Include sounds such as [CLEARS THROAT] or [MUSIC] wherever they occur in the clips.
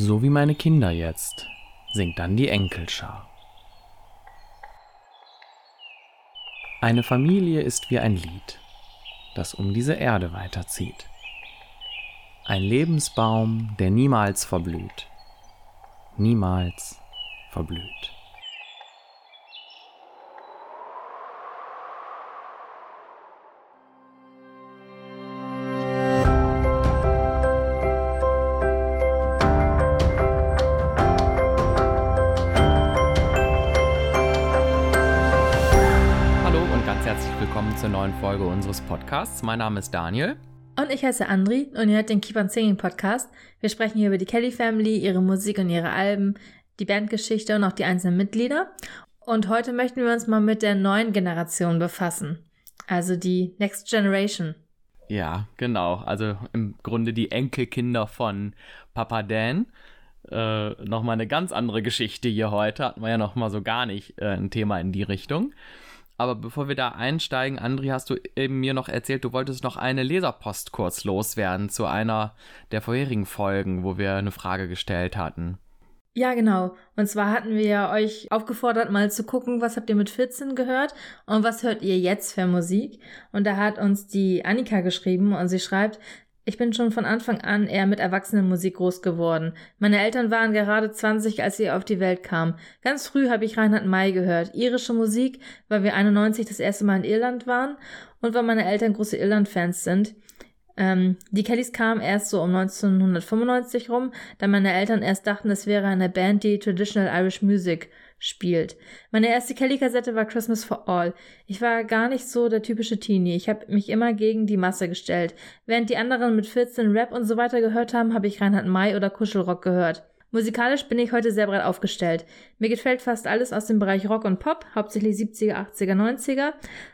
So wie meine Kinder jetzt, singt dann die Enkelschar. Eine Familie ist wie ein Lied, das um diese Erde weiterzieht. Ein Lebensbaum, der niemals verblüht, niemals verblüht. Unseres Podcasts. Mein Name ist Daniel. Und ich heiße Andri und ihr hört den Keep on Singing Podcast. Wir sprechen hier über die Kelly Family, ihre Musik und ihre Alben, die Bandgeschichte und auch die einzelnen Mitglieder. Und heute möchten wir uns mal mit der neuen Generation befassen. Also die Next Generation. Ja, genau. Also im Grunde die Enkelkinder von Papa Dan. Äh, nochmal eine ganz andere Geschichte hier heute. Hatten wir ja nochmal so gar nicht äh, ein Thema in die Richtung. Aber bevor wir da einsteigen, Andri, hast du eben mir noch erzählt, du wolltest noch eine Leserpost kurz loswerden zu einer der vorherigen Folgen, wo wir eine Frage gestellt hatten. Ja, genau. Und zwar hatten wir euch aufgefordert, mal zu gucken, was habt ihr mit 14 gehört und was hört ihr jetzt für Musik. Und da hat uns die Annika geschrieben und sie schreibt, ich bin schon von Anfang an eher mit Erwachsenenmusik groß geworden. Meine Eltern waren gerade 20, als sie auf die Welt kamen. Ganz früh habe ich Reinhard May gehört. Irische Musik, weil wir 91 das erste Mal in Irland waren und weil meine Eltern große Irland-Fans sind. Ähm, die Kellys kamen erst so um 1995 rum, da meine Eltern erst dachten, es wäre eine Band, die Traditional Irish Music spielt. Meine erste Kelly-Kassette war Christmas for All. Ich war gar nicht so der typische Teenie. Ich habe mich immer gegen die Masse gestellt. Während die anderen mit 14 Rap und so weiter gehört haben, habe ich Reinhard May oder Kuschelrock gehört. Musikalisch bin ich heute sehr breit aufgestellt. Mir gefällt fast alles aus dem Bereich Rock und Pop, hauptsächlich 70er, 80er, 90er,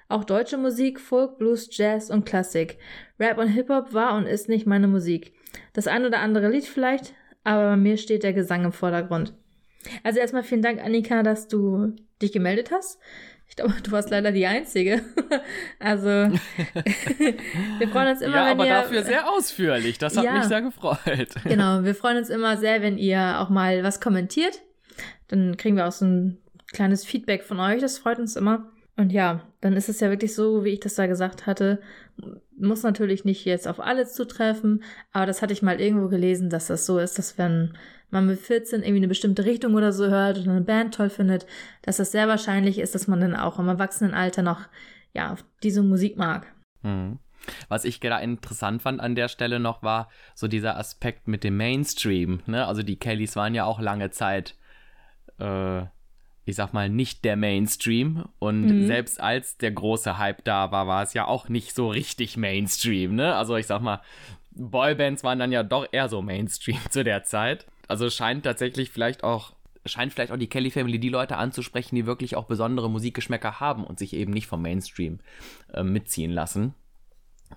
auch deutsche Musik, Folk, Blues, Jazz und Klassik. Rap und Hip-Hop war und ist nicht meine Musik. Das ein oder andere Lied vielleicht, aber bei mir steht der Gesang im Vordergrund. Also erstmal vielen Dank, Annika, dass du dich gemeldet hast. Ich glaube, du warst leider die Einzige. [LAUGHS] also, [LAUGHS] wir freuen uns immer, ja, wenn aber ihr... dafür sehr ausführlich. Das hat Ja. mich sehr gefreut. [LAUGHS] Genau, wir freuen uns immer sehr, wenn ihr auch mal was kommentiert. Dann kriegen wir auch so ein kleines Feedback von euch. Das freut uns immer. Und ja, dann ist es ja wirklich so, wie ich das da gesagt hatte. Muss natürlich nicht jetzt auf alles zutreffen, aber das hatte ich mal irgendwo gelesen, dass das so ist, dass wenn man mit 14 irgendwie eine bestimmte Richtung oder so hört oder eine Band toll findet, dass das sehr wahrscheinlich ist, dass man dann auch im Erwachsenenalter noch ja diese Musik mag. Hm. Was ich gerade interessant fand an der Stelle noch war so dieser Aspekt mit dem Mainstream. Ne? Also die Kellys waren ja auch lange Zeit, äh, ich sag mal, nicht der Mainstream. Und Mhm. selbst als der große Hype da war, war es ja auch nicht so richtig Mainstream. Ne? Also ich sag mal, Boybands waren dann ja doch eher so Mainstream [LAUGHS] zu der Zeit. Also scheint tatsächlich vielleicht auch scheint vielleicht auch die Kelly Family die Leute anzusprechen, die wirklich auch besondere Musikgeschmäcker haben und sich eben nicht vom Mainstream äh, mitziehen lassen.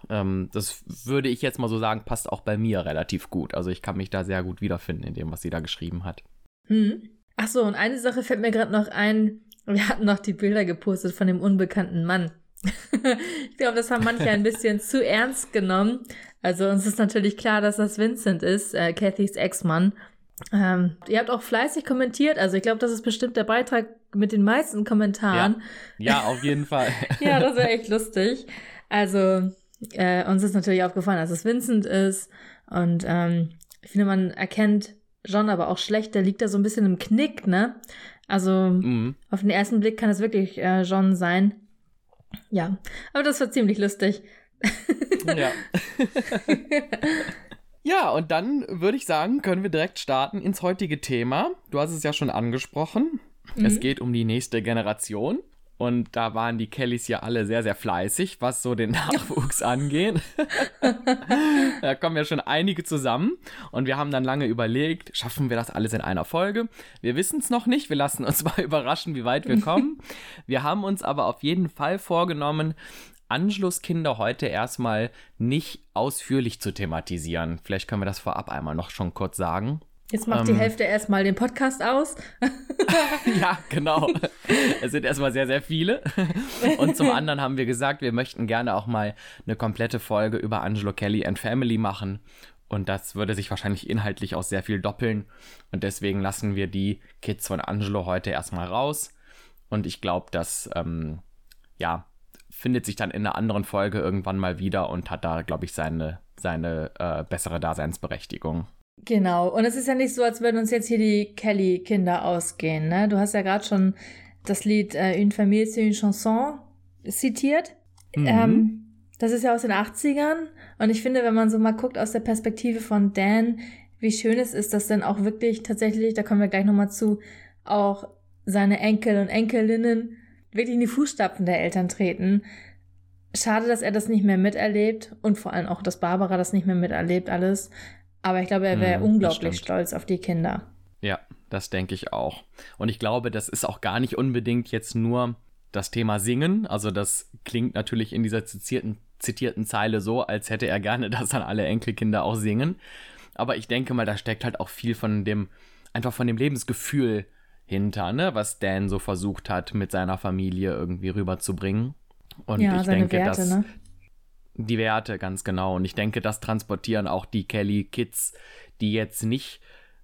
Ähm, das würde ich jetzt mal so sagen, passt auch bei mir relativ gut. Also ich kann mich da sehr gut wiederfinden in dem, was sie da geschrieben hat. Hm. Ach so, und eine Sache fällt mir gerade noch ein. Wir hatten noch die Bilder gepostet von dem unbekannten Mann. [LAUGHS] ich glaube, das haben manche ein bisschen zu ernst genommen. Also uns ist natürlich klar, dass das Vincent ist, äh, Cathys Ex-Mann. Ähm, ihr habt auch fleißig kommentiert. Also ich glaube, das ist bestimmt der Beitrag mit den meisten Kommentaren. Ja, auf jeden Fall. [LAUGHS] Ja, das wäre echt lustig. Also, äh, uns ist natürlich aufgefallen, dass es Vincent ist. Und ähm, ich finde, man erkennt John aber auch schlecht, der liegt da so ein bisschen im Knick, ne? Also, Mhm. auf den ersten Blick kann es wirklich äh, John sein. Ja, aber das war ziemlich lustig. Ja. [LAUGHS] [LAUGHS] ja, und dann würde ich sagen, können wir direkt starten ins heutige Thema. Du hast es ja schon angesprochen. Es Mhm. geht um die nächste Generation. Und da waren die Kellys ja alle sehr, sehr fleißig, was so den [LAUGHS] Nachwuchs angeht. [LAUGHS] da kommen ja schon einige zusammen. Und wir haben dann lange überlegt, schaffen wir das alles in einer Folge? Wir wissen es noch nicht. Wir lassen uns [LAUGHS] mal überraschen, wie weit wir kommen. wir haben uns aber auf jeden Fall vorgenommen, Anschlusskinder heute erstmal nicht ausführlich zu thematisieren. Vielleicht können wir das vorab einmal noch schon kurz sagen. Jetzt macht Ähm. die Hälfte erstmal den Podcast aus. [LAUGHS] Ja, genau. Es sind erstmal sehr, sehr viele. Und zum anderen haben wir gesagt, wir möchten gerne auch mal eine komplette Folge über Angelo Kelly and Family machen. Und das würde sich wahrscheinlich inhaltlich auch sehr viel doppeln. Und deswegen lassen wir die Kids von Angelo heute erstmal raus. Und ich glaube, das, ähm, ja, findet sich dann in einer anderen Folge irgendwann mal wieder und hat da, glaube ich, seine, seine äh, bessere Daseinsberechtigung. Genau. Und es ist ja nicht so, als würden uns jetzt hier die Kelly-Kinder ausgehen. Ne? Du hast ja gerade schon das Lied äh, Une famille, c'est une chanson zitiert. Mhm. Ähm, das ist ja aus den 80ern. Und ich finde, wenn man so mal guckt aus der Perspektive von Dan, wie schön es ist, dass dann auch wirklich tatsächlich, da kommen wir gleich nochmal zu, auch seine Enkel und Enkelinnen wirklich in die Fußstapfen der Eltern treten. Schade, dass er das nicht mehr miterlebt und vor allem auch, dass Barbara das nicht mehr miterlebt, alles. Aber ich glaube, er wäre mm, unglaublich stolz auf die Kinder. Ja, das denke ich auch. Und ich glaube, das ist auch gar nicht unbedingt jetzt nur das Thema Singen. Also das klingt natürlich in dieser zitierten, zitierten Zeile so, als hätte er gerne, [LAUGHS] dass dann alle Enkelkinder auch singen. Aber ich denke mal, da steckt halt auch viel von dem, einfach von dem Lebensgefühl hinter, ne, was Dan so versucht hat, mit seiner Familie irgendwie rüberzubringen. Und ja, ich denke, Werte, dass ne? Die Werte ganz genau. Und ich denke, das transportieren auch die Kelly Kids, die jetzt nicht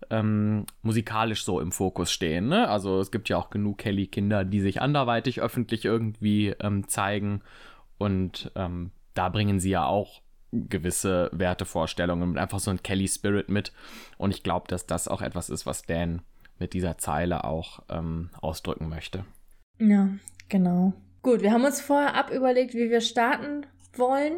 ähm, musikalisch so im Fokus stehen. Ne? Also es gibt ja auch genug Kelly-Kinder, die sich anderweitig öffentlich irgendwie ähm, zeigen. Und ähm, da bringen sie ja auch gewisse Wertevorstellungen und einfach so ein Kelly-Spirit mit. Und ich glaube, dass das auch etwas ist, was Dan mit dieser Zeile auch ähm, ausdrücken möchte. Ja, genau. Gut, wir haben uns vorher ab überlegt, wie wir starten wollen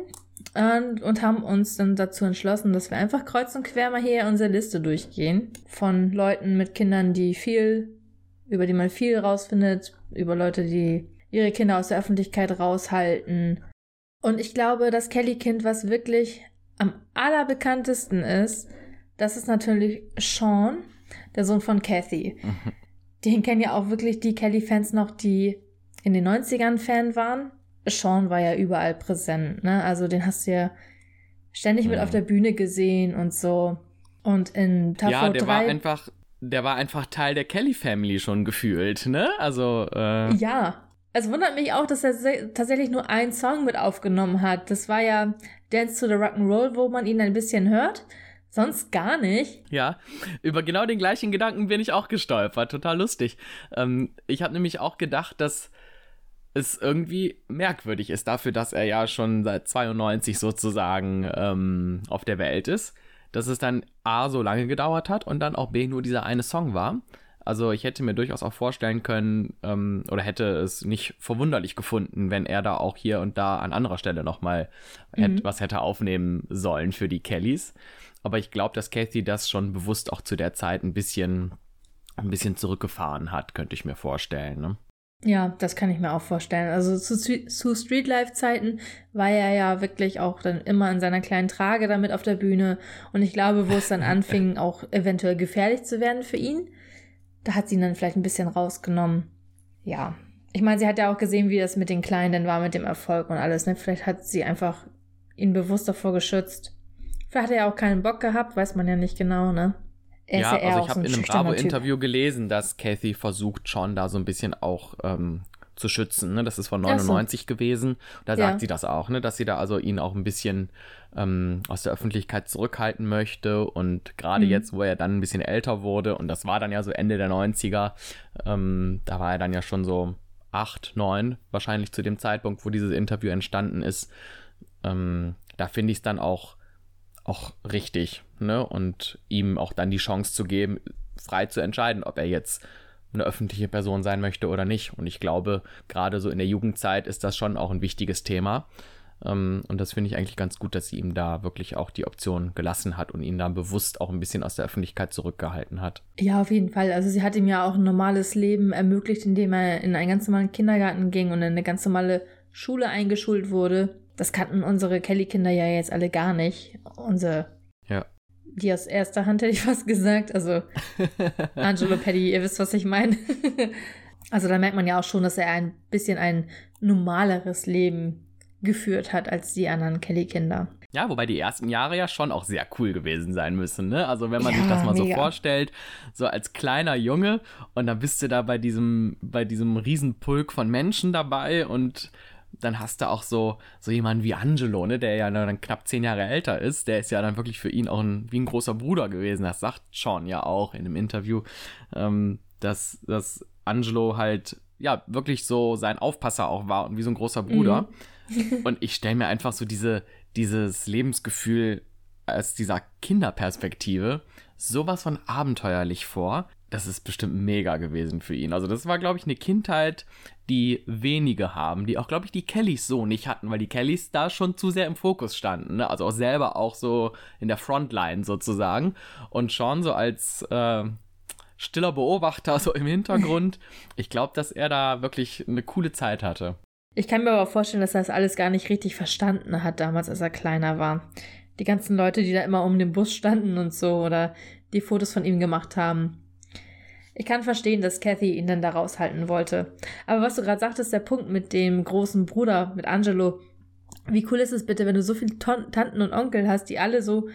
und, und haben uns dann dazu entschlossen, dass wir einfach kreuz und quer mal hier unsere Liste durchgehen von Leuten mit Kindern, die viel, über die man viel rausfindet, über Leute, die ihre Kinder aus der Öffentlichkeit raushalten. Und ich glaube, das Kelly-Kind, was wirklich am allerbekanntesten ist, das ist natürlich Sean, der Sohn von Kathy. Mhm. Den kennen ja auch wirklich die Kelly-Fans noch, die in den 90ern Fan waren. Sean war ja überall präsent, ne? Also den hast du ja ständig mhm. mit auf der Bühne gesehen und so. Und in Tafo Ja, der 3, war einfach, der war einfach Teil der Kelly Family schon gefühlt, ne? Also, äh, Ja. Es wundert mich auch, dass er tatsächlich nur einen Song mit aufgenommen hat. Das war ja Dance to the Rock'n'Roll, wo man ihn ein bisschen hört. Sonst gar nicht. Ja, über genau den gleichen Gedanken bin ich auch gestolpert. Total lustig. Ähm, ich habe nämlich auch gedacht, dass es irgendwie merkwürdig ist dafür, dass er ja schon seit 92 sozusagen ähm, auf der Welt ist, dass es dann A so lange gedauert hat und dann auch B nur dieser eine Song war. Also ich hätte mir durchaus auch vorstellen können ähm, oder hätte es nicht verwunderlich gefunden, wenn er da auch hier und da an anderer Stelle nochmal mhm. was hätte aufnehmen sollen für die Kellys. Aber ich glaube, dass Kathy das schon bewusst auch zu der Zeit ein bisschen, ein bisschen zurückgefahren hat, könnte ich mir vorstellen. Ne? Ja, das kann ich mir auch vorstellen. Also zu, zu Streetlife-Zeiten war er ja wirklich auch dann immer in seiner kleinen Trage damit auf der Bühne. Und ich glaube, wo es dann [LAUGHS] anfing, auch eventuell gefährlich zu werden für ihn, da hat sie ihn dann vielleicht ein bisschen rausgenommen. Ja. Ich meine, sie hat ja auch gesehen, wie das mit den Kleinen dann war, mit dem Erfolg und alles. Ne? Vielleicht hat sie einfach ihn bewusst davor geschützt. Vielleicht hat er ja auch keinen Bock gehabt, weiß man ja nicht genau, ne? Er ja, also ich habe so in einem Bravo-Interview gelesen, dass Kathy versucht schon da so ein bisschen auch ähm, zu schützen. Ne? Das ist von 99 so. gewesen. Da sagt ja. sie das auch, ne? dass sie da also ihn auch ein bisschen ähm, aus der Öffentlichkeit zurückhalten möchte. Und gerade mhm. jetzt, wo er dann ein bisschen älter wurde, und das war dann ja so Ende der 90er, ähm, da war er dann ja schon so acht, neun, wahrscheinlich zu dem Zeitpunkt, wo dieses Interview entstanden ist. Ähm, da finde ich es dann auch auch richtig, ne? Und ihm auch dann die Chance zu geben, frei zu entscheiden, ob er jetzt eine öffentliche Person sein möchte oder nicht. Und ich glaube, gerade so in der Jugendzeit ist das schon auch ein wichtiges Thema. Ähm, und das finde ich eigentlich ganz gut, dass sie ihm da wirklich auch die Option gelassen hat und ihn dann bewusst auch ein bisschen aus der Öffentlichkeit zurückgehalten hat. Ja, auf jeden Fall. Also sie hat ihm ja auch ein normales Leben ermöglicht, indem er in einen ganz normalen Kindergarten ging und in eine ganz normale Schule eingeschult wurde. Das kannten unsere Kelly-Kinder ja jetzt alle gar nicht. Unsere. Ja. Die aus erster Hand hätte ich fast gesagt. Also [LAUGHS] Angelo Paddy, ihr wisst, was ich meine. [LAUGHS] also da merkt man ja auch schon, dass er ein bisschen ein normaleres Leben geführt hat als die anderen Kelly-Kinder. Ja, wobei die ersten Jahre ja schon auch sehr cool gewesen sein müssen, ne? Also wenn man ja, sich das mal mega. so vorstellt, so als kleiner Junge und dann bist du da bei diesem, bei diesem Riesenpulk von Menschen dabei und dann hast du auch so, so jemanden wie Angelo, ne, der ja dann knapp zehn Jahre älter ist. Der ist ja dann wirklich für ihn auch ein, wie ein großer Bruder gewesen. Das sagt Sean ja auch in einem Interview, ähm, dass, dass Angelo halt ja wirklich so sein Aufpasser auch war und wie so ein großer Bruder. Mhm. [LAUGHS] und ich stelle mir einfach so diese, dieses Lebensgefühl aus dieser Kinderperspektive sowas von abenteuerlich vor. Das ist bestimmt mega gewesen für ihn. Also das war, glaube ich, eine Kindheit, die wenige haben, die auch, glaube ich, die Kellys so nicht hatten, weil die Kellys da schon zu sehr im Fokus standen. Ne? Also auch selber auch so in der Frontline sozusagen. Und Sean so als äh, stiller Beobachter so im Hintergrund. [LAUGHS] Ich glaube, dass er da wirklich eine coole Zeit hatte. Ich kann mir aber vorstellen, dass er das alles gar nicht richtig verstanden hat damals, als er kleiner war. Die ganzen Leute, die da immer um den Bus standen und so oder die Fotos von ihm gemacht haben. Ich kann verstehen, dass Kathy ihn dann da raushalten wollte. Aber was du gerade sagtest, der Punkt mit dem großen Bruder, mit Angelo. Wie cool ist es bitte, wenn du so viele Tanten und Onkel hast, die alle so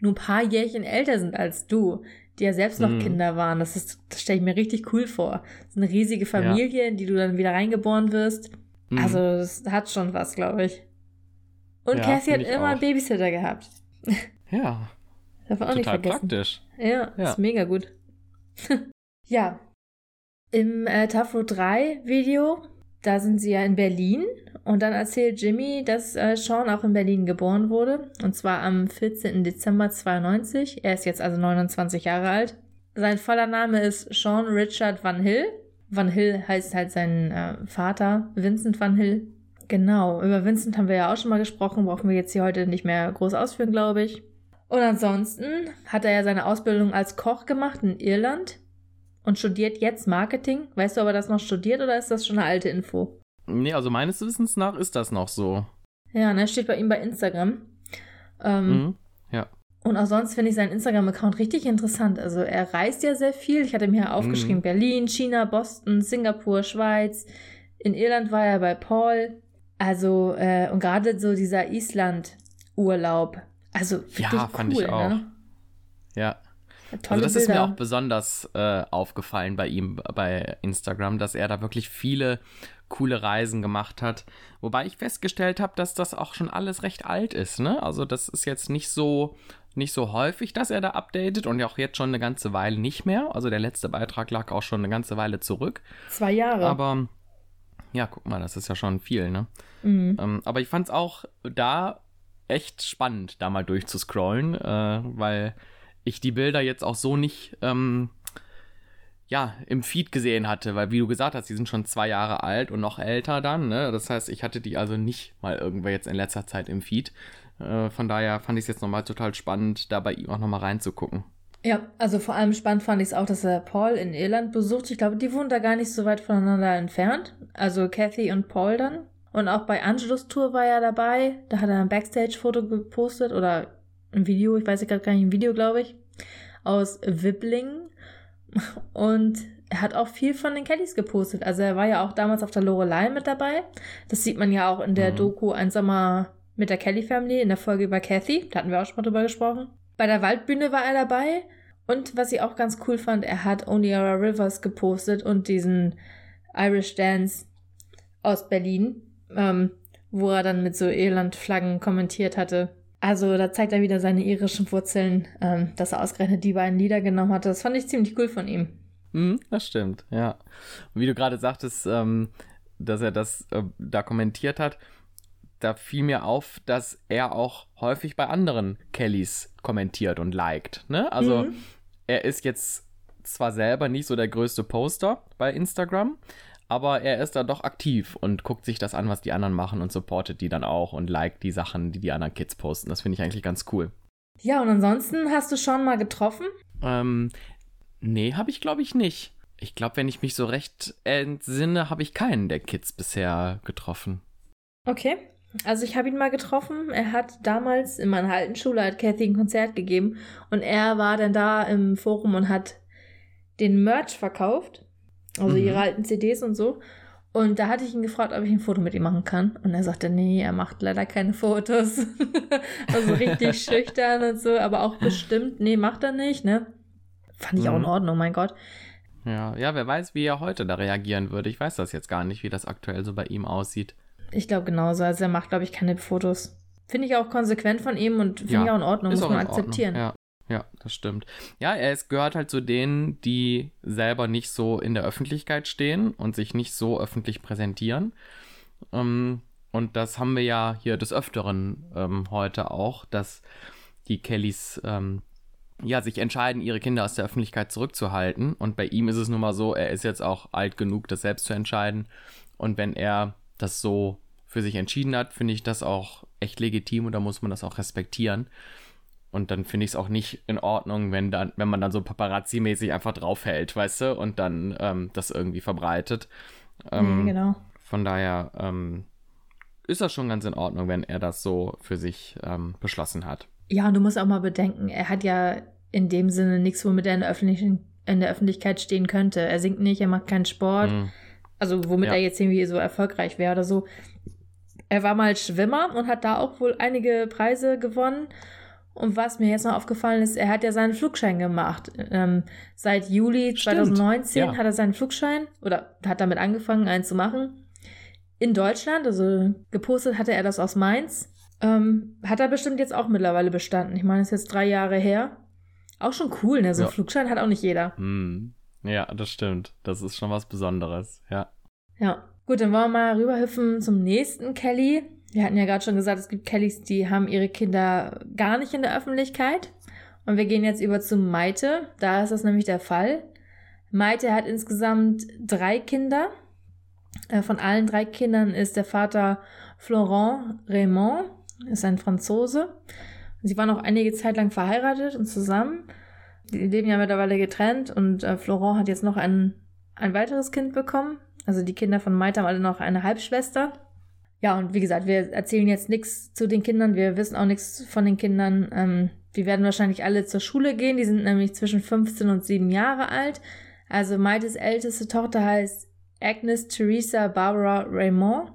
nur ein paar Jährchen älter sind als du, die ja selbst noch mhm. Kinder waren. Das, ist, das stelle ich mir richtig cool vor. So eine riesige Familie, ja. in die du dann wieder reingeboren wirst. Mhm. Also, das hat schon was, glaube ich. Und ja, Cassie hat immer auch. einen Babysitter gehabt. Ja. [LAUGHS] Darf man auch Total nicht vergessen. praktisch. Ja, ja, ist mega gut. [LAUGHS] ja. Im äh, Tafo 3 Video, da sind sie ja in Berlin und dann erzählt Jimmy, dass äh, Sean auch in Berlin geboren wurde und zwar am 14. Dezember 92. Er ist jetzt also 29 Jahre alt. Sein voller Name ist Sean Richard Van Hill. Van Hill heißt halt sein äh, Vater, Vincent Van Hill. Genau, über Vincent haben wir ja auch schon mal gesprochen, brauchen wir jetzt hier heute nicht mehr groß ausführen, glaube ich. Und ansonsten hat er ja seine Ausbildung als Koch gemacht in Irland und studiert jetzt Marketing. Weißt du, ob er das noch studiert oder ist das schon eine alte Info? Nee, also meines Wissens nach ist das noch so. Ja, ne, steht bei ihm bei Instagram. Ähm, mhm, ja. Und auch sonst finde ich seinen Instagram-Account richtig interessant. Also er reist ja sehr viel. Ich hatte mir hier aufgeschrieben, mhm. Berlin, China, Boston, Singapur, Schweiz. In Irland war er bei Paul. Also, äh, und gerade so dieser Island-Urlaub. Also, ja, fand cool, ich auch. Ne? Ja. Tolle also das Bilder. ist mir auch besonders äh, aufgefallen bei ihm bei Instagram, dass er da wirklich viele coole Reisen gemacht hat. Wobei ich festgestellt habe, dass das auch schon alles recht alt ist. Ne? Also das ist jetzt nicht so nicht so häufig, dass er da updatet und ja auch jetzt schon eine ganze Weile nicht mehr. Also der letzte Beitrag lag auch schon eine ganze Weile zurück. Zwei Jahre. Aber ja, guck mal, das ist ja schon viel, ne? Mhm. Ähm, aber ich fand es auch da echt spannend, da mal durchzuscrollen, äh, weil ich die Bilder jetzt auch so nicht ähm, ja, im Feed gesehen hatte, weil wie du gesagt hast, die sind schon zwei Jahre alt und noch älter dann, ne? Das heißt, ich hatte die also nicht mal irgendwer jetzt in letzter Zeit im Feed. Äh, von daher fand ich es jetzt nochmal total spannend, da bei ihm auch nochmal reinzugucken. Ja, also vor allem spannend fand ich es auch, dass er Paul in Irland besucht. Ich glaube, die wohnen da gar nicht so weit voneinander entfernt. Also Kathy und Paul dann. Und auch bei Angelos Tour war er dabei. Da hat er ein Backstage-Foto gepostet oder ein Video, ich weiß gerade gar nicht, ein Video, glaube ich, aus Wibbling. Und er hat auch viel von den Kellys gepostet. Also er war ja auch damals auf der Lorelei mit dabei. Das sieht man ja auch in der mhm. Doku Ein Sommer mit der Kelly Family in der Folge über Kathy. Da hatten wir auch schon mal drüber gesprochen. Bei der Waldbühne war er dabei. Und was ich auch ganz cool fand, er hat Oniara Rivers gepostet und diesen Irish Dance aus Berlin, ähm, wo er dann mit so Irland-Flaggen kommentiert hatte. Also da zeigt er wieder seine irischen Wurzeln, ähm, dass er ausgerechnet die beiden Lieder genommen hatte. Das fand ich ziemlich cool von ihm. Mm, das stimmt, ja. Und wie du gerade sagtest, ähm, dass er das äh, da kommentiert hat, da fiel mir auf, dass er auch häufig bei anderen Kellys kommentiert und liked. Ne? Also mhm. er ist jetzt zwar selber nicht so der größte Poster bei Instagram, aber er ist da doch aktiv und guckt sich das an, was die anderen machen und supportet die dann auch und liked die Sachen, die die anderen Kids posten. Das finde ich eigentlich ganz cool. Ja, und ansonsten hast du schon mal getroffen? Ähm, nee, habe ich glaube ich nicht. Ich glaube, wenn ich mich so recht entsinne, habe ich keinen der Kids bisher getroffen. Okay. Also ich habe ihn mal getroffen. Er hat damals in meiner alten Schule hat Kathy ein Konzert gegeben und er war dann da im Forum und hat den Merch verkauft, also mhm. ihre alten CDs und so. Und da hatte ich ihn gefragt, ob ich ein Foto mit ihm machen kann. Und er sagte, nee, er macht leider keine Fotos. [LAUGHS] also richtig [LAUGHS] schüchtern und so, aber auch bestimmt, nee, macht er nicht, ne? Fand ich mhm. auch in mhm. Ordnung, mein Gott. Ja, ja, wer weiß, wie er heute da reagieren würde. Ich weiß das jetzt gar nicht, wie das aktuell so bei ihm aussieht. Ich glaube genauso. Also er macht, glaube ich, keine Fotos. Finde ich auch konsequent von ihm und finde Ja, ich auch in Ordnung, muss man akzeptieren. Ja, ja, das stimmt. Ja, er ist, gehört halt zu denen, die selber nicht so in der Öffentlichkeit stehen und sich nicht so öffentlich präsentieren. Ähm, und das haben wir ja hier des Öfteren ähm, heute auch, dass die Kellys ähm, ja sich entscheiden, ihre Kinder aus der Öffentlichkeit zurückzuhalten. Und bei ihm ist es nun mal so, er ist jetzt auch alt genug, das selbst zu entscheiden. Und wenn er das so für sich entschieden hat, finde ich das auch echt legitim und da muss man das auch respektieren. Und dann finde ich es auch nicht in Ordnung, wenn dann, wenn man dann so paparazzi-mäßig einfach draufhält, weißt du, und dann ähm, das irgendwie verbreitet. Ähm, nee, genau. Von daher ähm, ist das schon ganz in Ordnung, wenn er das so für sich ähm, beschlossen hat. Ja, und du musst auch mal bedenken, er hat ja in dem Sinne nichts, womit er in der, öffentlichen, in der Öffentlichkeit stehen könnte. Er singt nicht, er macht keinen Sport. Hm. Also womit Ja. er jetzt irgendwie so erfolgreich wäre oder so. Er war mal Schwimmer und hat da auch wohl einige Preise gewonnen. Und was mir jetzt noch aufgefallen ist, er hat ja seinen Flugschein gemacht. Ähm, seit Juli Stimmt, 2019 ja. hat er seinen Flugschein oder hat damit angefangen, einen zu machen. In Deutschland, also gepostet hatte er das aus Mainz. Ähm, hat er bestimmt jetzt auch mittlerweile bestanden. Ich meine, es ist jetzt drei Jahre her. Auch schon cool, ne? So einen Ja. Flugschein hat auch nicht jeder. Hm. Ja, das stimmt. Das ist schon was Besonderes, ja. Ja. Gut, dann wollen wir mal rüberhüpfen zum nächsten Kelly. Wir hatten ja gerade schon gesagt, es gibt Kellys, die haben ihre Kinder gar nicht in der Öffentlichkeit. Und wir gehen jetzt über zu Maite. Da ist das nämlich der Fall. Maite hat insgesamt drei Kinder. Äh, Von allen drei Kindern ist der Vater Florent Raymond, ist ein Franzose. Sie waren auch einige Zeit lang verheiratet und zusammen. Die leben ja mittlerweile getrennt und äh, Florent hat jetzt noch ein, ein weiteres Kind bekommen. Also die Kinder von Maite haben alle noch eine Halbschwester. Ja, und wie gesagt, wir erzählen jetzt nichts zu den Kindern. Wir wissen auch nichts von den Kindern. Ähm, die werden wahrscheinlich alle zur Schule gehen. Die sind nämlich zwischen 15 und 7 Jahre alt. Also Maites älteste Tochter heißt Agnes Theresa Barbara Raymond.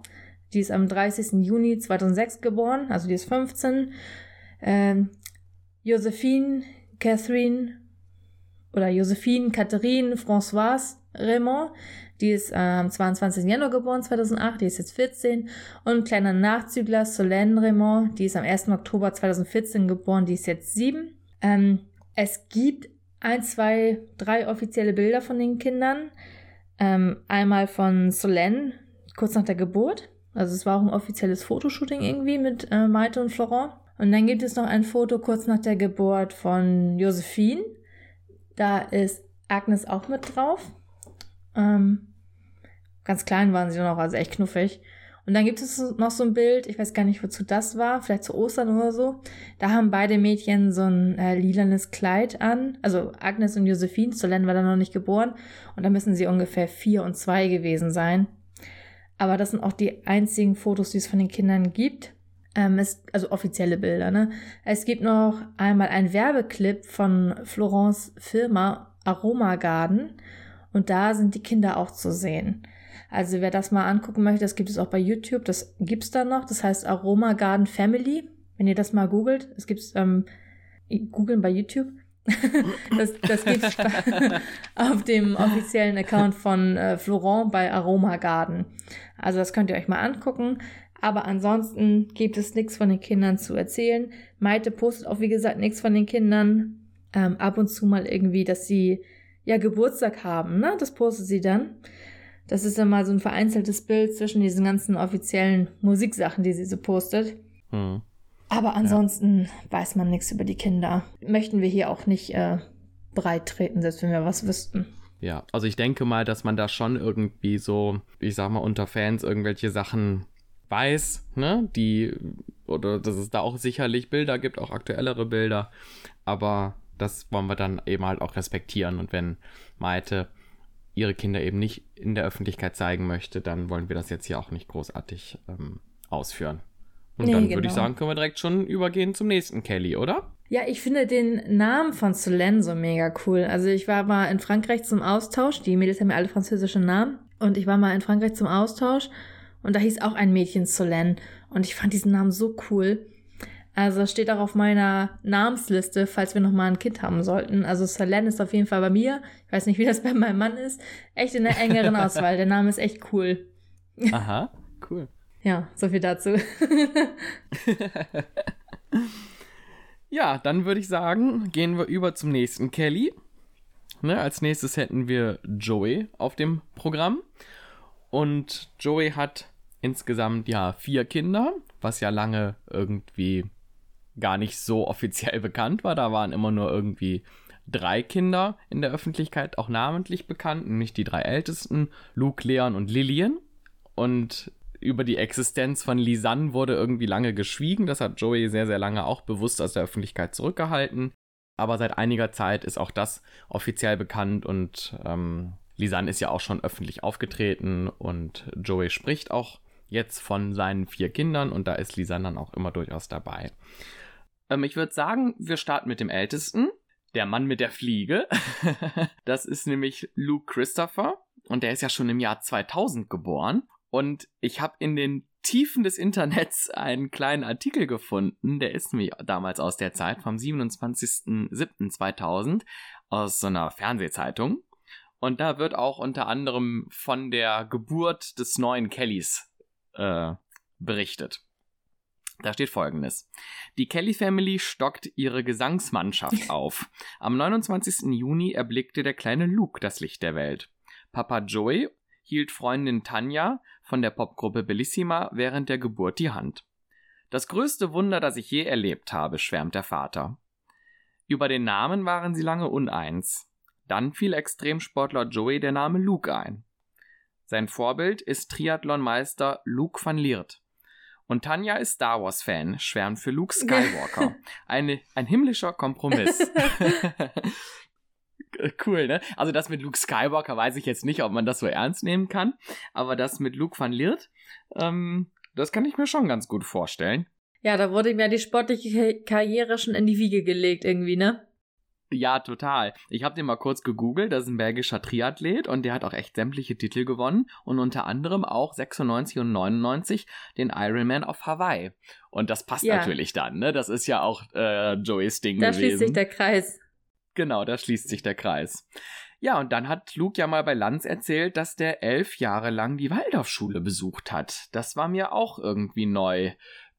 Die ist am 30. Juni 2006 geboren, also die ist 15. Ähm, Josephine Catherine oder Josephine Catherine Françoise Raymond, die ist am 22. Januar geboren, 2008, die ist jetzt 14. Und kleiner Nachzügler Solène Raymond, die ist am 1. Oktober 2014 geboren, die ist jetzt 7. Ähm, es gibt ein, zwei, drei offizielle Bilder von den Kindern. Ähm, einmal von Solène, kurz nach der Geburt. Also es war auch ein offizielles Fotoshooting irgendwie mit äh, Maite und Florent. Und dann gibt es noch ein Foto kurz nach der Geburt von Josephine. Da ist Agnes auch mit drauf. Ähm, ganz klein waren sie noch, also echt knuffig. Und dann gibt es noch so ein Bild, ich weiß gar nicht, wozu das war, vielleicht zu Ostern oder so. Da haben beide Mädchen so ein äh, lilanes Kleid an. Also Agnes und Josephine, Solène war da noch nicht geboren. Und da müssen sie ungefähr vier und zwei gewesen sein. Aber das sind auch die einzigen Fotos, die es von den Kindern gibt. Ähm, es, also offizielle Bilder, ne? Es gibt noch einmal ein Werbeclip von Florence Firma Aroma Garden. Und da sind die Kinder auch zu sehen. Also wer das mal angucken möchte, das gibt es auch bei YouTube. Das gibt's da noch. Das heißt Aroma Garden Family. Wenn ihr das mal googelt, es gibt's ähm, googeln bei YouTube. [LAUGHS] das, das gibt's [LAUGHS] auf dem offiziellen Account von äh, Florent bei Aroma Garden. Also das könnt ihr euch mal angucken. Aber ansonsten gibt es nichts von den Kindern zu erzählen. Maite postet auch, wie gesagt, nichts von den Kindern. Ähm, ab und zu mal irgendwie, dass sie ja Geburtstag haben, ne? Das postet sie dann. Das ist mal so ein vereinzeltes Bild zwischen diesen ganzen offiziellen Musiksachen, die sie so postet. Hm. Aber ansonsten weiß man nichts über die Kinder. Möchten wir hier auch nicht äh, breit treten, selbst wenn wir was wüssten. Ja, also ich denke mal, dass man da schon irgendwie so, ich sag mal, unter Fans irgendwelche Sachen weiß, ne, die, oder dass es da auch sicherlich Bilder gibt, auch aktuellere Bilder, aber das wollen wir dann eben halt auch respektieren und wenn Maite ihre Kinder eben nicht in der Öffentlichkeit zeigen möchte, dann wollen wir das jetzt hier auch nicht großartig ähm, ausführen. Und Nee, dann würde ich genau. sagen, können wir direkt schon übergehen zum nächsten Kelly, oder? Ja, ich finde den Namen von Solène so mega cool. Also ich war mal in Frankreich zum Austausch. Die Mädels haben ja alle französische Namen. Und ich war mal in Frankreich zum Austausch. Und da hieß auch ein Mädchen Solène. Und ich fand diesen Namen so cool. Also das steht auch auf meiner Namensliste, falls wir noch mal ein Kind haben sollten. Also Solène ist auf jeden Fall bei mir. Ich weiß nicht, wie das bei meinem Mann ist. Echt in der engeren Auswahl. Der Name ist echt cool. Aha, cool. Ja, so viel dazu. [LAUGHS] ja, dann würde ich sagen, gehen wir über zum nächsten Kelly. Ne, als nächstes hätten wir Joey auf dem Programm. Und Joey hat insgesamt ja vier Kinder, was ja lange irgendwie gar nicht so [LAUGHS] offiziell bekannt war. Da waren immer nur irgendwie drei Kinder in der Öffentlichkeit auch namentlich bekannt, nämlich die drei ältesten, Luke, Leon und Lillian. Und über die Existenz von Lisanne wurde irgendwie lange geschwiegen. Das hat Joey sehr, sehr lange auch bewusst aus der Öffentlichkeit zurückgehalten. Aber seit einiger Zeit ist auch das offiziell bekannt und ähm, Lisanne ist ja auch schon öffentlich aufgetreten und Joey spricht auch jetzt von seinen vier Kindern und da ist Lisanne dann auch immer durchaus dabei. Ähm, ich würde sagen, wir starten mit dem Ältesten, der Mann mit der Fliege. [LAUGHS] das ist nämlich Luke Christopher und der ist ja schon im Jahr 2000 geboren und ich habe in den Tiefen des Internets [LAUGHS] einen kleinen Artikel gefunden, der ist mir damals aus der Zeit vom 27.07.2000 aus so einer Fernsehzeitung. Und da wird auch unter anderem von der Geburt des neuen Kellys äh, berichtet. Da steht folgendes. Die Kelly Family stockt ihre Gesangsmannschaft [LAUGHS] auf. Am 29. Juni erblickte der kleine Luke das Licht der Welt. Papa Joey hielt Freundin Tanja von der Popgruppe Bellissima während der Geburt die Hand. Das größte Wunder, das ich je erlebt habe, schwärmt der Vater. Über den Namen waren sie lange uneins. Dann fiel Extremsportler Joey der Name Luke ein. Sein Vorbild ist Triathlonmeister Luke van Liert. Und Tanja ist Star Wars-Fan, schwärmt für Luke [LAUGHS] Skywalker. Eine, ein himmlischer Kompromiss. [LAUGHS] cool, ne? Also das mit Luke Skywalker weiß ich jetzt nicht, ob man das so ernst nehmen kann. Aber das mit Luke van Liert, ähm, das kann ich mir schon ganz gut vorstellen. Ja, da wurde ihm ja die sportliche Karriere schon in die Wiege gelegt irgendwie, ne? Ja, total. Ich habe den mal kurz gegoogelt. Das ist ein belgischer Triathlet und der hat auch echt sämtliche Titel gewonnen und unter anderem auch 96 und 99 den Ironman auf Hawaii. Und das passt ja. natürlich dann, ne? Das ist ja auch äh, Joey's Ding da gewesen. Da schließt sich der Kreis. Genau, da schließt sich der Kreis. Ja, und dann hat Luke ja mal bei Lanz erzählt, dass der elf Jahre lang die Waldorfschule besucht hat. Das war mir auch irgendwie neu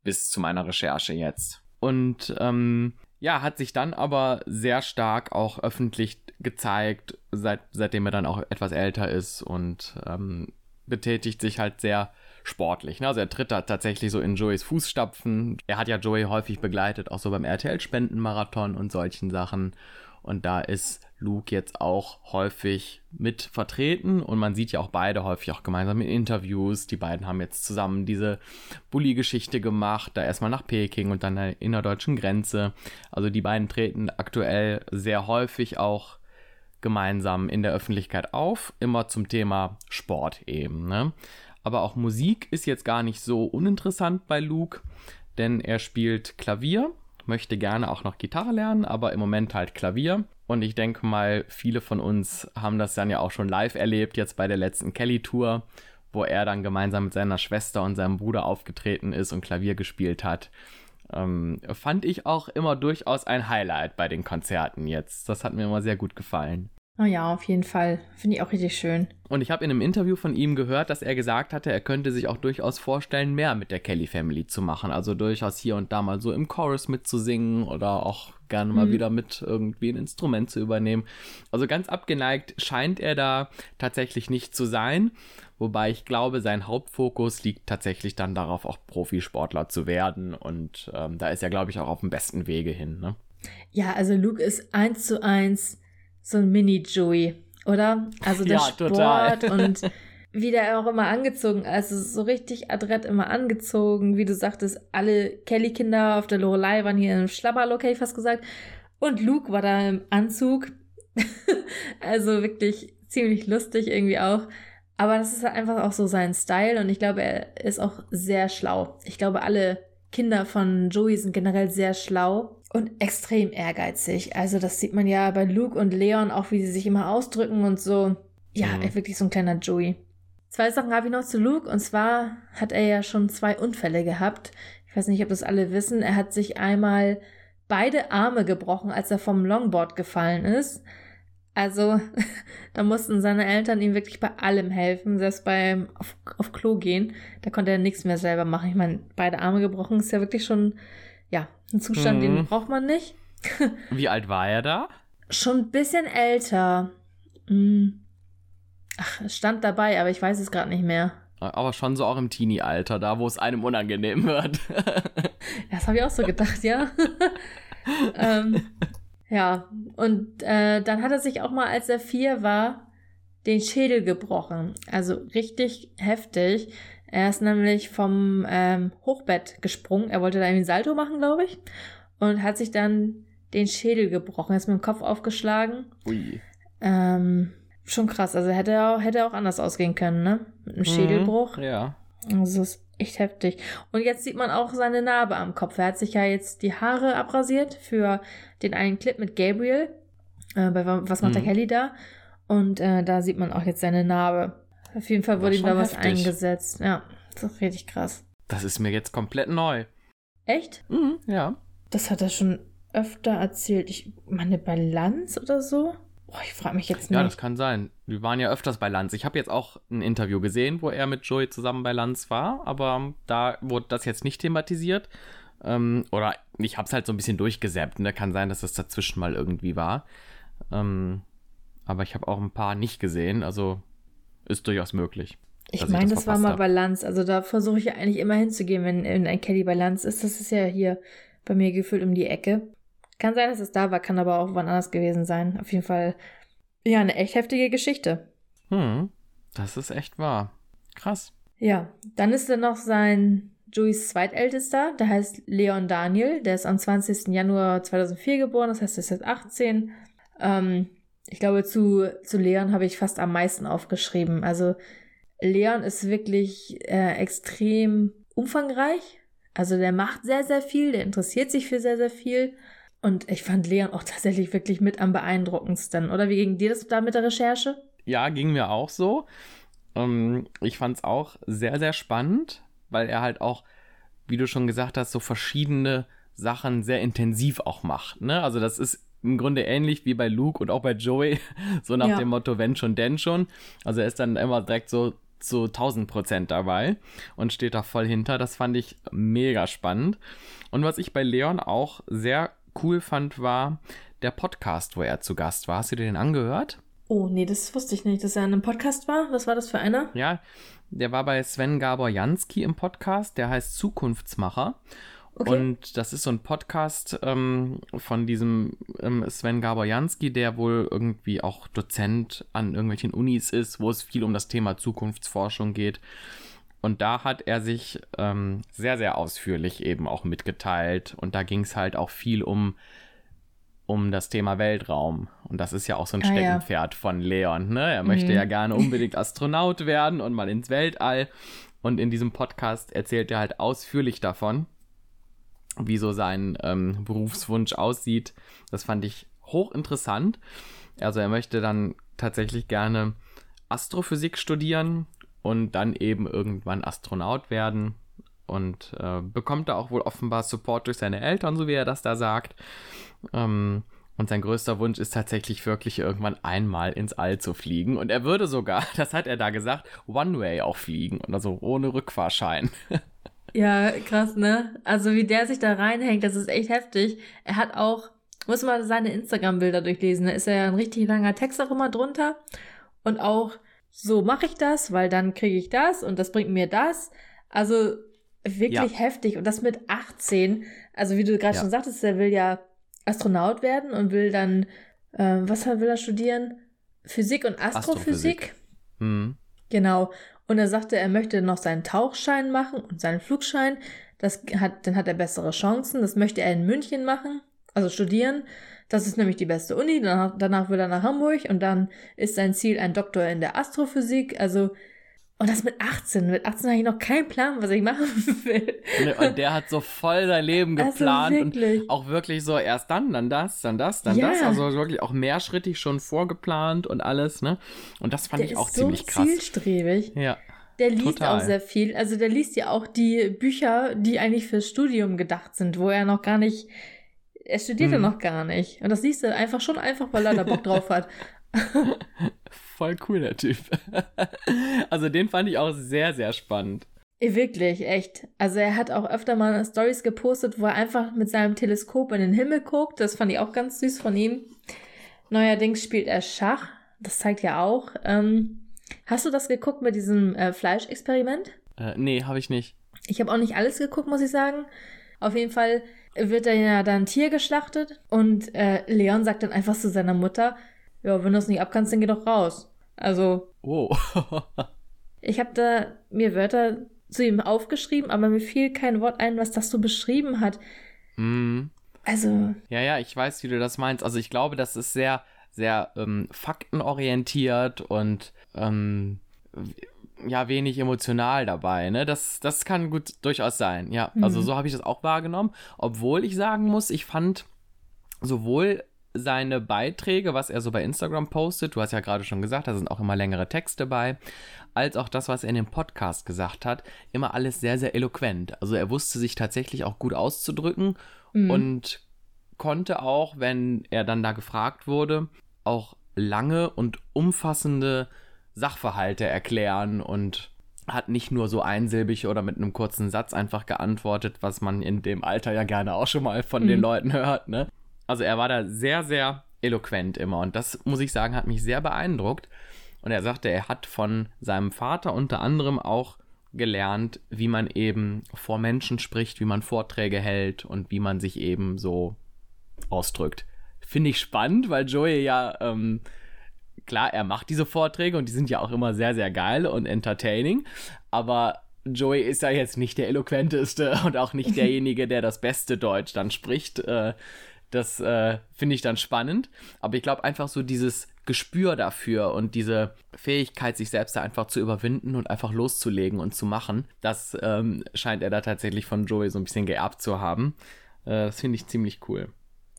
bis zu meiner Recherche jetzt. Und ähm, ja, hat sich dann aber sehr stark auch öffentlich gezeigt, seit, seitdem er dann auch etwas älter ist und ähm, betätigt sich halt sehr sportlich. Ne? Also er tritt da tatsächlich so in Joeys Fußstapfen. Er hat ja Joey häufig begleitet, auch so beim RTL-Spendenmarathon und solchen Sachen. Und da ist Luke jetzt auch häufig mit vertreten und man sieht ja auch beide häufig auch gemeinsam in Interviews. Die beiden haben jetzt zusammen diese Bully-Geschichte gemacht, da erstmal nach Peking und dann der innerdeutschen Grenze. Also die beiden treten aktuell sehr häufig auch gemeinsam in der Öffentlichkeit auf, immer zum Thema Sport eben. Ne? Aber auch Musik ist jetzt gar nicht so uninteressant bei Luke, denn er spielt Klavier möchte gerne auch noch Gitarre lernen, aber im Moment halt Klavier. Und ich denke mal, viele von uns haben das dann ja auch schon live erlebt, jetzt bei der letzten Kelly-Tour, wo er dann gemeinsam mit seiner Schwester und seinem Bruder aufgetreten ist und Klavier gespielt hat. Ähm, fand ich auch immer durchaus ein Highlight bei den Konzerten jetzt. Das hat mir immer sehr gut gefallen. Oh ja, auf jeden Fall. Finde ich auch richtig schön. Und ich habe in einem Interview von ihm gehört, dass er gesagt hatte, er könnte sich auch durchaus vorstellen, mehr mit der Kelly Family zu machen. Also durchaus hier und da mal so im Chorus mitzusingen oder auch gerne mal mhm. wieder mit irgendwie ein Instrument zu übernehmen. Also ganz abgeneigt scheint er da tatsächlich nicht zu sein. Wobei ich glaube, sein Hauptfokus liegt tatsächlich dann darauf, auch Profisportler zu werden. Und ähm, da ist er, glaube ich, auch auf dem besten Wege hin. Ne? Ja, also Luke ist eins zu eins so ein Mini-Joey, oder? Also der ja, Sport total. [LAUGHS] und wie der auch immer angezogen, also so richtig adrett immer angezogen, wie du sagtest, alle Kelly-Kinder auf der Lorelei waren hier im Schlabberlook, hätte ich fast gesagt. Und Luke war da im Anzug. [LAUGHS] also wirklich ziemlich lustig irgendwie auch. Aber das ist halt einfach auch so sein Style und ich glaube, er ist auch sehr schlau. Ich glaube, alle Kinder von Joey sind generell sehr schlau und extrem ehrgeizig. Also das sieht man ja bei Luke und Leon auch, wie sie sich immer ausdrücken und so. Ja, mhm. wirklich so ein kleiner Joey. Zwei Sachen habe ich noch zu Luke und zwar hat er ja schon zwei Unfälle gehabt. Ich weiß nicht, ob das alle wissen. Er hat sich einmal beide Arme gebrochen, als er vom Longboard gefallen ist. Also, [LAUGHS] da mussten seine Eltern ihm wirklich bei allem helfen, selbst beim auf, auf Klo gehen. Da konnte er nichts mehr selber machen. Ich meine, beide Arme gebrochen ist ja wirklich schon, ja, ein Zustand, mhm. den braucht man nicht. [LAUGHS] Wie alt war er da? Schon ein bisschen älter. Hm. Ach, es stand dabei, aber ich weiß es gerade nicht mehr. Aber schon so auch im Teenie-Alter, da wo es einem unangenehm wird. [LAUGHS] das habe ich auch so gedacht, ja. ähm, ja, und äh, dann hat er sich auch mal, als er vier war, den Schädel gebrochen. Also richtig heftig. Er ist nämlich vom ähm, Hochbett gesprungen. Er wollte da irgendwie Salto machen, glaube ich. Und hat sich dann den Schädel gebrochen. Er ist mit dem Kopf aufgeschlagen. Ui. Ähm, schon krass. Also hätte auch, hätte auch anders ausgehen können, ne? Mit einem mhm, Schädelbruch. Ja. Also ist echt heftig. Und jetzt sieht man auch seine Narbe am Kopf. Er hat sich ja jetzt die Haare abrasiert für den einen Clip mit Gabriel. Äh, bei Was macht mhm. der Kelly da? Und äh, da sieht man auch jetzt seine Narbe. Auf jeden Fall wurde ihm da was heftig. eingesetzt. Ja, das ist richtig krass. Das ist mir jetzt komplett neu. Echt? Mhm, ja. Das hat er schon öfter erzählt. Ich meine, Balance oder so? Oh, ich frage mich jetzt nicht. Ja, das kann sein. Wir waren ja öfters bei Lanz. Ich habe jetzt auch ein Interview gesehen, wo er mit Joey zusammen bei Lanz war, aber da wurde das jetzt nicht thematisiert. Ähm, oder ich habe es halt so ein bisschen durchgesäppt. Ne? Kann sein, dass das dazwischen mal irgendwie war. Ähm, aber ich habe auch ein paar nicht gesehen, also ist durchaus möglich. Ich meine, das, das war mal Balance. Also da versuche ich ja eigentlich immer hinzugehen, wenn ein Kelly Balance ist. Das ist ja hier bei mir gefühlt um die Ecke. Kann sein, dass es da war, kann aber auch wann anders gewesen sein. Auf jeden Fall, ja, eine echt heftige Geschichte. Hm, das ist echt wahr. Krass. Ja, dann ist da noch sein Joeys zweitältester, der heißt Leon Daniel. Der ist am 20. Januar 2004 geboren, das heißt, er ist jetzt 18. Ähm, ich glaube, zu, zu Leon habe ich fast am meisten aufgeschrieben. Also, Leon ist wirklich äh, extrem umfangreich. Also, der macht sehr, sehr viel, der interessiert sich für sehr, sehr viel. Und ich fand Leon auch tatsächlich wirklich mit am beeindruckendsten. Oder wie ging dir das da mit der Recherche? Ja, ging mir auch so. Ähm, ich fand es auch sehr, sehr spannend, weil er halt auch, wie du schon gesagt hast, so verschiedene Sachen sehr intensiv auch macht. Ne? Also das ist im Grunde ähnlich wie bei Luke und auch bei Joey, [LAUGHS] so nach ja. dem Motto, wenn schon, denn schon. Also er ist dann immer direkt so zu 1000 Prozent dabei und steht da voll hinter. Das fand ich mega spannend. Und was ich bei Leon auch sehr cool fand, war der Podcast, wo er zu Gast war. Hast du dir den angehört? Oh, nee, das wusste ich nicht, dass er in einem Podcast war. Was war das für einer? Ja, der war bei Sven Gabor Jansky im Podcast, der heißt Zukunftsmacher. Okay. Und das ist so ein Podcast ähm, von diesem ähm, Sven Gabor Jansky, der wohl irgendwie auch Dozent an irgendwelchen Unis ist, wo es viel um das Thema Zukunftsforschung geht. Und da hat er sich ähm, sehr, sehr ausführlich eben auch mitgeteilt. Und da ging es halt auch viel um, um das Thema Weltraum. Und das ist ja auch so ein ah, Steckenpferd ja. von Leon. Ne? Er mhm. möchte ja gerne unbedingt Astronaut werden und mal ins Weltall. Und in diesem Podcast erzählt er halt ausführlich davon, wie so sein ähm, Berufswunsch aussieht. Das fand ich hochinteressant. Also er möchte dann tatsächlich gerne Astrophysik studieren und dann eben irgendwann Astronaut werden und äh, bekommt da auch wohl offenbar Support durch seine Eltern, so wie er das da sagt. Ähm, und sein größter Wunsch ist tatsächlich wirklich irgendwann einmal ins All zu fliegen. Und er würde sogar, [LAUGHS] das hat er da gesagt, One-Way auch fliegen. Also ohne Rückfahrschein. [LAUGHS] Ja, krass, ne? Also wie der sich da reinhängt, das ist echt heftig. Er hat auch, muss man seine Instagram-Bilder durchlesen, da ist ja ein richtig langer Text auch immer drunter. Und auch so mache ich das, weil dann kriege ich das und das bringt mir das. Also wirklich ja. heftig. Und das mit 18. Also wie du gerade ja. schon sagtest, er will ja Astronaut werden und will dann, äh, was will er studieren? Physik und Astrophysik. Astrophysik. Mhm. Genau. Und er sagte, er möchte noch seinen Tauchschein machen und seinen Flugschein. Das hat, dann hat er bessere Chancen. Das möchte er in München machen, also studieren. Das ist nämlich die beste Uni. Danach, danach will er nach Hamburg und dann ist sein Ziel ein Doktor in der Astrophysik. Also, und das mit 18. Mit 18 habe ich noch keinen Plan, was ich machen [LAUGHS] will. Und der hat so voll sein Leben also geplant also und auch wirklich so erst dann, dann das, dann das, dann ja. das. Also wirklich auch mehrschrittig schon vorgeplant und alles, ne? Und das fand der ich auch ziemlich so krass. zielstrebig. Ja. Der liest Total. auch sehr viel. Also der liest ja auch die Bücher, die eigentlich fürs Studium gedacht sind, wo er noch gar nicht er studierte hm. noch gar nicht. Und das siehst du einfach schon einfach, weil er da Bock drauf hat. [LAUGHS] Voll cool, der Typ. [LAUGHS] also den fand ich auch sehr, sehr spannend. Wirklich, echt. Also er hat auch öfter mal Stories gepostet, wo er einfach mit seinem Teleskop in den Himmel guckt. Das fand ich auch ganz süß von ihm. Neuerdings spielt er Schach. Das zeigt ja auch. Ähm, hast du das geguckt mit diesem äh, Fleischexperiment? Äh, nee, habe ich nicht. Ich habe auch nicht alles geguckt, muss ich sagen. Auf jeden Fall wird da ja dann Tier geschlachtet und äh, Leon sagt dann einfach zu seiner Mutter, ja, wenn du es nicht abkannst, dann geh doch raus. Also. Oh. [LAUGHS] ich habe da mir Wörter zu ihm aufgeschrieben, aber mir fiel kein Wort ein, was das so beschrieben hat. Mm. Also. Ja, ja, ich weiß, wie du das meinst. Also ich glaube, das ist sehr, sehr ähm, faktenorientiert und ähm, ja, wenig emotional dabei. Ne? Das, das kann gut durchaus sein. Ja, mhm. also so habe ich das auch wahrgenommen. Obwohl ich sagen muss, ich fand sowohl seine Beiträge, was er so bei Instagram postet, du hast ja gerade schon gesagt, da sind auch immer längere Texte bei, als auch das, was er in dem Podcast gesagt hat, immer alles sehr, sehr eloquent. Also er wusste sich tatsächlich auch gut auszudrücken mhm. und konnte auch, wenn er dann da gefragt wurde, auch lange und umfassende Sachverhalte erklären und hat nicht nur so einsilbig oder mit einem kurzen Satz einfach geantwortet, was man in dem Alter ja gerne auch schon mal von mhm. den Leuten hört, ne? Also er war da sehr, sehr eloquent immer und das, muss ich sagen, hat mich sehr beeindruckt. Und er sagte, er hat von seinem Vater unter anderem auch gelernt, wie man eben vor Menschen spricht, wie man Vorträge hält und wie man sich eben so ausdrückt. Finde ich spannend, weil Joey ja ähm, klar, er macht diese Vorträge und die sind ja auch immer sehr, sehr geil und entertaining. Aber Joey ist ja jetzt nicht der eloquenteste [LAUGHS] und auch nicht derjenige, der das beste Deutsch dann spricht. Äh, das äh, finde ich dann spannend. Aber ich glaube einfach so dieses Gespür dafür und diese Fähigkeit, sich selbst da einfach zu überwinden und einfach loszulegen und zu machen, das ähm, scheint er da tatsächlich von Joey so ein bisschen geerbt zu haben. Äh, das finde ich ziemlich cool.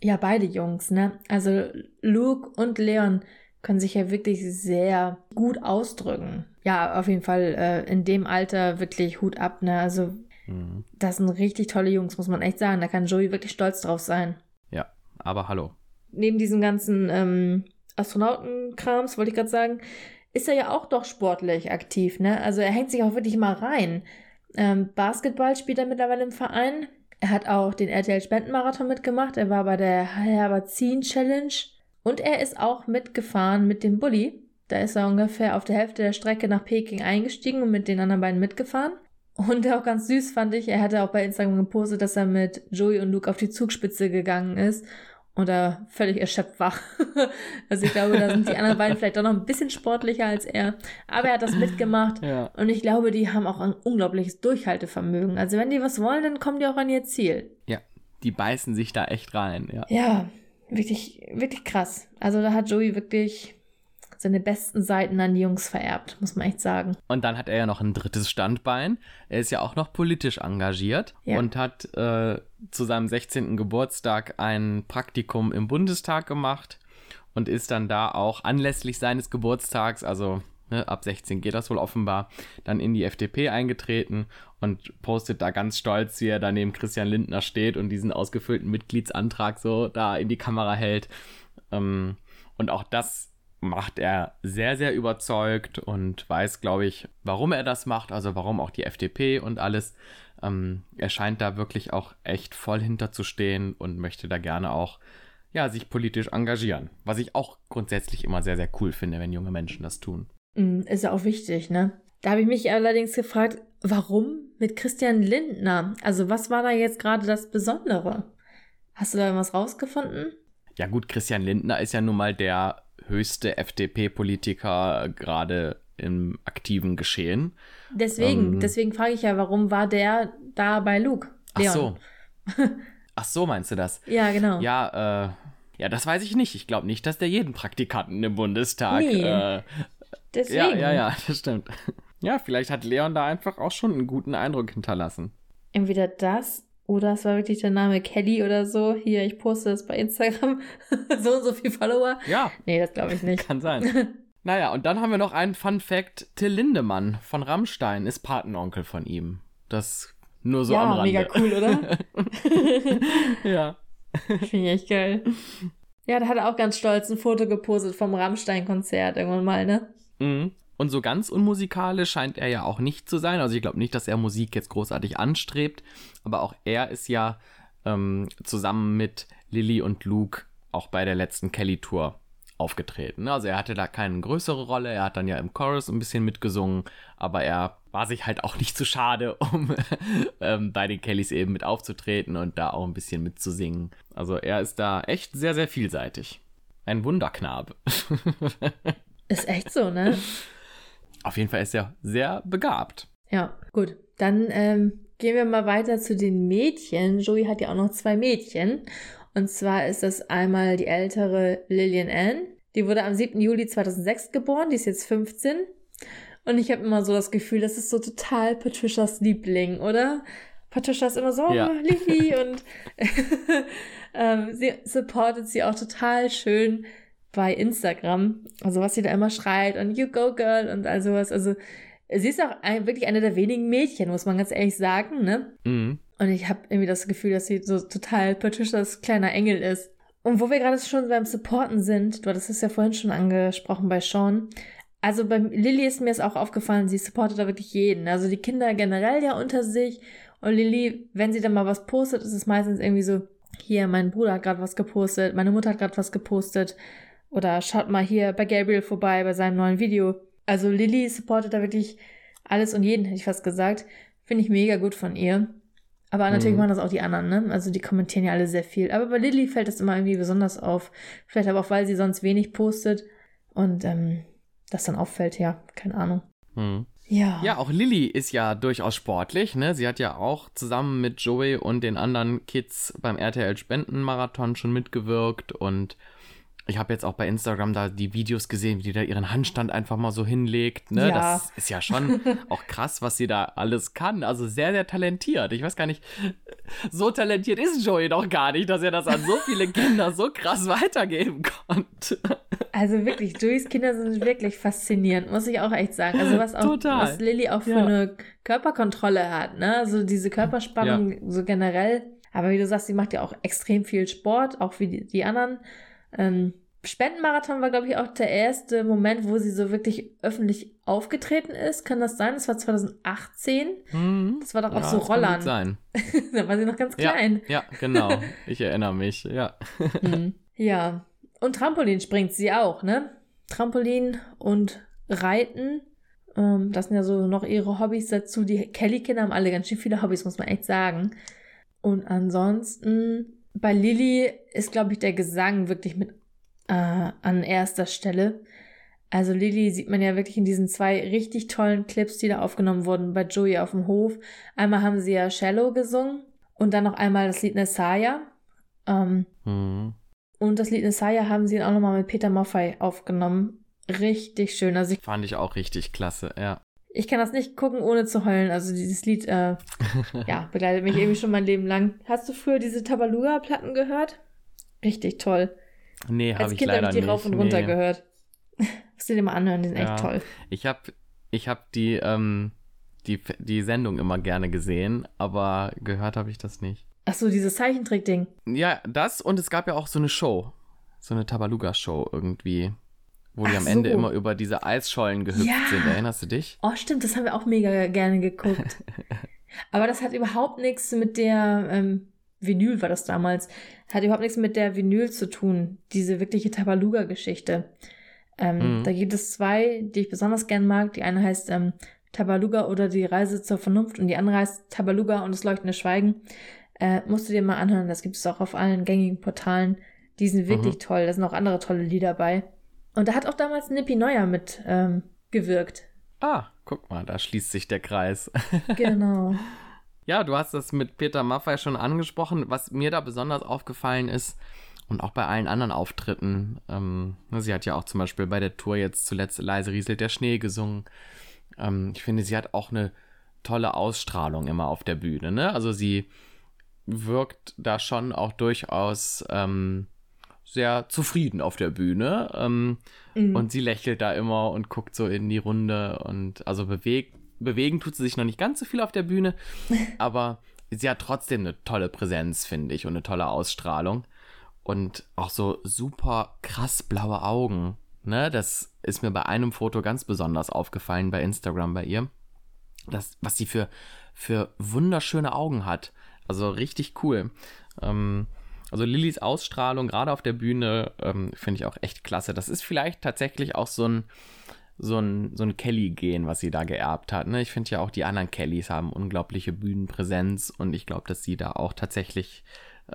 Ja, beide Jungs, ne? Also Luke und Leon können sich ja wirklich sehr gut ausdrücken. Ja, auf jeden Fall äh, in dem Alter wirklich Hut ab, ne? Also, mhm. das sind richtig tolle Jungs, muss man echt sagen. Da kann Joey wirklich stolz drauf sein. Ja, aber hallo. Neben diesem ganzen ähm, Astronautenkrams, wollte ich gerade sagen, ist er ja auch doch sportlich aktiv, ne? Also er hängt sich auch wirklich mal rein. Ähm, Basketball spielt er mittlerweile im Verein. Er hat auch den RTL Spendenmarathon mitgemacht. Er war bei der Herbazin Challenge und er ist auch mitgefahren mit dem Bulli. Da ist er ungefähr auf der Hälfte der Strecke nach Peking eingestiegen und mit den anderen beiden mitgefahren. Und auch ganz süß fand ich, er hatte auch bei Instagram gepostet, dass er mit Joey und Luke auf die Zugspitze gegangen ist und da völlig erschöpft war. [LAUGHS] also ich glaube, da sind die anderen beiden vielleicht doch noch ein bisschen sportlicher als er. Aber er hat das mitgemacht ja. und ich glaube, die haben auch ein unglaubliches Durchhaltevermögen. Also wenn die was wollen, dann kommen die auch an ihr Ziel. Ja, die beißen sich da echt rein, ja. Ja, wirklich, wirklich krass. Also da hat Joey wirklich seine besten Seiten an die Jungs vererbt, muss man echt sagen. Und dann hat er ja noch ein drittes Standbein. Er ist ja auch noch politisch engagiert ja. und hat äh, zu seinem 16. Geburtstag ein Praktikum im Bundestag gemacht und ist dann da auch anlässlich seines Geburtstags, also ne, ab 16 geht das wohl offenbar, dann in die FDP eingetreten und postet da ganz stolz, wie er da neben Christian Lindner steht und diesen ausgefüllten Mitgliedsantrag so da in die Kamera hält. Ähm, und auch das macht er sehr, sehr überzeugt und weiß, glaube ich, warum er das macht, also warum auch die FDP und alles. Ähm, er scheint da wirklich auch echt voll hinterzustehen und möchte da gerne auch ja, sich politisch engagieren. Was ich auch grundsätzlich immer sehr, sehr cool finde, wenn junge Menschen das tun. Mm, ist ja auch wichtig, ne? Da habe ich mich allerdings gefragt, warum mit Christian Lindner? Also was war da jetzt gerade das Besondere? Hast du da irgendwas rausgefunden? Ja gut, Christian Lindner ist ja nun mal der höchste FDP-Politiker gerade im aktiven Geschehen. Deswegen, ähm, deswegen frage ich ja, warum war der da bei Luke? Leon? Ach so. [LAUGHS] Ach so, meinst du das? Ja, genau. Ja, äh, ja, das weiß ich nicht. Ich glaube nicht, dass der jeden Praktikanten im Bundestag. Nee. Äh, deswegen. Ja, ja, ja, [LAUGHS] das stimmt. Ja, vielleicht hat Leon da einfach auch schon einen guten Eindruck hinterlassen. Entweder das oder es war wirklich der Name Kelly oder so. Hier, ich poste das bei Instagram. [LAUGHS] so und so viel Follower. Ja. Nee, das glaube ich nicht. [LAUGHS] Kann sein. naja, und dann haben wir noch einen Fun Fact. Till Lindemann von Rammstein ist Patenonkel von ihm. Das nur so ja, am Rande. mega cool, oder? ja. Finde ich echt geil. Ja, da hat er auch ganz stolz ein Foto gepostet vom Rammstein-Konzert irgendwann mal, ne? Mhm. Und so ganz unmusikalisch scheint er ja auch nicht zu sein. Also ich glaube nicht, dass er Musik jetzt großartig anstrebt. Aber auch er ist ja ähm, zusammen mit Lilly und Luke auch bei der letzten Kelly-Tour aufgetreten. Also er hatte da keine größere Rolle. Er hat dann ja im Chorus ein bisschen mitgesungen. Aber er war sich halt auch nicht zu schade, [LAUGHS] um ähm, bei den Kellys eben mit aufzutreten und da auch ein bisschen mitzusingen. Also er ist da echt sehr, sehr vielseitig. Ein Wunderknabe. [LAUGHS] ist echt so, ne? [LAUGHS] Auf jeden Fall ist er sehr begabt. Ja, gut. Dann ähm, gehen wir mal weiter zu den Mädchen. Joey hat ja auch noch zwei Mädchen. Und zwar ist das einmal die ältere Lillian Ann. Die wurde am 7. Juli 2006 geboren. Die ist jetzt 15. Und ich habe immer so das Gefühl, das ist so total Patricias Liebling, oder? Patricia ist immer so, ja. oh, Lili und [LAUGHS] ähm, sie supportet sie auch total schön bei Instagram. Also was sie da immer schreit und You Go Girl und all sowas. Also sie ist auch ein, wirklich eine der wenigen Mädchen, muss man ganz ehrlich sagen, ne? Mhm. Und ich habe irgendwie das Gefühl, dass sie so total Patricias kleiner Engel ist. Und wo wir gerade schon beim Supporten sind, du hattest es ja vorhin schon angesprochen bei Sean. Also bei Lilly ist mir es auch aufgefallen, sie supportet da wirklich jeden. Also die Kinder generell ja unter sich. Und Lilly, wenn sie dann mal was postet, ist es meistens irgendwie so, hier, mein Bruder hat gerade was gepostet, meine Mutter hat gerade was gepostet. Oder schaut mal hier bei Gabriel vorbei bei seinem neuen Video. Also Lilly supportet da wirklich alles und jeden, hätte ich fast gesagt. Finde ich mega gut von ihr. Aber natürlich mhm. machen das auch die anderen, ne? Also die kommentieren ja alle sehr viel. Aber bei Lilly fällt das immer irgendwie besonders auf. Vielleicht aber auch, weil sie sonst wenig postet und ähm, das dann auffällt, ja, keine Ahnung. Mhm. Ja. Ja, auch Lilly ist ja durchaus sportlich, ne? Sie hat ja auch zusammen mit Joey und den anderen Kids beim RTL Spendenmarathon schon mitgewirkt und ich habe jetzt auch bei Instagram da die Videos gesehen, wie die da ihren Handstand einfach mal so hinlegt. Ne? Ja. Das ist ja schon [LAUGHS] auch krass, was sie da alles kann. Also sehr, sehr talentiert. Ich weiß gar nicht, so talentiert ist Joey doch gar nicht, dass er das an so viele Kinder so krass weitergeben konnte. Also wirklich, Joeys Kinder sind wirklich faszinierend, muss ich auch echt sagen. Also was auch, Total. was Lilly auch für ja. eine Körperkontrolle hat, ne? Also diese Körperspannung ja. so generell. Aber wie du sagst, sie macht ja auch extrem viel Sport, auch wie die, die anderen. Ähm, Spendenmarathon war, glaube ich, auch der erste Moment, wo sie so wirklich öffentlich aufgetreten ist. Kann das sein? Das war 2018. Mhm. Das war doch auch ja, so Rollern. Kann sein. [LAUGHS] da war sie noch ganz klein. Ja, ja genau. Ich erinnere mich, ja. [LAUGHS] mhm. Ja. Und Trampolin springt sie auch, ne? Trampolin und Reiten. Ähm, das sind ja so noch ihre Hobbys dazu. Die Kelly-Kinder haben alle ganz schön viele Hobbys, muss man echt sagen. Und ansonsten bei Lilly ist, glaube ich, der Gesang wirklich mit äh, an erster Stelle. Also Lilly sieht man ja wirklich in diesen zwei richtig tollen Clips, die da aufgenommen wurden bei Joey auf dem Hof. Einmal haben sie ja Shallow gesungen und dann noch einmal das Lied Nessaya. Ähm, mhm. Und das Lied Nessaya haben sie auch nochmal mit Peter Maffay aufgenommen. Richtig schön. Also ich, Fand ich auch richtig klasse, ja. Ich kann das nicht gucken, ohne zu heulen. Also dieses Lied, äh, [LAUGHS] ja, begleitet mich irgendwie schon mein Leben lang. Hast du früher diese Tabaluga-Platten gehört? Richtig toll. Nee, habe ich kind leider nicht. Als Kind habe ich die rauf und runter nee. gehört. [LAUGHS] Musst du dir mal anhören, die sind ja. echt toll. Ich habe ich hab die, ähm, die, die Sendung immer gerne gesehen, aber gehört habe ich das nicht. Ach so, dieses Zeichentrick-Ding. Ja, das und es gab ja auch so eine Show. So eine Tabaluga-Show irgendwie. Wo die Ach am Ende immer über diese Eisschollen gehüpft ja. sind. Erinnerst du dich? Oh, stimmt, das haben wir auch mega gerne geguckt. [LAUGHS] aber das hat überhaupt nichts mit der ähm, Vinyl war das damals, hat überhaupt nichts mit der Vinyl zu tun, diese wirkliche Tabaluga-Geschichte. Ähm, mhm. Da gibt es zwei, die ich besonders gern mag. Die eine heißt ähm, Tabaluga oder die Reise zur Vernunft und die andere heißt Tabaluga und das leuchtende Schweigen. Äh, musst du dir mal anhören, das gibt es auch auf allen gängigen Portalen. Die sind wirklich mhm. toll, da sind auch andere tolle Lieder bei. Und da hat auch damals Nippy Neuer mit ähm, gewirkt. Ah, guck mal, da schließt sich der Kreis. [LAUGHS] genau. Ja, du hast das mit Peter Maffay schon angesprochen. Was mir da besonders aufgefallen ist, und auch bei allen anderen Auftritten, ähm, sie hat ja auch zum Beispiel bei der Tour jetzt zuletzt Leise rieselt der Schnee gesungen. Ähm, ich finde, sie hat auch eine tolle Ausstrahlung immer auf der Bühne. Ne? Also sie wirkt da schon auch durchaus ähm, sehr zufrieden auf der Bühne. Ähm, mhm. Und sie lächelt da immer und guckt so in die Runde und also bewegt bewegen tut sie sich noch nicht ganz so viel auf der Bühne, [LAUGHS] aber sie hat trotzdem eine tolle Präsenz, finde ich, und eine tolle Ausstrahlung. und auch so super krass blaue Augen. Ne, das ist mir bei einem Foto ganz besonders aufgefallen bei Instagram bei ihr. Das, was sie für, für wunderschöne Augen hat. Also richtig cool. Ähm, also Lillys Ausstrahlung, gerade auf der Bühne, ähm, finde ich auch echt klasse. Das ist vielleicht tatsächlich auch so ein, so ein, so ein Kelly-Gen, was sie da geerbt hat. Ne? Ich finde ja auch, die anderen Kellys haben unglaubliche Bühnenpräsenz und ich glaube, dass sie da auch tatsächlich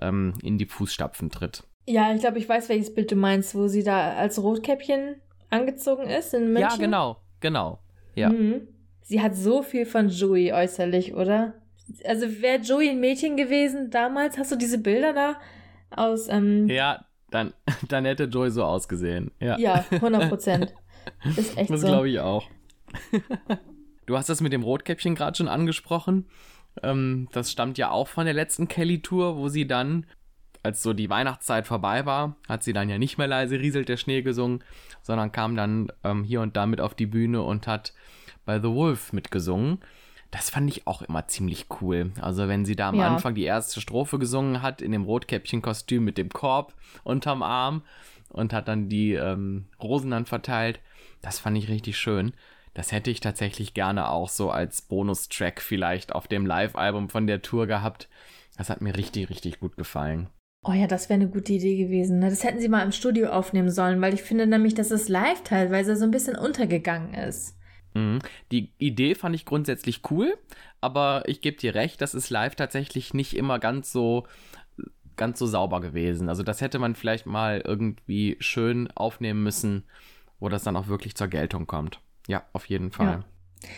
ähm, in die Fußstapfen tritt. Ja, ich glaube, ich weiß, welches Bild du meinst, wo sie da als Rotkäppchen angezogen ist in München. Ja, genau, genau. Ja. Mhm. Sie hat so viel von Joey äußerlich, oder? Also wäre Joey ein Mädchen gewesen damals, hast du diese Bilder da aus. Ähm, ja, dann, [LAUGHS] dann hätte Joey so ausgesehen. Ja, ja 100 Prozent. [LAUGHS] Ist echt das so. Das glaube ich auch. du hast das mit dem Rotkäppchen gerade schon angesprochen. Ähm, das stammt ja auch von der letzten Kelly-Tour, wo sie dann, als so die Weihnachtszeit vorbei war, hat sie dann ja nicht mehr leise rieselt der Schnee gesungen, sondern kam dann ähm, hier und da mit auf die Bühne und hat bei The Wolf mitgesungen. Das fand ich auch immer ziemlich cool. Also wenn sie da am ja. Anfang die erste Strophe gesungen hat, in dem Rotkäppchen-Kostüm mit dem Korb unterm Arm und hat dann die ähm, Rosen dann verteilt, das fand ich richtig schön. Das hätte ich tatsächlich gerne auch so als Bonustrack vielleicht auf dem Live-Album von der Tour gehabt. Das hat mir richtig, richtig gut gefallen. Oh ja, das wäre eine gute Idee gewesen. Ne? Das hätten sie mal im Studio aufnehmen sollen, weil ich finde nämlich, dass es live teilweise so ein bisschen untergegangen ist. Mhm. Die Idee fand ich grundsätzlich cool, aber ich gebe dir recht, das ist live tatsächlich nicht immer ganz so ganz so sauber gewesen. Also das hätte man vielleicht mal irgendwie schön aufnehmen müssen, wo das dann auch wirklich zur Geltung kommt. Ja, auf jeden Fall. Ja.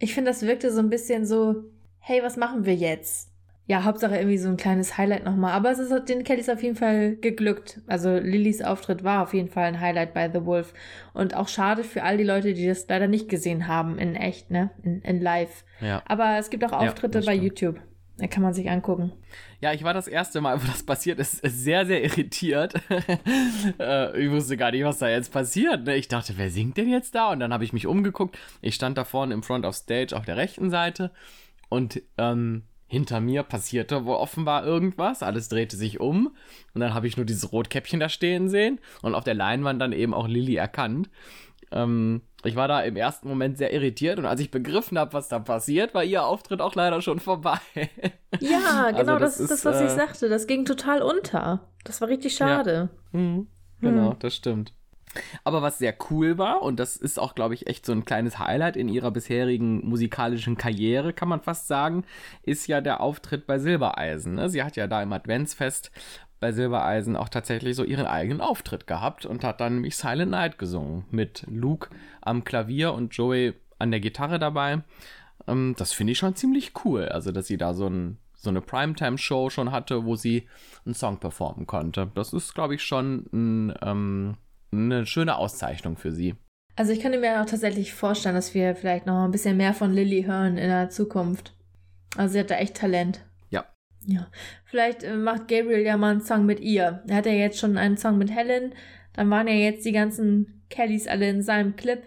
Ich finde, das wirkte so ein bisschen so, hey, was machen wir jetzt? Ja, Hauptsache irgendwie so ein kleines Highlight nochmal. Aber es ist den Kellys auf jeden Fall geglückt. Also Lillys Auftritt war auf jeden Fall ein Highlight bei The Wolf. Und auch schade für all die Leute, die das leider nicht gesehen haben in echt, ne? In, in live. Ja. Aber es gibt auch Auftritte ja, bei YouTube. Da kann man sich angucken. Ja, ich war das erste Mal, wo das passiert ist, sehr, sehr irritiert. [LAUGHS] äh, ich wusste gar nicht, was da jetzt passiert. Ne? Ich dachte, wer singt denn jetzt da? Und dann habe ich mich umgeguckt. Ich stand da vorne im Front of Stage auf der rechten Seite und ähm, hinter mir passierte wohl offenbar irgendwas. Alles drehte sich um und dann habe ich nur dieses Rotkäppchen da stehen sehen und auf der Leinwand dann eben auch Lilly erkannt. Ähm, ich war da im ersten Moment sehr irritiert und als ich begriffen habe, was da passiert, war ihr Auftritt auch leider schon vorbei. Ja, [LAUGHS] also genau, also das, das, ist das, was äh, ich sagte. Das ging total unter. Das war richtig schade. Ja. Mhm. Genau, mhm. das stimmt. Aber was sehr cool war, und das ist auch, glaube ich, echt so ein kleines Highlight in ihrer bisherigen musikalischen Karriere, kann man fast sagen, ist ja der Auftritt bei Silbereisen. Ne? Sie hat ja da im Adventsfest bei Silbereisen auch tatsächlich so ihren eigenen Auftritt gehabt und hat dann nämlich Silent Night gesungen mit Luke am Klavier und Joey an der Gitarre dabei. Ähm, das finde ich schon ziemlich cool, also dass sie da so, ein, so eine Primetime-Show schon hatte, wo sie einen Song performen konnte. Das ist, glaube ich, schon ein, ähm, eine schöne Auszeichnung für sie. Also ich könnte mir auch tatsächlich vorstellen, dass wir vielleicht noch ein bisschen mehr von Lilly hören in der Zukunft. Also sie hat da echt Talent. Ja, vielleicht äh, macht Gabriel ja mal einen Song mit ihr. Er hat ja jetzt schon einen Song mit Helen. Dann waren ja jetzt die ganzen Kellys alle in seinem Clip.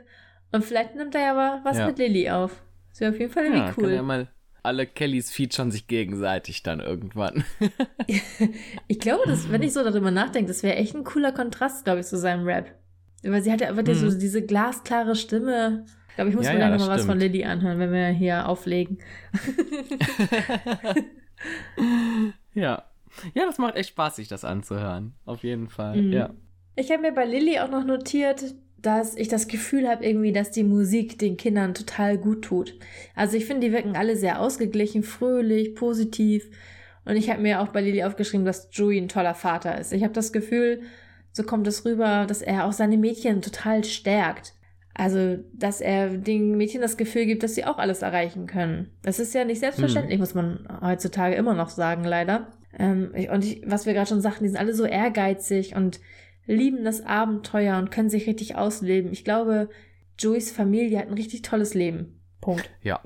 Und vielleicht nimmt er ja aber was ja. mit Lilly auf. Das wäre auf jeden Fall irgendwie ja, cool. Kann ja mal alle Kellys featuren sich gegenseitig dann irgendwann. [LAUGHS] ich glaube, dass, wenn ich so darüber nachdenke, das wäre echt ein cooler Kontrast, glaube ich, zu seinem Rap. Weil sie hat ja einfach mhm. so diese glasklare Stimme. Ich glaube, ich muss ja, mir ja, gleich mal was von Lilly anhören, wenn wir hier auflegen. [LAUGHS] ja. Ja, das macht echt Spaß, sich das anzuhören. Auf jeden Fall. Mhm. Ja. Ich habe mir bei Lilly auch noch notiert, dass ich das Gefühl habe irgendwie, dass die Musik den Kindern total gut tut. Also ich finde, die wirken alle sehr ausgeglichen, fröhlich, positiv. Und ich habe mir auch bei Lilly aufgeschrieben, dass Joey ein toller Vater ist. Ich habe das Gefühl, so kommt es rüber, dass er auch seine Mädchen total stärkt. Also, dass er den Mädchen das Gefühl gibt, dass sie auch alles erreichen können. Das ist ja nicht selbstverständlich, mhm. muss man heutzutage immer noch sagen, leider. Ähm, und ich, was wir gerade schon sagten, die sind alle so ehrgeizig und lieben das Abenteuer und können sich richtig ausleben. Ich glaube, Joeys Familie hat ein richtig tolles Leben. Punkt. Ja.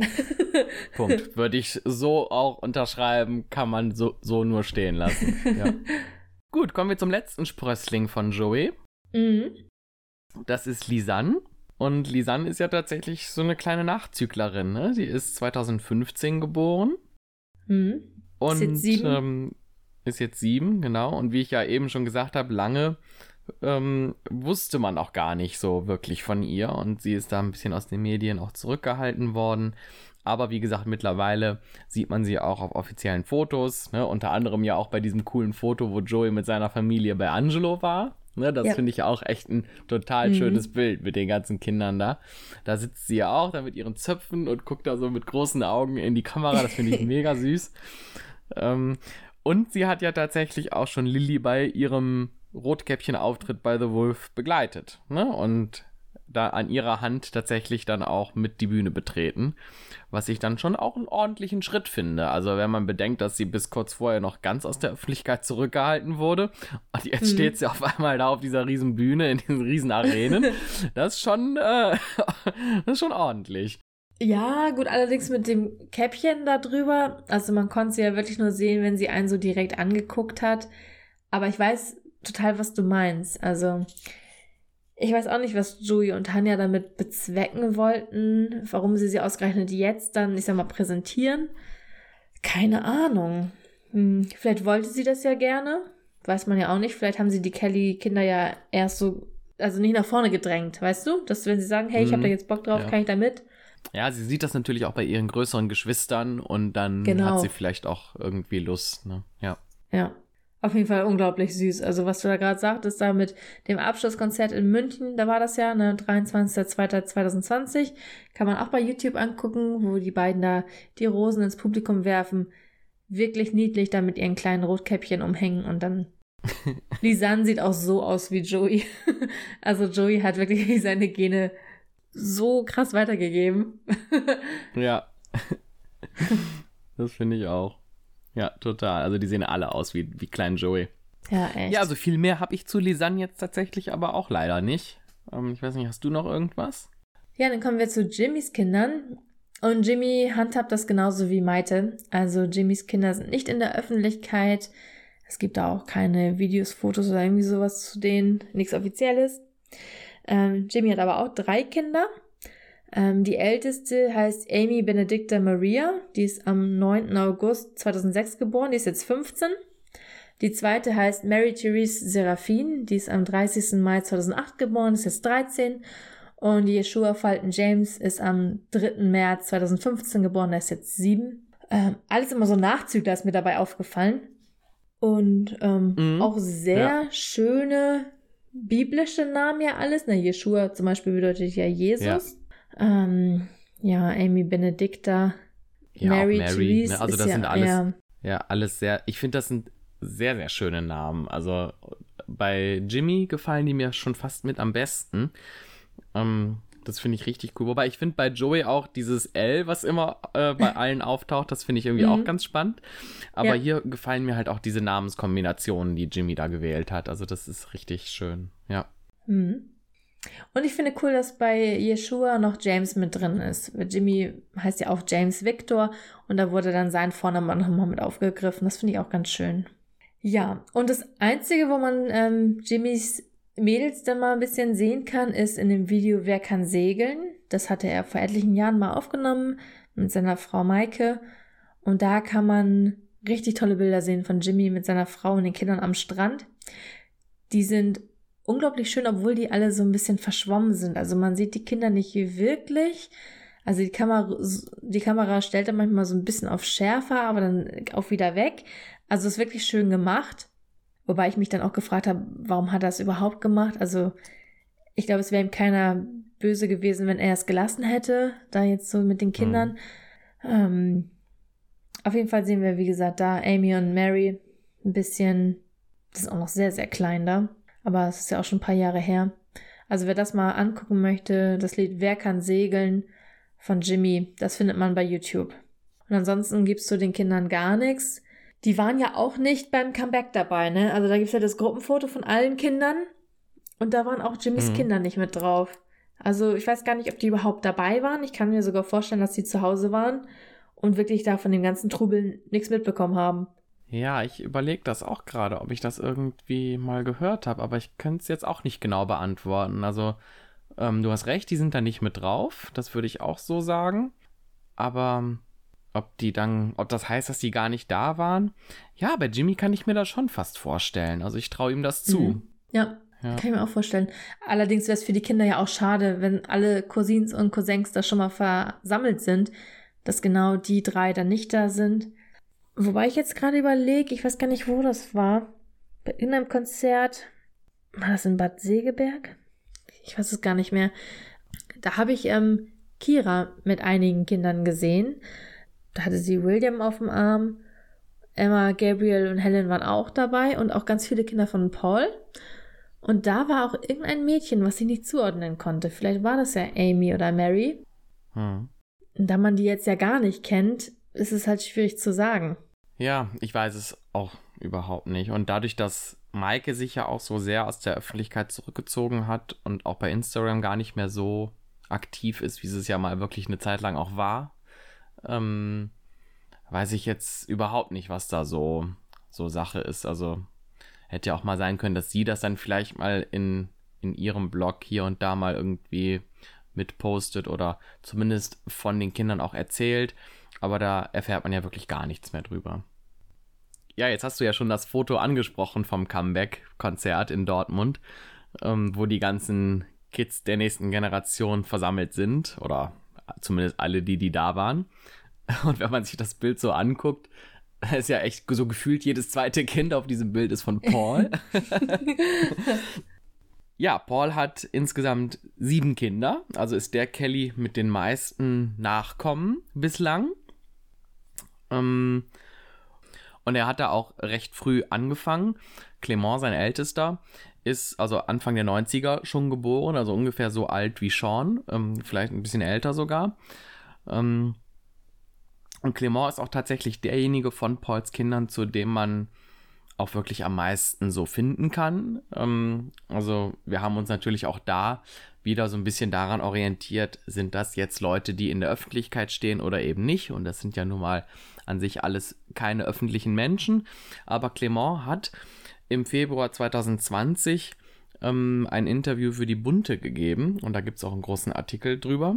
[LAUGHS] Punkt. Würde ich so auch unterschreiben, kann man so, so nur stehen lassen. [LAUGHS] Ja. Gut, kommen wir zum letzten Sprössling von Joey. Mhm. Das ist Lisanne. Und Lisanne ist ja tatsächlich so eine kleine Nachzüglerin, ne? Die ist 2015 geboren. Mhm. Und ähm, ist jetzt sieben, genau. Und wie ich ja eben schon gesagt habe, lange ähm, wusste man auch gar nicht so wirklich von ihr. Und sie ist da ein bisschen aus den Medien auch zurückgehalten worden. Aber wie gesagt, mittlerweile sieht man sie auch auf offiziellen Fotos. Ne? Unter anderem ja auch bei diesem coolen Foto, wo Joey mit seiner Familie bei Angelo war. Ne? Das ja. finde ich auch echt ein total mhm. schönes Bild mit den ganzen Kindern da. Da sitzt sie ja auch da mit ihren Zöpfen und guckt da so mit großen Augen in die Kamera. Das finde ich [LAUGHS] mega süß. Ähm, und sie hat ja tatsächlich auch schon Lilly bei ihrem Rotkäppchen-Auftritt bei The Wolf begleitet. Ne? Und da an ihrer Hand tatsächlich dann auch mit die Bühne betreten, was ich dann schon auch einen ordentlichen Schritt finde. Also wenn man bedenkt, dass sie bis kurz vorher noch ganz aus der Öffentlichkeit zurückgehalten wurde und jetzt mhm. steht sie auf einmal da auf dieser riesen Bühne in diesen riesen Arenen, [LAUGHS] das ist schon, äh, [LAUGHS] das ist schon ordentlich. Ja, gut, allerdings mit dem Käppchen da drüber, also man konnte sie ja wirklich nur sehen, wenn sie einen so direkt angeguckt hat. Aber ich weiß total, was du meinst. Also ich weiß auch nicht, was Joey und Tanja damit bezwecken wollten, warum sie sie ausgerechnet jetzt dann, ich sag mal, präsentieren. Keine Ahnung. Hm, vielleicht wollte sie das ja gerne. Weiß man ja auch nicht. Vielleicht haben sie die Kelly-Kinder ja erst so, also nicht nach vorne gedrängt, weißt du? Dass wenn sie sagen, hey, ich habe da mhm. jetzt Bock drauf, ja. kann ich da mit? Ja, sie sieht das natürlich auch bei ihren größeren Geschwistern und dann genau. hat sie vielleicht auch irgendwie Lust, ne? Ja. Ja auf jeden Fall unglaublich süß. Also was du da gerade sagtest, da mit dem Abschlusskonzert in München, da war das ja, ne, 23.02.2020, kann man auch bei YouTube angucken, wo die beiden da die Rosen ins Publikum werfen. Wirklich niedlich da mit ihren kleinen Rotkäppchen umhängen und dann [LAUGHS] Lisanne sieht auch so aus wie Joey. [LAUGHS] also Joey hat wirklich [LAUGHS] seine Gene so krass weitergegeben. [LAUGHS] ja. Das finde ich auch. Ja, total. Also die sehen alle aus wie, wie klein Joey. Ja, echt. Ja, also viel mehr habe ich zu Lisanne jetzt tatsächlich aber auch leider nicht. Ähm, ich weiß nicht, hast du noch irgendwas? Ja, dann kommen wir zu Jimmys Kindern. Und Jimmy handhabt das genauso wie Maite. Also Jimmys Kinder sind nicht in der Öffentlichkeit. Es gibt da auch keine Videos, Fotos oder irgendwie sowas zu denen. Nichts Offizielles. Ähm, Jimmy hat aber auch drei Kinder. Ähm, die älteste heißt Amy Benedicta Maria. Die ist am 9. August 2006 geboren. Die ist jetzt 15. Die zweite heißt Mary Therese Seraphine. Die ist am 30. Mai 2008 geboren. Ist jetzt 13. Und Yeshua Fulton James ist am 3. März 2015 geboren. Der ist jetzt 7. Ähm, alles immer so Nachzügler ist mir dabei aufgefallen. Und ähm, mhm. auch sehr ja. schöne biblische Namen ja alles. Na, Yeshua zum Beispiel bedeutet ja Jesus. Ja. Ähm, ja, Amy Benedicta, ja, Mary, Mary Therese. Ne? Also das sind ja, alles, ja. ja, alles sehr, ich finde, das sind sehr, sehr schöne Namen. Also bei Jimmy gefallen die mir schon fast mit am besten. Ähm, das finde ich richtig cool. Wobei ich finde bei Joey auch dieses L, was immer äh, bei [LAUGHS] allen auftaucht, das finde ich irgendwie mhm. auch ganz spannend. Aber ja. hier gefallen mir halt auch diese Namenskombinationen, die Jimmy da gewählt hat. Also das ist richtig schön, ja. Mhm. Und ich finde cool, dass bei Yeshua noch James mit drin ist. Jimmy heißt ja auch James Victor und da wurde dann sein Vorname nochmal mit aufgegriffen. Das finde ich auch ganz schön. Ja, und das Einzige, wo man ähm, Jimmys Mädels dann mal ein bisschen sehen kann, ist in dem Video Wer kann segeln? Das hatte er vor etlichen Jahren mal aufgenommen mit seiner Frau Maike. Und da kann man richtig tolle Bilder sehen von Jimmy mit seiner Frau und den Kindern am Strand. Die sind unglaublich schön, obwohl die alle so ein bisschen verschwommen sind. Also man sieht die Kinder nicht wirklich. Also die Kamera, die Kamera stellt dann manchmal so ein bisschen auf schärfer, aber dann auch wieder weg. Also ist wirklich schön gemacht. Wobei ich mich dann auch gefragt habe, warum hat er es überhaupt gemacht? Also ich glaube, es wäre ihm keiner böse gewesen, wenn er es gelassen hätte, da jetzt so mit den Kindern. Mhm. Ähm, auf jeden Fall sehen wir, wie gesagt, da Amy und Mary ein bisschen, das ist auch noch sehr, sehr klein da. Aber es ist ja auch schon ein paar Jahre her. Also wer das mal angucken möchte, das Lied Wer kann segeln von Jimmy, das findet man bei YouTube. Und ansonsten gibt's zu den Kindern gar nichts. Die waren ja auch nicht beim Comeback dabei, ne? Also da gibt's ja das Gruppenfoto von allen Kindern und da waren auch Jimmys mhm. Kinder nicht mit drauf. Also ich weiß gar nicht, ob die überhaupt dabei waren. Ich kann mir sogar vorstellen, dass sie zu Hause waren und wirklich da von dem ganzen Trubel nichts mitbekommen haben. Ja, ich überlege das auch gerade, ob ich das irgendwie mal gehört habe, aber ich könnte es jetzt auch nicht genau beantworten. Also, ähm, du hast recht, die sind da nicht mit drauf, das würde ich auch so sagen. Aber ob die dann, ob das heißt, dass die gar nicht da waren. Ja, bei Jimmy kann ich mir das schon fast vorstellen. Also ich traue ihm das zu. Mhm. Ja, ja. Kann ich mir auch vorstellen. Allerdings wäre es für die Kinder ja auch schade, wenn alle Cousins und Cousins da schon mal versammelt sind, dass genau die drei dann nicht da sind. Wobei ich jetzt gerade überlege, ich weiß gar nicht, wo das war. Bei irgendeinem Konzert. War das in Bad Segeberg? Ich weiß es gar nicht mehr. Da habe ich ähm, Kira mit einigen Kindern gesehen. Da hatte sie William auf dem Arm. Emma, Gabriel und Helen waren auch dabei und auch ganz viele Kinder von Paul. Und da war auch irgendein Mädchen, was sie nicht zuordnen konnte. Vielleicht war das ja Amy oder Mary. Hm. Da man die jetzt ja gar nicht kennt, ist es halt schwierig zu sagen. Ja, ich weiß es auch überhaupt nicht. Und dadurch, dass Maike sich ja auch so sehr aus der Öffentlichkeit zurückgezogen hat und auch bei Instagram gar nicht mehr so aktiv ist, wie es ja mal wirklich eine Zeit lang auch war, ähm, weiß ich jetzt überhaupt nicht, was da so, so Sache ist. Also hätte ja auch mal sein können, dass sie das dann vielleicht mal in, in ihrem Blog hier und da mal irgendwie mitpostet oder zumindest von den Kindern auch erzählt. Aber da erfährt man ja wirklich gar nichts mehr drüber. Ja, jetzt hast du ja schon das Foto angesprochen vom Comeback-Konzert in Dortmund, ähm, wo die ganzen Kids der nächsten Generation versammelt sind. Oder zumindest alle, die, die da waren. [LAUGHS] Und wenn man sich das Bild so anguckt, [LAUGHS] ist ja echt so gefühlt, jedes zweite Kind auf diesem Bild ist von Paul. [LAUGHS] ja, Paul hat insgesamt sieben Kinder, also ist der Kelly mit den meisten Nachkommen bislang. Ähm, und er hat da auch recht früh angefangen. Clement, sein Ältester, ist also Anfang der 90er schon geboren, also ungefähr so alt wie Sean, ähm, vielleicht ein bisschen älter sogar. Ähm, und Clement ist auch tatsächlich derjenige von Pauls Kindern, zu dem man auch wirklich am meisten so finden kann. Ähm, also wir haben uns natürlich auch da wieder so ein bisschen daran orientiert, sind das jetzt Leute, die in der Öffentlichkeit stehen oder eben nicht. Und das sind ja nun mal an sich alles keine öffentlichen Menschen. Aber Clement hat im Februar 2020 ähm, ein Interview für die Bunte gegeben und da gibt es auch einen großen Artikel drüber.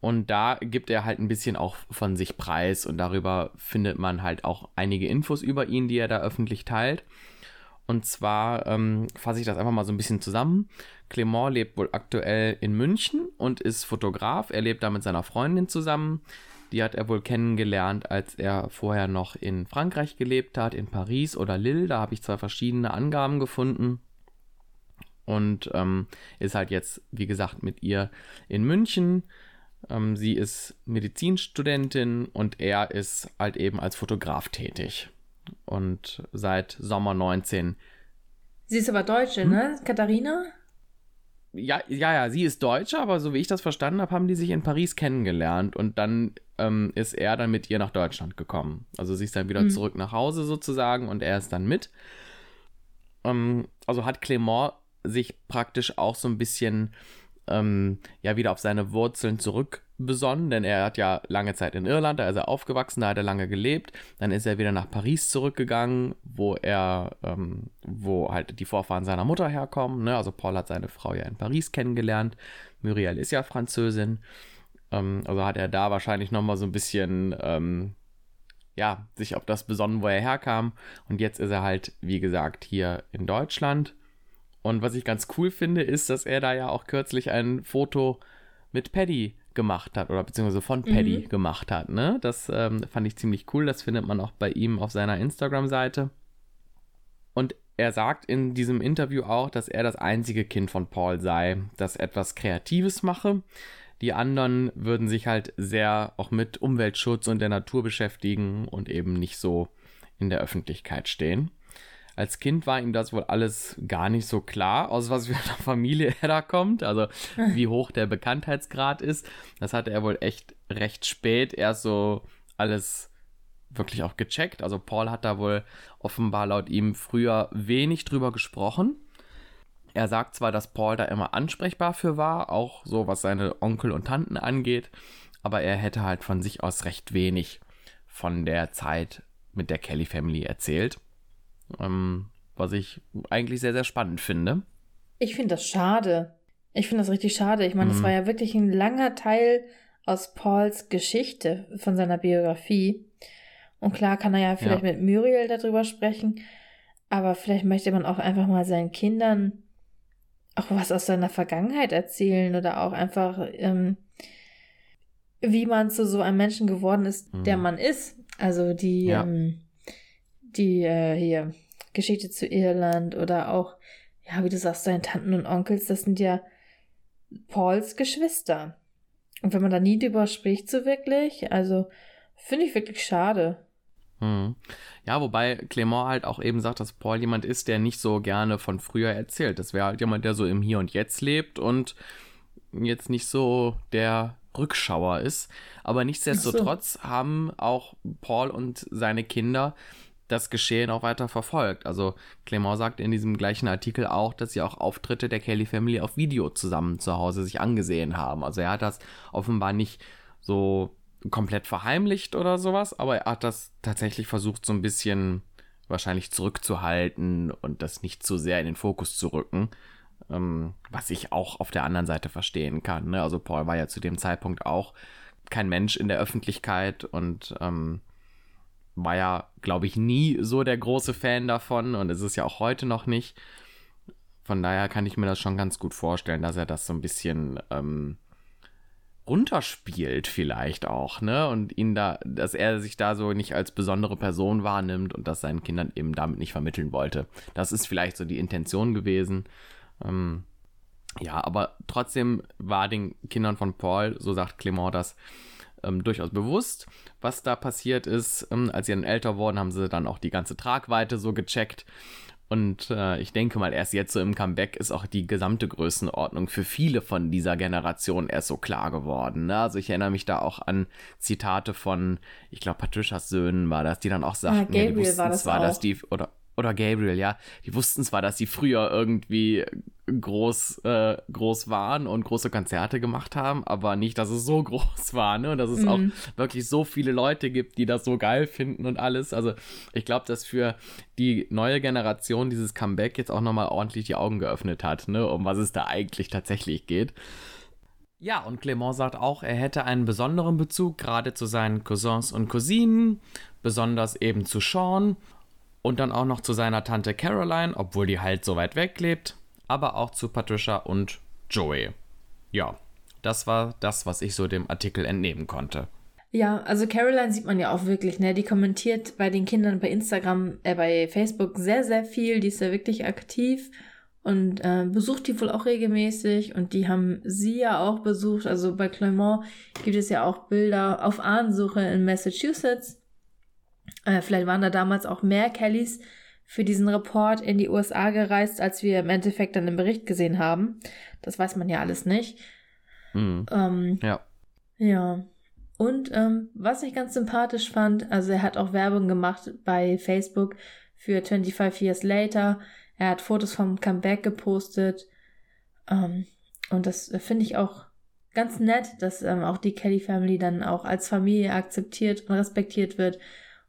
Und da gibt er halt ein bisschen auch von sich preis und darüber findet man halt auch einige Infos über ihn, die er da öffentlich teilt. Und zwar ähm, fasse ich das einfach mal so ein bisschen zusammen. Clement lebt wohl aktuell in München und ist Fotograf. Er lebt da mit seiner Freundin zusammen. Die hat er wohl kennengelernt, als er vorher noch in Frankreich gelebt hat, in Paris oder Lille. Da habe ich zwei verschiedene Angaben gefunden. Und ähm, ist halt jetzt, wie gesagt, mit ihr in München ähm, sie ist Medizinstudentin und er ist halt eben als Fotograf tätig. Und seit Sommer 19. Sie ist aber Deutsche, hm? ne? Katharina? Ja, ja, ja, sie ist Deutsche, aber so wie ich das verstanden habe, haben die sich in Paris kennengelernt und dann ähm, ist er dann mit ihr nach Deutschland gekommen. Also sie ist dann wieder hm. zurück nach Hause sozusagen und er ist dann mit. Ähm, also hat Clement sich praktisch auch so ein bisschen ähm, ja wieder auf seine Wurzeln zurückbesonnen, denn er hat ja lange Zeit in Irland, da ist er aufgewachsen, da hat er lange gelebt. Dann ist er wieder nach Paris zurückgegangen, wo er, ähm, wo halt die Vorfahren seiner Mutter herkommen. Ne? Also Paul hat seine Frau ja in Paris kennengelernt. Muriel ist ja Französin. Ähm, also hat er da wahrscheinlich nochmal so ein bisschen ähm, ja, sich auf das besonnen, wo er herkam. Und jetzt ist er halt, wie gesagt, hier in Deutschland und was ich ganz cool finde, ist, dass er da ja auch kürzlich ein Foto mit Paddy gemacht hat oder beziehungsweise von Paddy mhm. gemacht hat. Ne? Das ähm, fand ich ziemlich cool. Das findet man auch bei ihm auf seiner Instagram-Seite. Und er sagt in diesem Interview auch, dass er das einzige Kind von Paul sei, das etwas Kreatives mache. Die anderen würden sich halt sehr auch mit Umweltschutz und der Natur beschäftigen und eben nicht so in der Öffentlichkeit stehen. Als Kind war ihm das wohl alles gar nicht so klar, aus was für einer Familie [LAUGHS] er da kommt, also wie hoch der Bekanntheitsgrad ist. Das hatte er wohl echt recht spät erst so alles wirklich auch gecheckt. Also Paul hat da wohl offenbar laut ihm früher wenig drüber gesprochen. Er sagt zwar, dass Paul da immer ansprechbar für war, auch so was seine Onkel und Tanten angeht, aber er hätte halt von sich aus recht wenig von der Zeit mit der Kelly Family erzählt. Ähm, was ich eigentlich sehr, sehr spannend finde. Ich finde das schade. Ich finde das richtig schade. Ich meine, mhm. das war ja wirklich ein langer Teil aus Pauls Geschichte von seiner Biografie. Und klar kann er ja vielleicht ja. mit Muriel darüber sprechen, aber vielleicht möchte man auch einfach mal seinen Kindern auch was aus seiner Vergangenheit erzählen oder auch einfach, ähm, wie man zu so einem Menschen geworden ist, mhm. der man ist. Also die, ja. ähm, die äh, hier Geschichte zu Irland oder auch, ja, wie du sagst, seine Tanten und Onkels, das sind ja Pauls Geschwister. Und wenn man da nie drüber spricht, so wirklich, also finde ich wirklich schade. Hm. Ja, wobei Clement halt auch eben sagt, dass Paul jemand ist, der nicht so gerne von früher erzählt. Das wäre halt jemand, der so im Hier und Jetzt lebt und jetzt nicht so der Rückschauer ist. Aber nichtsdestotrotz so. haben auch Paul und seine Kinder das Geschehen auch weiter verfolgt. Also Clement sagt in diesem gleichen Artikel auch, dass sie auch Auftritte der Kelly Family auf Video zusammen zu Hause sich angesehen haben. Also er hat das offenbar nicht so komplett verheimlicht oder sowas, aber er hat das tatsächlich versucht so ein bisschen wahrscheinlich zurückzuhalten und das nicht zu sehr in den Fokus zu rücken. Ähm, was ich auch auf der anderen Seite verstehen kann. Ne? Also Paul war ja zu dem Zeitpunkt auch kein Mensch in der Öffentlichkeit und ähm, war ja, glaube ich, nie so der große Fan davon und ist es ja auch heute noch nicht. Von daher kann ich mir das schon ganz gut vorstellen, dass er das so ein bisschen ähm, runterspielt vielleicht auch, ne? Und ihn da, dass er sich da so nicht als besondere Person wahrnimmt und das seinen Kindern eben damit nicht vermitteln wollte. Das ist vielleicht so die Intention gewesen. Ähm, ja, aber trotzdem war den Kindern von Paul, so sagt Clement das, ähm, durchaus bewusst, was da passiert ist. Ähm, als sie dann älter wurden, haben sie dann auch die ganze Tragweite so gecheckt und äh, ich denke mal, erst jetzt so im Comeback ist auch die gesamte Größenordnung für viele von dieser Generation erst so klar geworden. Ne? Also ich erinnere mich da auch an Zitate von, ich glaube, Patricias Söhnen war das, die dann auch sagten, ja, Gabriel ja, die war das zwar, auch. dass die, oder oder Gabriel, ja, die wussten zwar, dass sie früher irgendwie groß, äh, groß waren und große Konzerte gemacht haben, aber nicht, dass es so [LAUGHS] groß war, ne? Und dass es mhm. auch wirklich so viele Leute gibt, die das so geil finden und alles. Also ich glaube, dass für die neue Generation dieses Comeback jetzt auch nochmal ordentlich die Augen geöffnet hat, ne? Um was es da eigentlich tatsächlich geht. Ja, und Clement sagt auch, er hätte einen besonderen Bezug gerade zu seinen Cousins und Cousinen, besonders eben zu Sean und dann auch noch zu seiner Tante Caroline, obwohl die halt so weit weg lebt. Aber auch zu Patricia und Joey. Ja, das war das, was ich so dem Artikel entnehmen konnte. Ja, also Caroline sieht man ja auch wirklich, ne? Die kommentiert bei den Kindern bei Instagram, äh, bei Facebook sehr, sehr viel. Die ist ja wirklich aktiv und äh, besucht die wohl auch regelmäßig. Und die haben sie ja auch besucht. Also bei Clement gibt es ja auch Bilder auf Ahnensuche in Massachusetts. Äh, vielleicht waren da damals auch mehr Kellys für diesen Report in die USA gereist, als wir im Endeffekt dann im Bericht gesehen haben. Das weiß man ja alles nicht. Mhm. Ähm, ja. Ja. Und ähm, was ich ganz sympathisch fand, also er hat auch Werbung gemacht bei Facebook für 25 Years Later. Er hat Fotos vom Comeback gepostet. Ähm, und das finde ich auch ganz nett, dass ähm, auch die Kelly Family dann auch als Familie akzeptiert und respektiert wird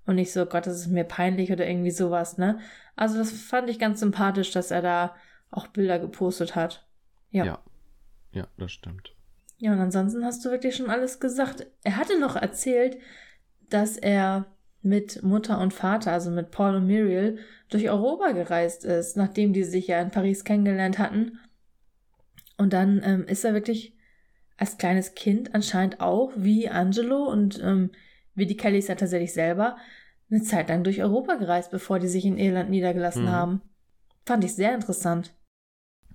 und nicht so, Gott, das ist mir peinlich oder irgendwie sowas, ne? Also das fand ich ganz sympathisch, dass er da auch Bilder gepostet hat. Ja. Ja, ja das stimmt. Ja, und ansonsten hast du wirklich schon alles gesagt. Er hatte noch erzählt, dass er mit Mutter und Vater, also mit Paul und Muriel, durch Europa gereist ist, nachdem die sich ja in Paris kennengelernt hatten. Und dann ähm, ist er wirklich als kleines Kind anscheinend auch wie Angelo und ähm, wie die Kellys ja tatsächlich selber, eine Zeit lang durch Europa gereist, bevor die sich in Irland niedergelassen mhm. haben. Fand ich sehr interessant.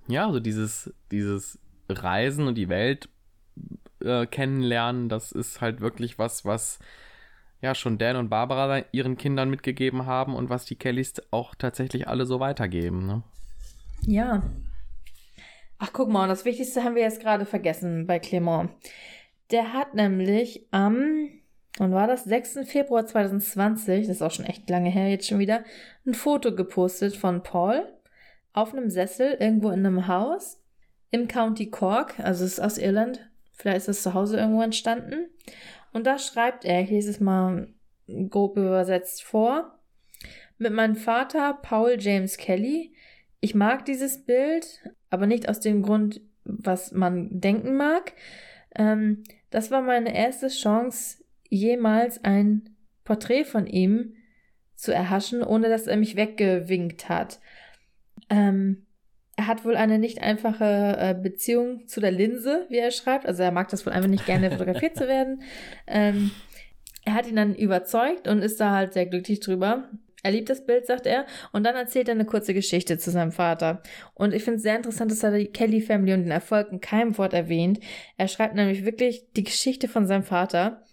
Ja, also dieses, dieses Reisen und die Welt äh, kennenlernen, das ist halt wirklich was, was ja schon Dan und Barbara ihren Kindern mitgegeben haben und was die Kellys auch tatsächlich alle so weitergeben. Ne? Ja. Ach, guck mal, das Wichtigste haben wir jetzt gerade vergessen bei Clement. Der hat nämlich am und war das 6. Februar 2020, das ist auch schon echt lange her jetzt schon wieder, ein Foto gepostet von Paul auf einem Sessel irgendwo in einem Haus im County Cork, also es ist aus Irland, vielleicht ist es zu Hause irgendwo entstanden. Und da schreibt er, ich lese es mal grob übersetzt vor, mit meinem Vater Paul James Kelly. Ich mag dieses Bild, aber nicht aus dem Grund, was man denken mag, Ähm, das war meine erste Chance, jemals ein Porträt von ihm zu erhaschen, ohne dass er mich weggewinkt hat. Ähm, er hat wohl eine nicht einfache äh, Beziehung zu der Linse, wie er schreibt. Also er mag das wohl einfach nicht gerne, fotografiert zu werden. Ähm, er hat ihn dann überzeugt und ist da halt sehr glücklich drüber. Er liebt das Bild, sagt er. Und dann erzählt er eine kurze Geschichte zu seinem Vater. Und ich finde es sehr interessant, dass er die Kelly Family und den Erfolg in keinem Wort erwähnt. Er schreibt nämlich wirklich die Geschichte von seinem Vater.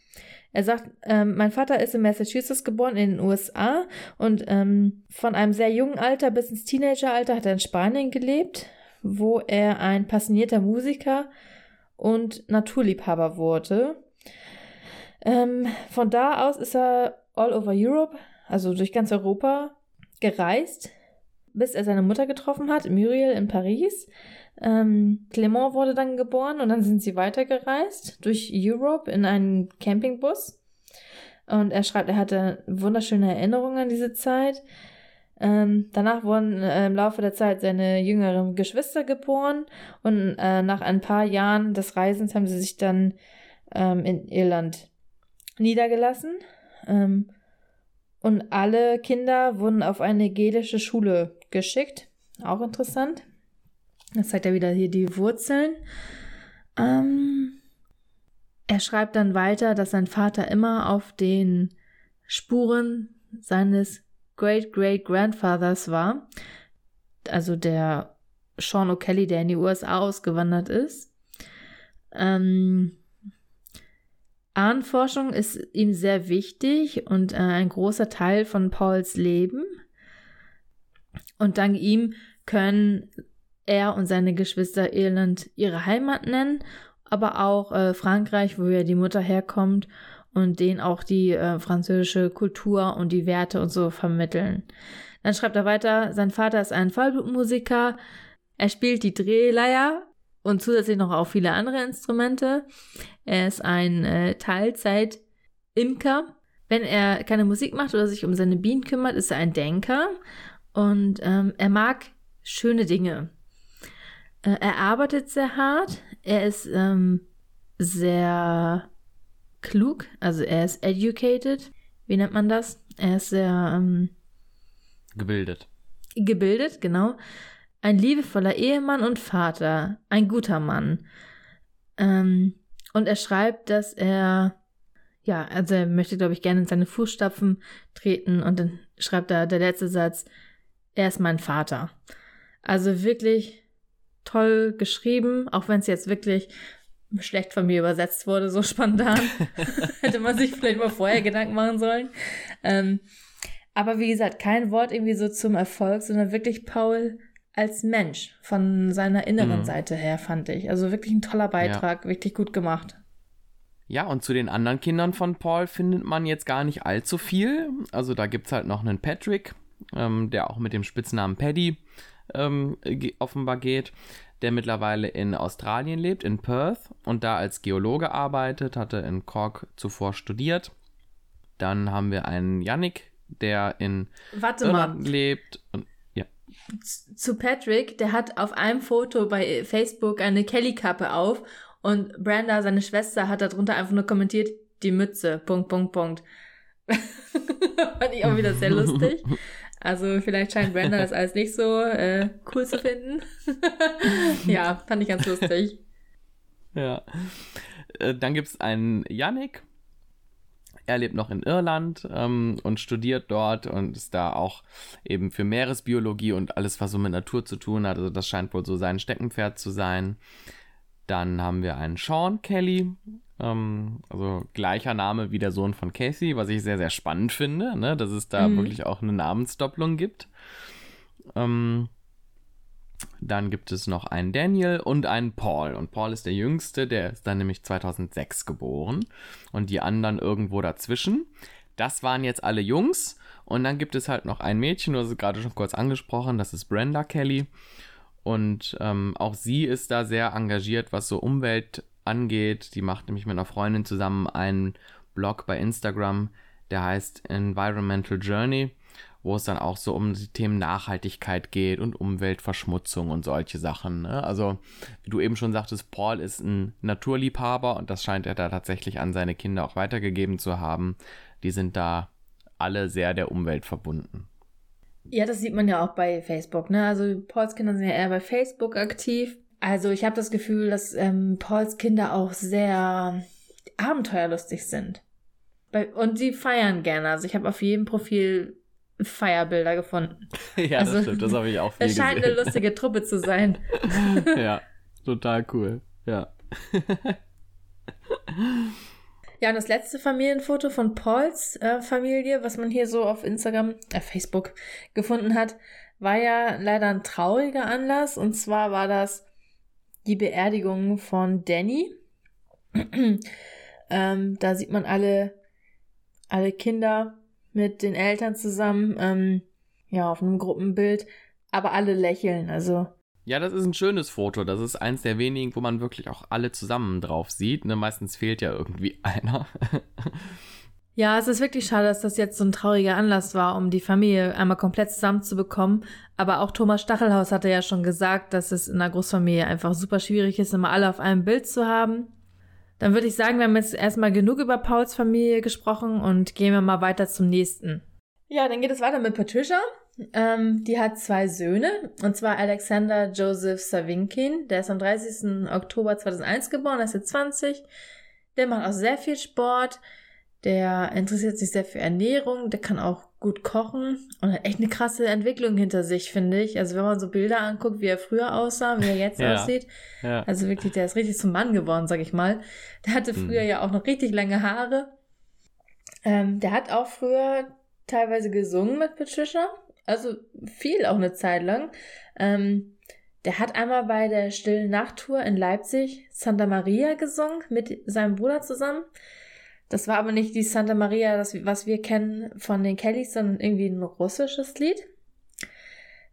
Er sagt, ähm, mein Vater ist in Massachusetts geboren, in den USA. Und ähm, von einem sehr jungen Alter bis ins Teenageralter hat er in Spanien gelebt, wo er ein passionierter Musiker und Naturliebhaber wurde. Ähm, von da aus ist er all over Europe, also durch ganz Europa, gereist, bis er seine Mutter getroffen hat, Muriel in Paris. Ähm, Clement wurde dann geboren und dann sind sie weitergereist durch Europe in einen Campingbus. Und er schreibt, er hatte wunderschöne Erinnerungen an diese Zeit. Ähm, danach wurden äh, im Laufe der Zeit seine jüngeren Geschwister geboren und äh, nach ein paar Jahren des Reisens haben sie sich dann ähm, in Irland niedergelassen. Ähm, und alle Kinder wurden auf eine gelische Schule geschickt. Auch interessant. Das zeigt er wieder hier die Wurzeln. Ähm, er schreibt dann weiter, dass sein Vater immer auf den Spuren seines Great-Great-Grandfathers war. Also der Sean O'Kelly, der in die USA ausgewandert ist. Ähm, Ahnenforschung ist ihm sehr wichtig und äh, ein großer Teil von Pauls Leben. Und dank ihm können er und seine Geschwister Irland ihre Heimat nennen, aber auch äh, Frankreich, wo ja die Mutter herkommt und denen auch die äh, französische Kultur und die Werte und so vermitteln. Dann schreibt er weiter, sein Vater ist ein Vollblutmusiker, er spielt die Drehleier und zusätzlich noch auch viele andere Instrumente. Er ist ein äh, Teilzeit-Imker. Wenn er keine Musik macht oder sich um seine Bienen kümmert, ist er ein Denker und ähm, er mag schöne Dinge. Äh, er arbeitet sehr hart. Er ist ähm, sehr klug, also er ist educated. Wie nennt man das? Er ist sehr ähm, gebildet. Gebildet, genau. Ein liebevoller Ehemann und Vater, ein guter Mann. Ähm, und er schreibt, dass er, ja, also er möchte, glaube ich, gerne in seine Fußstapfen treten. Und dann schreibt er der letzte Satz, er ist mein Vater. Also wirklich toll geschrieben, auch wenn es jetzt wirklich schlecht von mir übersetzt wurde, so spontan. [LAUGHS] [LAUGHS] Hätte man sich vielleicht mal vorher Gedanken machen sollen. Ähm, aber wie gesagt, kein Wort irgendwie so zum Erfolg, sondern wirklich Paul als Mensch von seiner inneren mhm. Seite her, fand ich. Also wirklich ein toller Beitrag, ja. wirklich gut gemacht. Ja, und zu den anderen Kindern von Paul findet man jetzt gar nicht allzu viel. Also da gibt es halt noch einen Patrick, ähm, der auch mit dem Spitznamen Paddy ähm, offenbar geht, der mittlerweile in Australien lebt, in Perth und da als Geologe arbeitet, hatte in Cork zuvor studiert. Dann haben wir einen Yannick, der in Warte Irland mal. lebt. Und, ja. Zu Patrick, der hat auf einem Foto bei Facebook eine Kelly-Kappe auf und Brenda, seine Schwester, hat darunter einfach nur kommentiert, die Mütze, Punkt, Punkt, Punkt. [LAUGHS] Fand ich auch wieder sehr [LAUGHS] lustig. Also vielleicht scheint Brenda das alles nicht so äh, cool zu finden. [LAUGHS] ja, fand ich ganz lustig. Ja. Äh, dann gibt es einen Yannick. Er lebt noch in Irland ähm, und studiert dort und ist da auch eben für Meeresbiologie und alles, was so mit Natur zu tun hat. Also das scheint wohl so sein Steckenpferd zu sein. Dann haben wir einen Sean Kelly, ähm, also gleicher Name wie der Sohn von Casey, was ich sehr, sehr spannend finde, ne? dass es da mhm. wirklich auch eine Namensdopplung gibt. Ähm, dann gibt es noch einen Daniel und einen Paul. Und Paul ist der jüngste, der ist dann nämlich 2006 geboren. Und die anderen irgendwo dazwischen. Das waren jetzt alle Jungs. Und dann gibt es halt noch ein Mädchen, du hast es gerade schon kurz angesprochen, das ist Brenda Kelly. Und ähm, auch sie ist da sehr engagiert, was so Umwelt angeht. Die macht nämlich mit einer Freundin zusammen einen Blog bei Instagram, der heißt Environmental Journey. wo es dann auch so um die Themen Nachhaltigkeit geht und Umweltverschmutzung und solche Sachen. Ne? Also, wie du eben schon sagtest, Paul ist ein Naturliebhaber und das scheint er da tatsächlich an seine Kinder auch weitergegeben zu haben. Die sind da alle sehr der Umwelt verbunden. Ja, das sieht man ja auch bei Facebook. Ne? Also Pauls Kinder sind ja eher bei Facebook aktiv. Also ich habe das Gefühl, dass ähm, Pauls Kinder auch sehr abenteuerlustig sind. Und sie feiern gerne. Also ich habe auf jedem Profil Feierbilder gefunden. [LAUGHS] ja, also, das stimmt. Das habe ich auch [LAUGHS] viel Es scheint gesehen. eine lustige Truppe zu sein. [LAUGHS] ja, total cool. Ja. Ja, und das letzte Familienfoto von Pauls äh, Familie, was man hier so auf Instagram, äh, Facebook gefunden hat, war ja leider ein trauriger Anlass. Und zwar war das die Beerdigung von Danny. [CLEARS THROAT] ähm, da sieht man alle, alle Kinder mit den Eltern zusammen, ähm, ja, auf einem Gruppenbild, aber alle lächeln, also ja, das ist ein schönes Foto. Das ist eins der wenigen, wo man wirklich auch alle zusammen drauf sieht. Ne? Meistens fehlt ja irgendwie [LAUGHS] einer. Ja, es ist wirklich schade, dass das jetzt so ein trauriger Anlass war, um die Familie einmal komplett zusammenzubekommen. Aber auch Thomas Stachelhaus hatte ja schon gesagt, dass es in einer Großfamilie einfach super schwierig ist, immer alle auf einem Bild zu haben. Dann würde ich sagen, wir haben jetzt erstmal genug über Pauls Familie gesprochen und gehen wir mal weiter zum nächsten. Ja, dann geht es weiter mit Patricia. Ähm, die hat zwei Söhne, und zwar Alexander Joseph Savinkin. Der ist am 30. Oktober 2001 geboren, er ist jetzt 20. Der macht auch sehr viel Sport. Der interessiert sich sehr für Ernährung. Der kann auch gut kochen und hat echt eine krasse Entwicklung hinter sich, finde ich. Also wenn man so Bilder anguckt, wie er früher aussah, wie er jetzt [LAUGHS] ja. aussieht. Ja. Also wirklich, der ist richtig zum Mann geworden, sag ich mal. Der hatte früher mhm. ja auch noch richtig lange Haare. Ähm, der hat auch früher teilweise gesungen mit Patricia. Also viel auch eine Zeit lang. Ähm, der hat einmal bei der Stillen Nachttour in Leipzig Santa Maria gesungen mit seinem Bruder zusammen. Das war aber nicht die Santa Maria, das, was wir kennen von den Kellys, sondern irgendwie ein russisches Lied.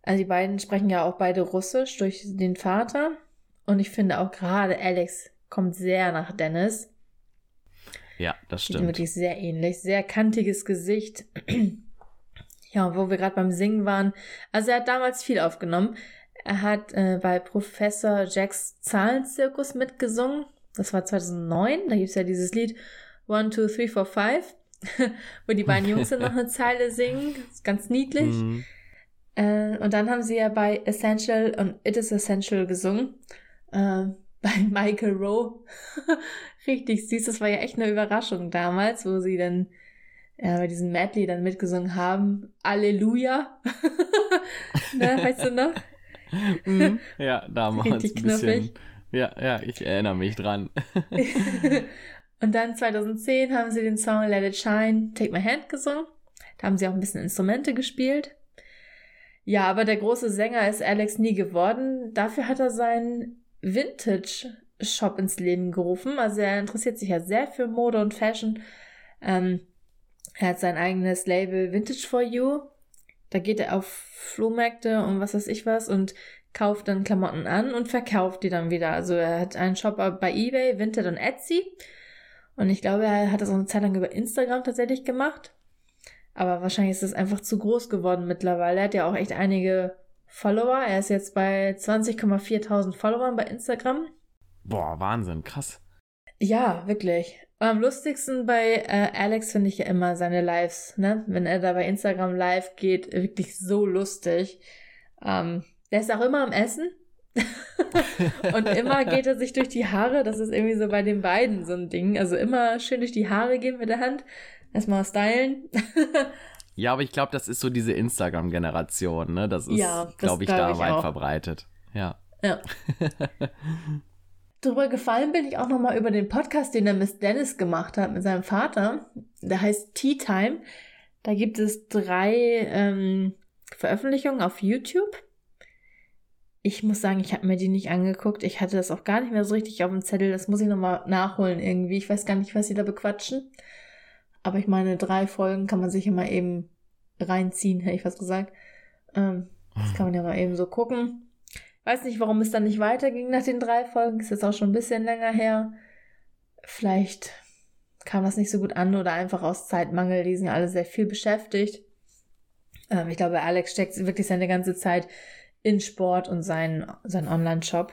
Also die beiden sprechen ja auch beide Russisch durch den Vater. Und ich finde auch gerade Alex kommt sehr nach Dennis. Ja, das stimmt. Sieht wirklich sehr ähnlich. Sehr kantiges Gesicht. [CLEARS THROAT] Ja, wo wir gerade beim Singen waren. Also er hat damals viel aufgenommen. Er hat äh, bei Professor Jacks Zahlenzirkus mitgesungen. Das war 2009. Da gibt es ja dieses Lied One, Two, Three, Four, Five, [LAUGHS] wo die beiden [LAUGHS] Jungs dann noch eine Zeile singen. Ist ganz niedlich. Mhm. Äh, und dann haben sie ja bei Essential und It is Essential gesungen. Äh, [LAUGHS] bei Michael Rowe. Richtig süß. Das war ja echt eine Überraschung damals, wo sie dann ja, bei diesem Medley dann mitgesungen haben. Alleluja. ne, weißt du noch? Mhm. Ja, damals Richtig ein bisschen. Ja, ja, ich erinnere mich dran. Und dann 2010 haben sie den Song Let It Shine, Take My Hand gesungen. Da haben sie auch ein bisschen Instrumente gespielt. Ja, aber der große Sänger ist Alex nie geworden. Dafür hat er seinen Vintage-Shop ins Leben gerufen. Also er interessiert sich ja sehr für Mode und Fashion. Ähm, er hat sein eigenes Label Vintage for You. Da geht er auf Flohmärkte und was weiß ich was und kauft dann Klamotten an und verkauft die dann wieder. Also er hat einen Shop bei eBay, Vinted und Etsy. Und ich glaube, er hat das auch eine Zeit lang über Instagram tatsächlich gemacht. Aber wahrscheinlich ist es einfach zu groß geworden mittlerweile. Er hat ja auch echt einige Follower. Er ist jetzt bei 20,4.000 Followern bei Instagram. Boah, Wahnsinn, krass. Ja, wirklich. Am lustigsten bei äh, Alex finde ich ja immer seine Lives, ne? Wenn er da bei Instagram live geht, wirklich so lustig. Ähm, der ist auch immer am Essen. [LAUGHS] und immer geht er sich durch die Haare. Das ist irgendwie so bei den beiden so ein Ding. Also immer schön durch die Haare gehen mit der Hand. Erstmal stylen. [LAUGHS] ja, aber ich glaube, das ist so diese Instagram-Generation, ne? Das ist, ja, glaube ich, glaub da ich weit auch. verbreitet. Ja. Ja. [LAUGHS] Darüber gefallen bin ich auch nochmal über den Podcast, den der Miss Dennis gemacht hat mit seinem Vater. Der heißt Tea Time. Da gibt es drei ähm, Veröffentlichungen auf YouTube. Ich muss sagen, ich habe mir die nicht angeguckt. Ich hatte das auch gar nicht mehr so richtig auf dem Zettel. Das muss ich nochmal nachholen irgendwie. Ich weiß gar nicht, was sie da bequatschen. Aber ich meine, drei Folgen kann man sich immer eben reinziehen, hätte ich fast gesagt. Ähm, das kann man ja mal eben so gucken. Weiß nicht, warum es dann nicht weiterging nach den drei Folgen. Ist jetzt auch schon ein bisschen länger her. Vielleicht kam das nicht so gut an oder einfach aus Zeitmangel. Die sind alle sehr viel beschäftigt. Ähm, ich glaube, Alex steckt wirklich seine ganze Zeit in Sport und seinen, seinen Online-Shop.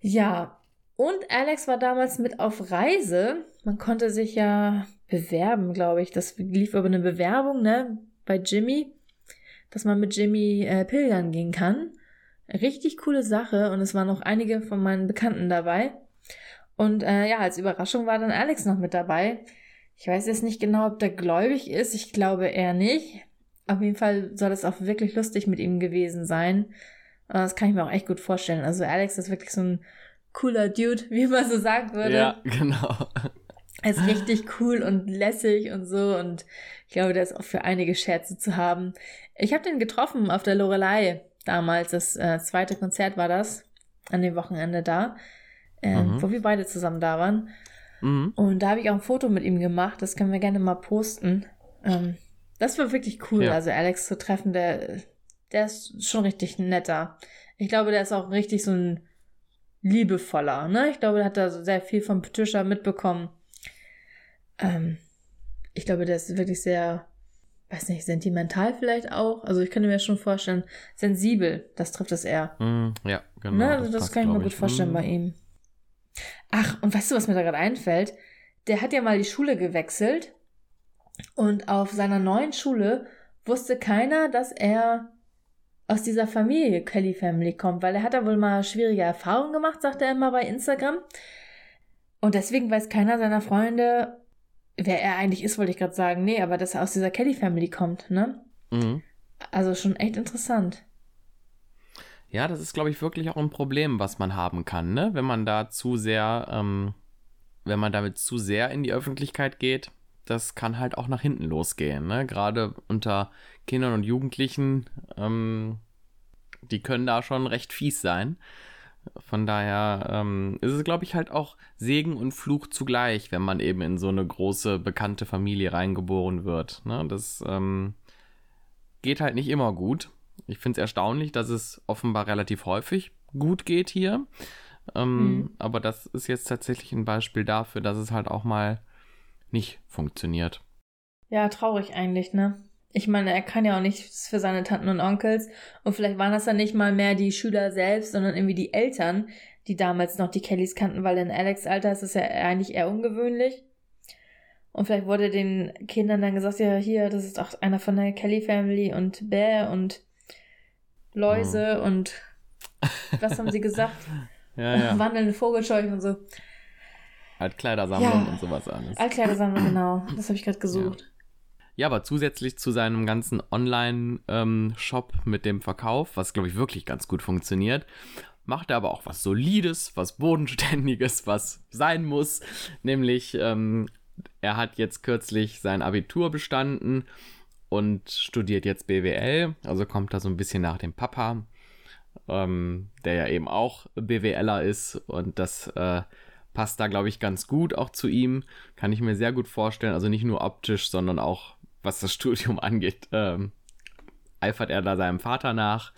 Ja, und Alex war damals mit auf Reise. Man konnte sich ja bewerben, glaube ich. Das lief über eine Bewerbung, ne, bei Jimmy, dass man mit Jimmy äh, pilgern gehen kann. Richtig coole Sache und es waren noch einige von meinen Bekannten dabei. Und äh, ja, als Überraschung war dann Alex noch mit dabei. Ich weiß jetzt nicht genau, ob der gläubig ist. Ich glaube eher nicht. Auf jeden Fall soll es auch wirklich lustig mit ihm gewesen sein. Das kann ich mir auch echt gut vorstellen. Also Alex ist wirklich so ein cooler Dude, [LAUGHS] wie man so sagen würde. Ja, genau. Er ist richtig cool und lässig und so und ich glaube, der ist auch für einige Scherze zu haben. Ich habe den getroffen auf der Lorelei damals, das äh, zweite Konzert war das, an dem Wochenende da, äh, mhm. wo wir beide zusammen da waren. Mhm. Und da habe ich auch ein Foto mit ihm gemacht, das können wir gerne mal posten. Ähm, das war wirklich cool, ja. also Alex zu treffen, der, der ist schon richtig netter. Ich glaube, der ist auch richtig so ein liebevoller, ne? Ich glaube, der hat da sehr viel von Patricia mitbekommen. Ähm, ich glaube, der ist wirklich sehr, weiß nicht, sentimental vielleicht auch. Also ich könnte mir schon vorstellen, sensibel, das trifft es eher. Mm, ja, genau. Ne? Also das, das kann ich mir gut vorstellen mm. bei ihm. Ach, und weißt du, was mir da gerade einfällt? Der hat ja mal die Schule gewechselt und auf seiner neuen Schule wusste keiner, dass er aus dieser Familie, Kelly Family, kommt, weil er hat da wohl mal schwierige Erfahrungen gemacht, sagt er immer bei Instagram. Und deswegen weiß keiner seiner Freunde, wer er eigentlich ist, wollte ich gerade sagen. Nee, aber dass er aus dieser Kelly Family kommt, ne? Mhm. Also schon echt interessant. Ja, das ist, glaube ich, wirklich auch ein Problem, was man haben kann, ne? Wenn man da zu sehr, ähm, wenn man damit zu sehr in die Öffentlichkeit geht, das kann halt auch nach hinten losgehen, ne? Gerade unter Kindern und Jugendlichen, ähm, die können da schon recht fies sein. Von daher ähm, ist es, glaube ich, halt auch Segen und Fluch zugleich, wenn man eben in so eine große, bekannte Familie reingeboren wird. Ne? Das ähm, geht halt nicht immer gut. Ich finde es erstaunlich, dass es offenbar relativ häufig gut geht hier. Ähm, mhm. Aber das ist jetzt tatsächlich ein Beispiel dafür, dass es halt auch mal nicht funktioniert. Ja, traurig eigentlich, ne? Ich meine, er kann ja auch nichts für seine Tanten und Onkels. Und vielleicht waren das dann nicht mal mehr die Schüler selbst, sondern irgendwie die Eltern, die damals noch die Kellys kannten, weil in Alex Alter ist das ja eigentlich eher ungewöhnlich. Und vielleicht wurde den Kindern dann gesagt, ja, hier, das ist auch einer von der Kelly Family und Bär und Läuse oh. und was haben sie gesagt? [LAUGHS] ja, ja. Wandelnde Vogelscheuchen und so. Altkleidersammlung ja. und sowas alles. Altkleidersammlung, genau. Das habe ich gerade gesucht. Ja. Ja, aber zusätzlich zu seinem ganzen Online-Shop ähm, mit dem Verkauf, was glaube ich wirklich ganz gut funktioniert, macht er aber auch was Solides, was Bodenständiges, was sein muss. Nämlich, ähm, er hat jetzt kürzlich sein Abitur bestanden und studiert jetzt BWL, also kommt da so ein bisschen nach dem Papa, ähm, der ja eben auch BWLer ist und das äh, passt da, glaube ich, ganz gut auch zu ihm. Kann ich mir sehr gut vorstellen. Also nicht nur optisch, sondern auch was das [LAUGHS] Studium angeht, ähm, eifert er da seinem Vater nach.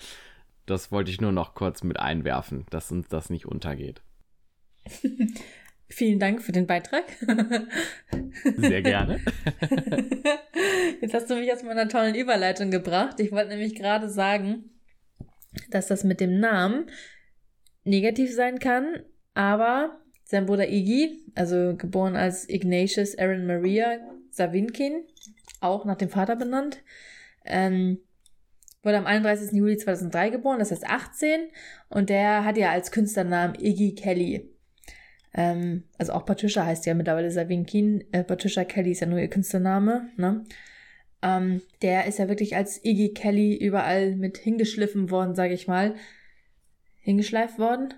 Das wollte ich nur noch kurz mit einwerfen, dass uns das nicht untergeht. [LAUGHS] Vielen Dank für den Beitrag. Sehr gerne. [LAUGHS] Jetzt hast du mich aus meiner tollen Überleitung gebracht. Ich wollte nämlich gerade sagen, dass das mit dem Namen negativ sein kann, aber sein Bruder Iggy, also geboren als Ignatius Aaron Maria Savinkin, auch nach dem Vater benannt. Ähm, wurde am 31. Juli 2003 geboren, das heißt 18. Und der hat ja als Künstlernamen Iggy Kelly. Ähm, also auch Patricia heißt ja mittlerweile Savinkin. Äh, Patricia Kelly ist ja nur ihr Künstlername. Ne? Ähm, der ist ja wirklich als Iggy Kelly überall mit hingeschliffen worden, sage ich mal. Hingeschleift worden?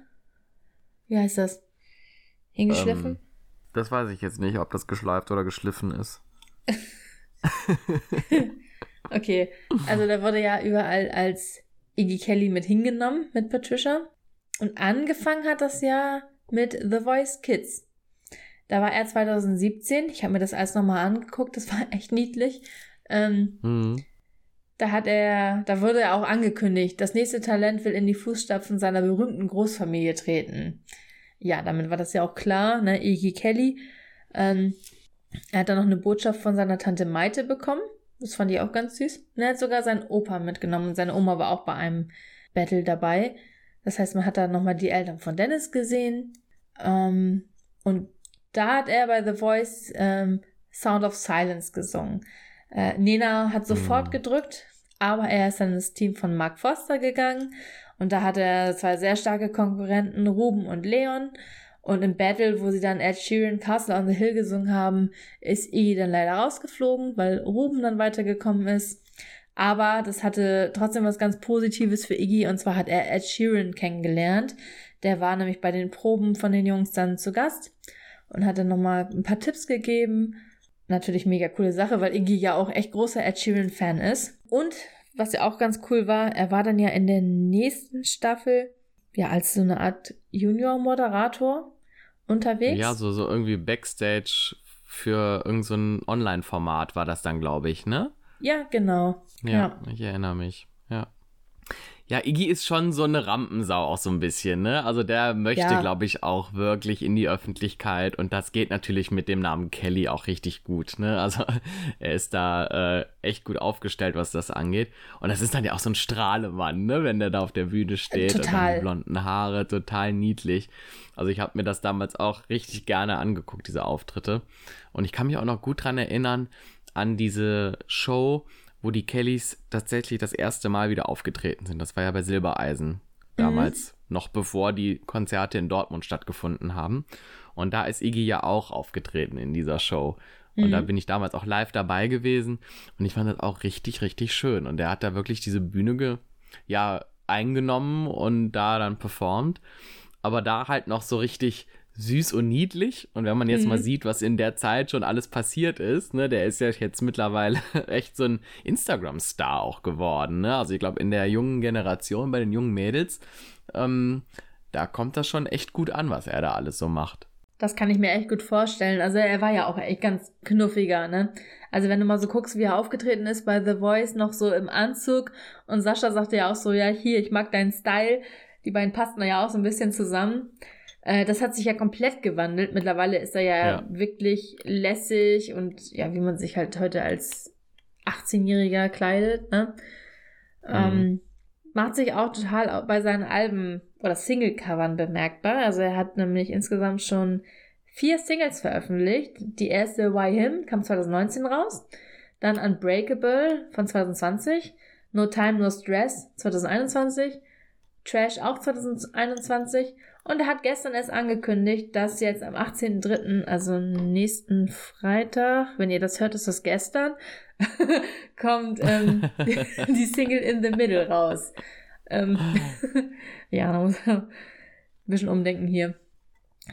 Wie heißt das? Hingeschliffen? Ähm, das weiß ich jetzt nicht, ob das geschleift oder geschliffen ist. [LAUGHS] okay, also da wurde ja überall als Iggy Kelly mit hingenommen mit Patricia. Und angefangen hat das ja mit The Voice Kids. Da war er 2017. Ich habe mir das alles nochmal angeguckt. Das war echt niedlich. Ähm, mhm. Da hat er, da wurde er auch angekündigt, das nächste Talent will in die Fußstapfen seiner berühmten Großfamilie treten. Ja, damit war das ja auch klar, ne? Iggy Kelly. Ähm, er hat dann noch eine Botschaft von seiner Tante Maite bekommen. Das fand ich auch ganz süß. Und er hat sogar seinen Opa mitgenommen und seine Oma war auch bei einem Battle dabei. Das heißt, man hat da nochmal die Eltern von Dennis gesehen. Ähm, und da hat er bei The Voice ähm, Sound of Silence gesungen. Äh, Nena hat sofort mhm. gedrückt, aber er ist dann ins Team von Mark Foster gegangen und da hat er zwei sehr starke Konkurrenten, Ruben und Leon. Und im Battle, wo sie dann Ed Sheeran Castle on the Hill gesungen haben, ist Iggy dann leider rausgeflogen, weil Ruben dann weitergekommen ist. Aber das hatte trotzdem was ganz Positives für Iggy und zwar hat er Ed Sheeran kennengelernt. Der war nämlich bei den Proben von den Jungs dann zu Gast und hat dann nochmal ein paar Tipps gegeben. Natürlich mega coole Sache, weil Iggy ja auch echt großer Ed Sheeran-Fan ist. Und was ja auch ganz cool war, er war dann ja in der nächsten Staffel ja als so eine Art Junior-Moderator unterwegs. Ja, so, so irgendwie Backstage für irgendein so Online-Format war das dann, glaube ich, ne? Ja, genau. Ja, ja, ich erinnere mich. Ja. Ja, Iggy ist schon so eine Rampensau auch so ein bisschen, ne? Also der möchte, ja. glaube ich, auch wirklich in die Öffentlichkeit und das geht natürlich mit dem Namen Kelly auch richtig gut, ne? Also [LAUGHS] er ist da äh, echt gut aufgestellt, was das angeht. Und das ist dann ja auch so ein Strahlemann, ne? Wenn der da auf der Bühne steht total. und die blonden Haare, total niedlich. Also ich habe mir das damals auch richtig gerne angeguckt, diese Auftritte. Und ich kann mich auch noch gut dran erinnern an diese Show, wo die Kellys tatsächlich das erste Mal wieder aufgetreten sind. Das war ja bei Silbereisen damals, mhm. noch bevor die Konzerte in Dortmund stattgefunden haben. Und da ist Iggy ja auch aufgetreten in dieser Show. Und mhm. da bin ich damals auch live dabei gewesen. Und ich fand das auch richtig, richtig schön. Und er hat da wirklich diese Bühne ge ja, eingenommen und da dann performt. Aber da halt noch so richtig süß und niedlich. Und wenn man jetzt mhm. mal sieht, was in der Zeit schon alles passiert ist, ne, der ist ja jetzt mittlerweile [LAUGHS] echt so ein Instagram-Star auch geworden. Ne? Also ich glaube, in der jungen Generation, bei den jungen Mädels, ähm, da kommt das schon echt gut an, was er da alles so macht. Das kann ich mir echt gut vorstellen. Also er war ja auch echt ganz knuffiger, ne? Also wenn du mal so guckst, wie er aufgetreten ist bei The Voice, noch so im Anzug und Sascha sagte ja auch so, ja, hier, ich mag deinen Style. Die beiden passten ja auch so ein bisschen zusammen. Äh, das hat sich ja komplett gewandelt. Mittlerweile ist er ja, ja, wirklich lässig und ja, wie man sich halt heute als 18-Jähriger kleidet, ne? Mhm. Ähm, macht sich auch total bei seinen Alben oder Single-Covern bemerkbar. Also er hat nämlich insgesamt schon vier Singles veröffentlicht. Die erste Why Him kam 2019 raus. Dann Unbreakable von 2020. No Time, No Stress 2021. Trash auch 2021 und er hat gestern erst angekündigt, dass jetzt am 18.03., also nächsten Freitag, wenn ihr das hört, ist das gestern, [LAUGHS] kommt ähm, [LAUGHS] die Single In the Middle raus. Ähm, [LAUGHS] ja, da muss man ein bisschen umdenken hier.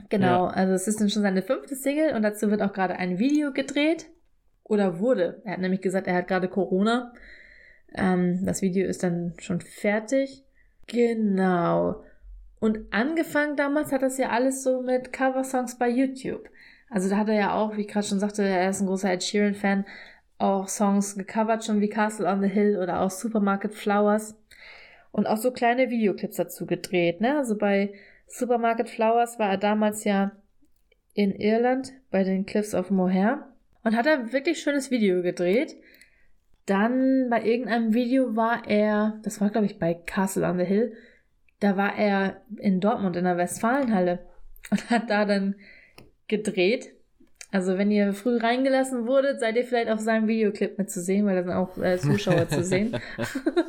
Genau, ja. also es ist dann schon seine fünfte Single und dazu wird auch gerade ein Video gedreht. Oder wurde. Er hat nämlich gesagt, er hat gerade Corona. Ähm, das Video ist dann schon fertig. Genau. Und angefangen damals hat das ja alles so mit Coversongs bei YouTube. Also da hat er ja auch, wie ich gerade schon sagte, er ist ein großer Ed Sheeran-Fan, auch Songs gecovert, schon wie Castle on the Hill oder auch Supermarket Flowers. Und auch so kleine Videoclips dazu gedreht, ne? Also bei Supermarket Flowers war er damals ja in Irland bei den Cliffs of Moher und hat ein wirklich schönes Video gedreht. Dann bei irgendeinem Video war er, das war glaube ich bei Castle on the Hill, da war er in Dortmund in der Westfalenhalle und hat da dann gedreht. Also wenn ihr früh reingelassen wurdet, seid ihr vielleicht auf seinem Videoclip mitzusehen, weil da sind auch äh, Zuschauer zu sehen.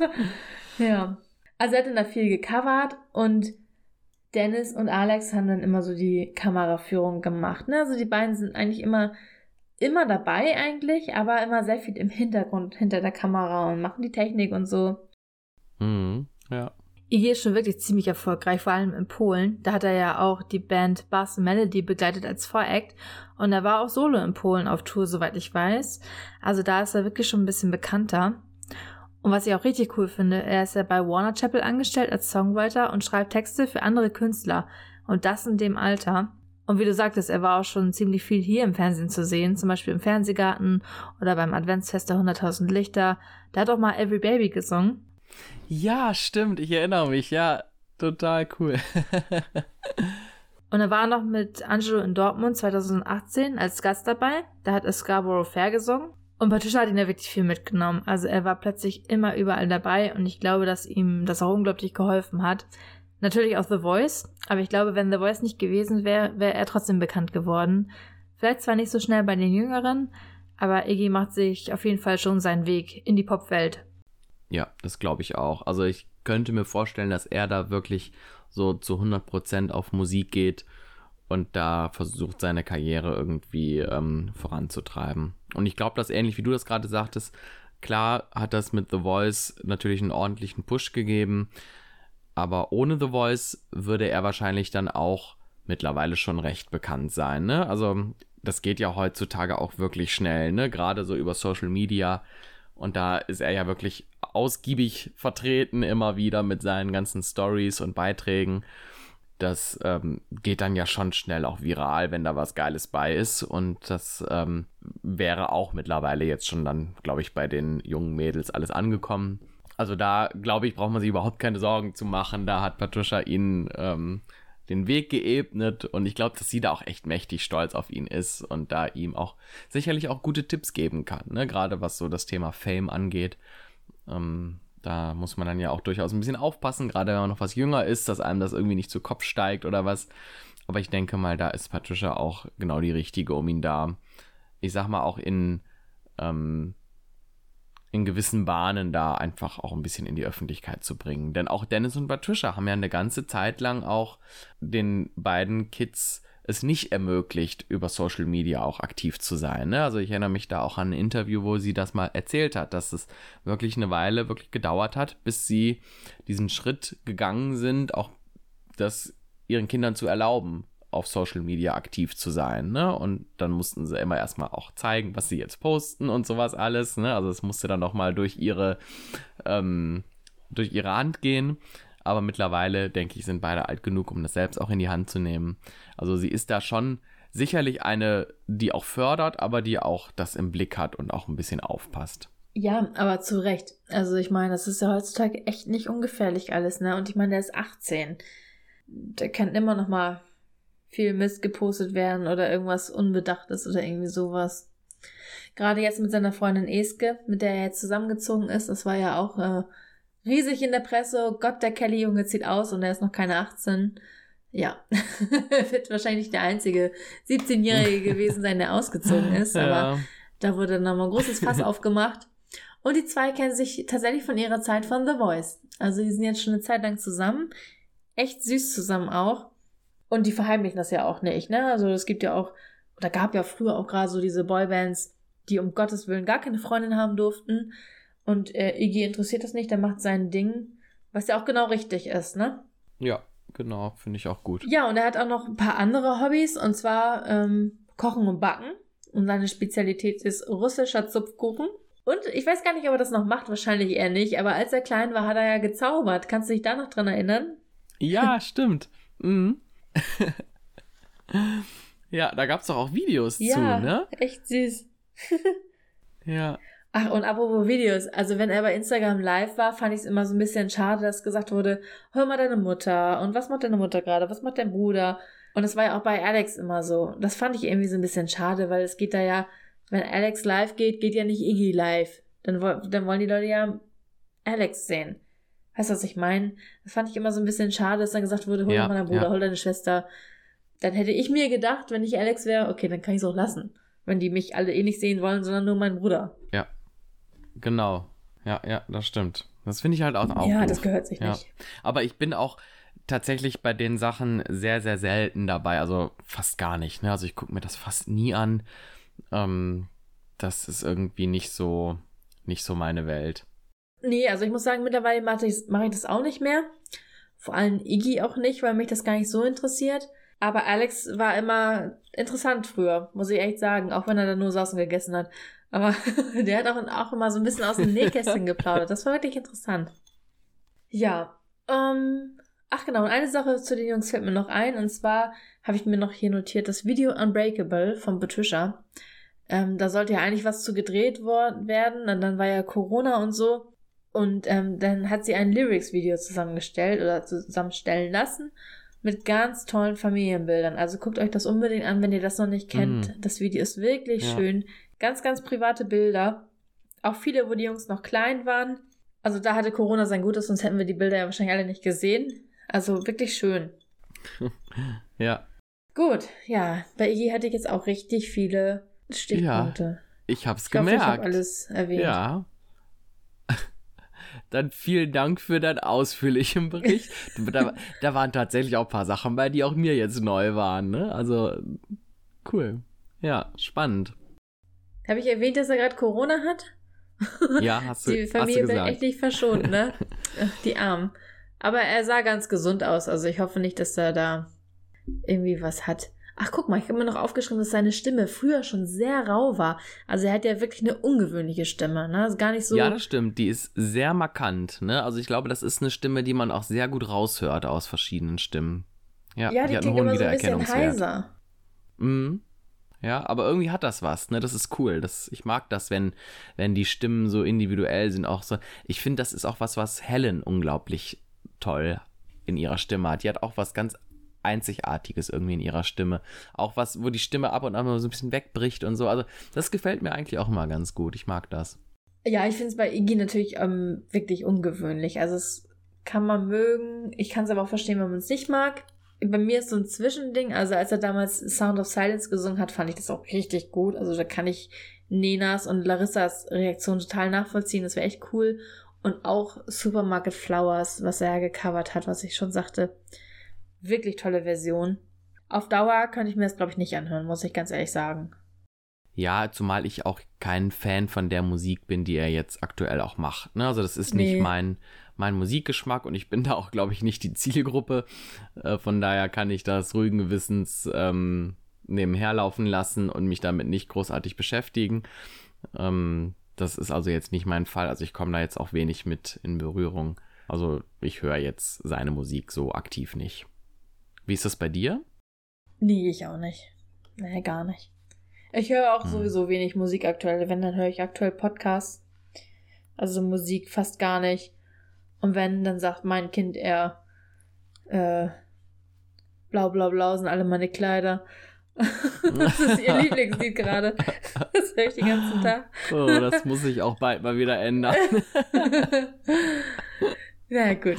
[LAUGHS] ja. Also er hat dann da viel gecovert und Dennis und Alex haben dann immer so die Kameraführung gemacht. Ne? Also die beiden sind eigentlich immer immer dabei eigentlich, aber immer sehr viel im Hintergrund, hinter der Kamera und machen die Technik und so. Mhm, ja. Iggy ist schon wirklich ziemlich erfolgreich, vor allem in Polen. Da hat er ja auch die Band Bass Melody begleitet als Voract. Und er war auch solo in Polen auf Tour, soweit ich weiß. Also da ist er wirklich schon ein bisschen bekannter. Und was ich auch richtig cool finde, er ist ja bei Warner Chapel angestellt als Songwriter und schreibt Texte für andere Künstler. Und das in dem Alter. Und wie du sagtest, er war auch schon ziemlich viel hier im Fernsehen zu sehen, zum Beispiel im Fernsehgarten oder beim Adventsfest der 100.000 Lichter. Da hat auch mal Every Baby gesungen. Ja, stimmt, ich erinnere mich, ja, total cool. [LAUGHS] Und er war noch mit Angelo in Dortmund 2018 als Gast dabei. Da hat er Scarborough Fair gesungen. Und Patricia hat ihn ja wirklich viel mitgenommen. Also er war plötzlich immer überall dabei und ich glaube, dass ihm das auch unglaublich geholfen hat. Natürlich auch The Voice, aber ich glaube, wenn The Voice nicht gewesen wäre, wäre er trotzdem bekannt geworden. Vielleicht zwar nicht so schnell bei den Jüngeren, aber Iggy macht sich auf jeden Fall schon seinen Weg in die Popwelt. Ja, das glaube ich auch. Also ich könnte mir vorstellen, dass er da wirklich so zu 100% auf Musik geht und da versucht, seine Karriere irgendwie ähm, voranzutreiben. Und ich glaube, dass ähnlich wie du das gerade sagtest, klar hat das mit The Voice natürlich einen ordentlichen Push gegeben, aber ohne The Voice würde er wahrscheinlich dann auch mittlerweile schon recht bekannt sein. Ne? Also das geht ja heutzutage auch wirklich schnell, ne? Gerade so über Social Media. Und da ist er ja wirklich ausgiebig vertreten, immer wieder mit seinen ganzen Stories und Beiträgen. Das ähm, geht dann ja schon schnell auch viral, wenn da was Geiles bei ist. Und das ähm, wäre auch mittlerweile jetzt schon dann, glaube ich, bei den jungen Mädels alles angekommen. Also da, glaube ich, braucht man sich überhaupt keine Sorgen zu machen. Da hat Patricia ihn ähm, den Weg geebnet und ich glaube, dass sie da auch echt mächtig stolz auf ihn ist und da ihm auch sicherlich auch gute Tipps geben kann, ne? gerade was so das Thema Fame angeht. Ähm, da muss man dann ja auch durchaus ein bisschen aufpassen, gerade wenn man noch was jünger ist, dass einem das irgendwie nicht zu Kopf steigt oder was. Aber ich denke mal, da ist Patricia auch genau die richtige, um ihn da, ich sag mal, auch in ähm, in gewissen Bahnen da einfach auch ein bisschen in die Öffentlichkeit zu bringen. Denn auch Dennis und Patricia haben ja eine ganze Zeit lang auch den beiden Kids es nicht ermöglicht, über Social Media auch aktiv zu sein. Ne? Also ich erinnere mich da auch an ein Interview, wo sie das mal erzählt hat, dass es wirklich eine Weile wirklich gedauert hat, bis sie diesen Schritt gegangen sind, auch das ihren Kindern zu erlauben, auf Social Media aktiv zu sein. Ne? Und dann mussten sie immer erstmal auch zeigen, was sie jetzt posten und sowas alles. Ne? Also es musste dann nochmal durch ihre, ähm, durch ihre Hand gehen. Aber mittlerweile, denke ich, sind beide alt genug, um das selbst auch in die Hand zu nehmen. Also sie ist da schon sicherlich eine, die auch fördert, aber die auch das im Blick hat und auch ein bisschen aufpasst. Ja, aber zu Recht. Also ich meine, das ist ja heutzutage echt nicht ungefährlich alles, ne? Und ich meine, der ist 18. Der kann immer noch mal viel Mist gepostet werden oder irgendwas Unbedachtes oder irgendwie sowas. Gerade jetzt mit seiner Freundin Eske, mit der er jetzt zusammengezogen ist, das war ja auch äh, riesig in der Presse. Oh Gott, der Kelly-Junge zieht aus und er ist noch keine 18. Ja, [LAUGHS] wird wahrscheinlich der einzige 17-Jährige [LAUGHS] gewesen sein, der ausgezogen ist, aber ja. da wurde nochmal ein großes Fass [LAUGHS] aufgemacht. Und die zwei kennen sich tatsächlich von ihrer Zeit von The Voice. Also die sind jetzt schon eine Zeit lang zusammen. Echt süß zusammen auch. Und die verheimlichen das ja auch nicht, ne? Also es gibt ja auch, oder gab ja früher auch gerade so diese Boybands, die um Gottes Willen gar keine Freundin haben durften. Und äh, Iggy interessiert das nicht, der macht sein Ding, was ja auch genau richtig ist, ne? Ja, genau, finde ich auch gut. Ja, und er hat auch noch ein paar andere Hobbys, und zwar ähm, Kochen und Backen. Und seine Spezialität ist russischer Zupfkuchen. Und ich weiß gar nicht, ob er das noch macht, wahrscheinlich eher nicht, aber als er klein war, hat er ja gezaubert. Kannst du dich da noch dran erinnern? Ja, [LAUGHS] stimmt. Mhm. [LAUGHS] ja, da gab es doch auch Videos ja, zu, ne? Echt süß. [LAUGHS] ja. Ach, und apropos Videos, also wenn er bei Instagram live war, fand ich es immer so ein bisschen schade, dass gesagt wurde, hör mal deine Mutter und was macht deine Mutter gerade, was macht dein Bruder? Und das war ja auch bei Alex immer so. Das fand ich irgendwie so ein bisschen schade, weil es geht da ja, wenn Alex live geht, geht ja nicht Iggy live. Dann, dann wollen die Leute ja Alex sehen. Weißt du, was ich meine? Das fand ich immer so ein bisschen schade, dass dann gesagt wurde, hol ja, mal deinen Bruder, ja. hol deine Schwester. Dann hätte ich mir gedacht, wenn ich Alex wäre, okay, dann kann ich es auch lassen. Wenn die mich alle eh nicht sehen wollen, sondern nur meinen Bruder. Ja. Genau. Ja, ja, das stimmt. Das finde ich halt auch, Ja, das gehört sich ja. nicht. Aber ich bin auch tatsächlich bei den Sachen sehr, sehr selten dabei. Also fast gar nicht. Ne? Also ich gucke mir das fast nie an. Ähm, das ist irgendwie nicht so, nicht so meine Welt. Nee, also ich muss sagen, mittlerweile mache ich, mach ich das auch nicht mehr. Vor allem Iggy auch nicht, weil mich das gar nicht so interessiert. Aber Alex war immer interessant früher, muss ich echt sagen, auch wenn er da nur saß und gegessen hat. Aber [LAUGHS] der hat auch, auch immer so ein bisschen aus dem Nähkästchen geplaudert. Das war wirklich interessant. Ja, ähm, ach genau, und eine Sache zu den Jungs fällt mir noch ein. Und zwar habe ich mir noch hier notiert, das Video Unbreakable von Patricia. Ähm, da sollte ja eigentlich was zu gedreht worden werden. Und dann war ja Corona und so. Und ähm, dann hat sie ein Lyrics-Video zusammengestellt oder zusammenstellen lassen mit ganz tollen Familienbildern. Also guckt euch das unbedingt an, wenn ihr das noch nicht kennt. Mm. Das Video ist wirklich ja. schön. Ganz, ganz private Bilder. Auch viele, wo die Jungs noch klein waren. Also da hatte Corona sein Gutes, sonst hätten wir die Bilder ja wahrscheinlich alle nicht gesehen. Also wirklich schön. [LAUGHS] ja. Gut, ja. Bei Iggy hatte ich jetzt auch richtig viele Stichpunkte. Ja, ich hab's ich gemerkt. Hoffe, ich habe alles erwähnt. Ja. [LAUGHS] Dann vielen Dank für deinen ausführlichen Bericht. [LAUGHS] da, da, waren tatsächlich auch ein paar Sachen bei, die auch mir jetzt neu waren. Ne? Also cool. Ja, spannend. Habe ich erwähnt, dass er gerade Corona hat? Ja, [LAUGHS] hast du Die Familie wird echt nicht verschont, ne? [LAUGHS] Die Armen. Aber er sah ganz gesund aus. Also ich hoffe nicht, dass er da irgendwie was hat. Ach, guck mal, ich habe mir noch aufgeschrieben, dass seine Stimme früher schon sehr rau war. Also er hat ja wirklich eine ungewöhnliche Stimme, ne? Also gar nicht so. Ja, das stimmt. Die ist sehr markant, ne? Also ich glaube, das ist eine Stimme, die man auch sehr gut raushört aus verschiedenen Stimmen. Ja, ja die, die klingt immer so ein bisschen heiser. Mhm. Ja, aber irgendwie hat das was, ne? Das ist cool. Das, ich mag das, wenn, wenn die Stimmen so individuell sind. Auch so. Ich finde, das ist auch was, was Helen unglaublich toll in ihrer Stimme hat. Die hat auch was ganz Einzigartiges irgendwie in ihrer Stimme. Auch was, wo die Stimme ab und an mal so ein bisschen wegbricht und so. Also, das gefällt mir eigentlich auch immer ganz gut. Ich mag das. Ja, ich finde es bei Iggy natürlich ähm, wirklich ungewöhnlich. Also, es kann man mögen. Ich kann es aber auch verstehen, wenn man es nicht mag. Bei mir ist so ein Zwischending. Also, als er damals Sound of Silence gesungen hat, fand ich das auch richtig gut. Also, da kann ich Nenas und Larissas Reaktion total nachvollziehen. Das wäre echt cool. Und auch Supermarket Flowers, was er gecovert hat, was ich schon sagte Wirklich tolle Version. Auf Dauer könnte ich mir das, glaube ich, nicht anhören, muss ich ganz ehrlich sagen. Ja, zumal ich auch kein Fan von der Musik bin, die er jetzt aktuell auch macht. Ne? Also das ist nee. nicht mein, mein Musikgeschmack und ich bin da auch, glaube ich, nicht die Zielgruppe. Äh, von daher kann ich das ruhigen Gewissens ähm, nebenher laufen lassen und mich damit nicht großartig beschäftigen. Ähm, das ist also jetzt nicht mein Fall. Also ich komme da jetzt auch wenig mit in Berührung. Also ich höre jetzt seine Musik so aktiv nicht. Wie ist das bei dir? Nee, ich auch nicht. Nee, gar nicht. Ich höre auch hm. sowieso wenig Musik aktuell. Wenn, dann höre ich aktuell Podcasts. Also Musik fast gar nicht. Und wenn, dann sagt mein Kind eher, äh, blau, blau, blau sind alle meine Kleider. [LAUGHS] das ist ihr [LAUGHS] Lieblingslied gerade. Das höre ich den ganzen Tag. oh, das muss sich auch bald mal wieder ändern. [LAUGHS] Na gut.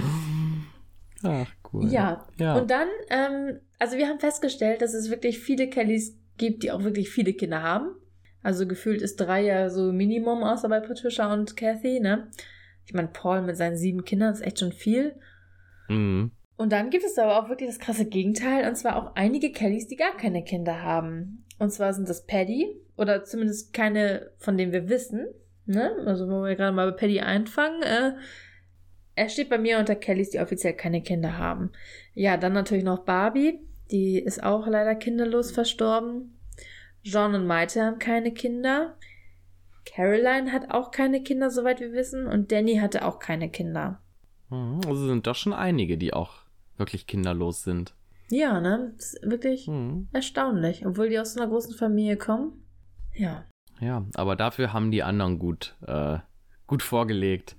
Ach, cool. Ja. ja. Und dann, ähm, also wir haben festgestellt, dass es wirklich viele Kellys gibt, die auch wirklich viele Kinder haben. Also gefühlt ist drei ja so Minimum außer bei Patricia und Kathy, ne? Ich meine, Paul mit seinen sieben Kindern ist echt schon viel. Mhm. Und dann gibt es aber auch wirklich das krasse Gegenteil, und zwar auch einige Kellys, die gar keine Kinder haben. Und zwar sind das Paddy, oder zumindest keine, von denen wir wissen, ne? Also, wo wir gerade mal bei Paddy einfangen, äh, er steht bei mir unter Kellys, die offiziell keine Kinder haben. Ja, dann natürlich noch Barbie. Die ist auch leider kinderlos verstorben. John und Maite haben keine Kinder. Caroline hat auch keine Kinder, soweit wir wissen. Und Danny hatte auch keine Kinder. Mhm, also sind doch schon einige, die auch wirklich kinderlos sind. Ja, ne? Das ist wirklich mhm. erstaunlich. Obwohl die aus einer großen Familie kommen. Ja. Ja, aber dafür haben die anderen gut, äh, gut vorgelegt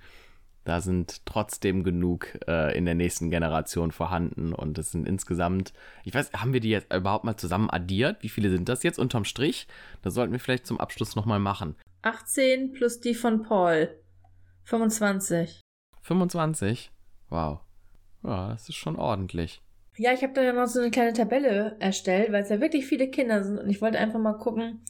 da sind trotzdem genug äh, in der nächsten Generation vorhanden und es sind insgesamt, ich weiß, haben wir die jetzt überhaupt mal zusammen addiert? Wie viele sind das jetzt unterm Strich? Das sollten wir vielleicht zum Abschluss nochmal machen. 18 plus die von Paul. 25. 25? Wow. Ja, das ist schon ordentlich. Ja, ich habe da ja noch so eine kleine Tabelle erstellt, weil es ja wirklich viele Kinder sind und ich wollte einfach mal gucken,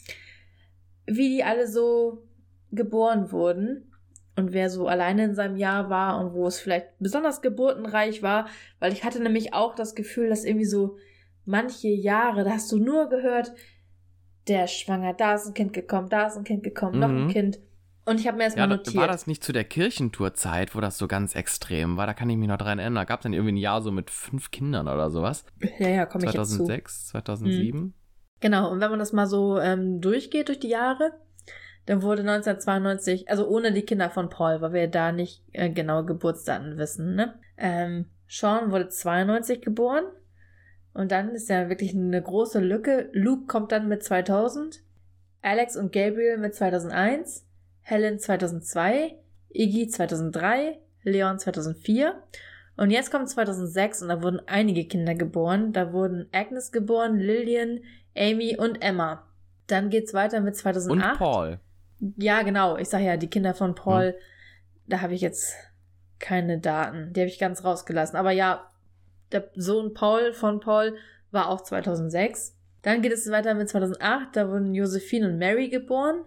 wie die alle so geboren wurden und wer so alleine in seinem Jahr war und wo es vielleicht besonders geburtenreich war, weil ich hatte nämlich auch das Gefühl, dass irgendwie so manche Jahre, da hast du nur gehört, der ist schwanger, da ist ein Kind gekommen, da ist ein Kind gekommen, mhm. noch ein mhm. Kind. Und ich habe mir erstmal ja, notiert. War das nicht zu der Kirchentourzeit, wo das so ganz extrem war? Da kann ich mich noch dran erinnern. Gab es dann irgendwie ein Jahr so mit fünf Kindern oder sowas? Ja, ja, komme ich 2006, 2007? Mhm. Genau, und wenn man das mal so ähm, durchgeht durch die Jahre, dann wurde 1992, also ohne die Kinder von Paul, weil wir da nicht äh, genaue Geburtsdaten wissen, ne? Ähm, Sean wurde 92 geboren. Und dann ist ja wirklich eine große Lücke. Luke kommt dann mit 2000. Alex und Gabriel mit 2001. Helen 2002. Iggy 2003. Leon 2004. Und jetzt kommt 2006 und da wurden einige Kinder geboren. Da wurden Agnes geboren, Lillian, Amy und Emma. Dann geht's weiter mit 2008. Und Paul. Ja, genau. Ich sag ja, die Kinder von Paul, hm. da habe ich jetzt keine Daten. Die habe ich ganz rausgelassen. Aber ja, der Sohn Paul von Paul war auch 2006. Dann geht es weiter mit 2008. Da wurden Josephine und Mary geboren.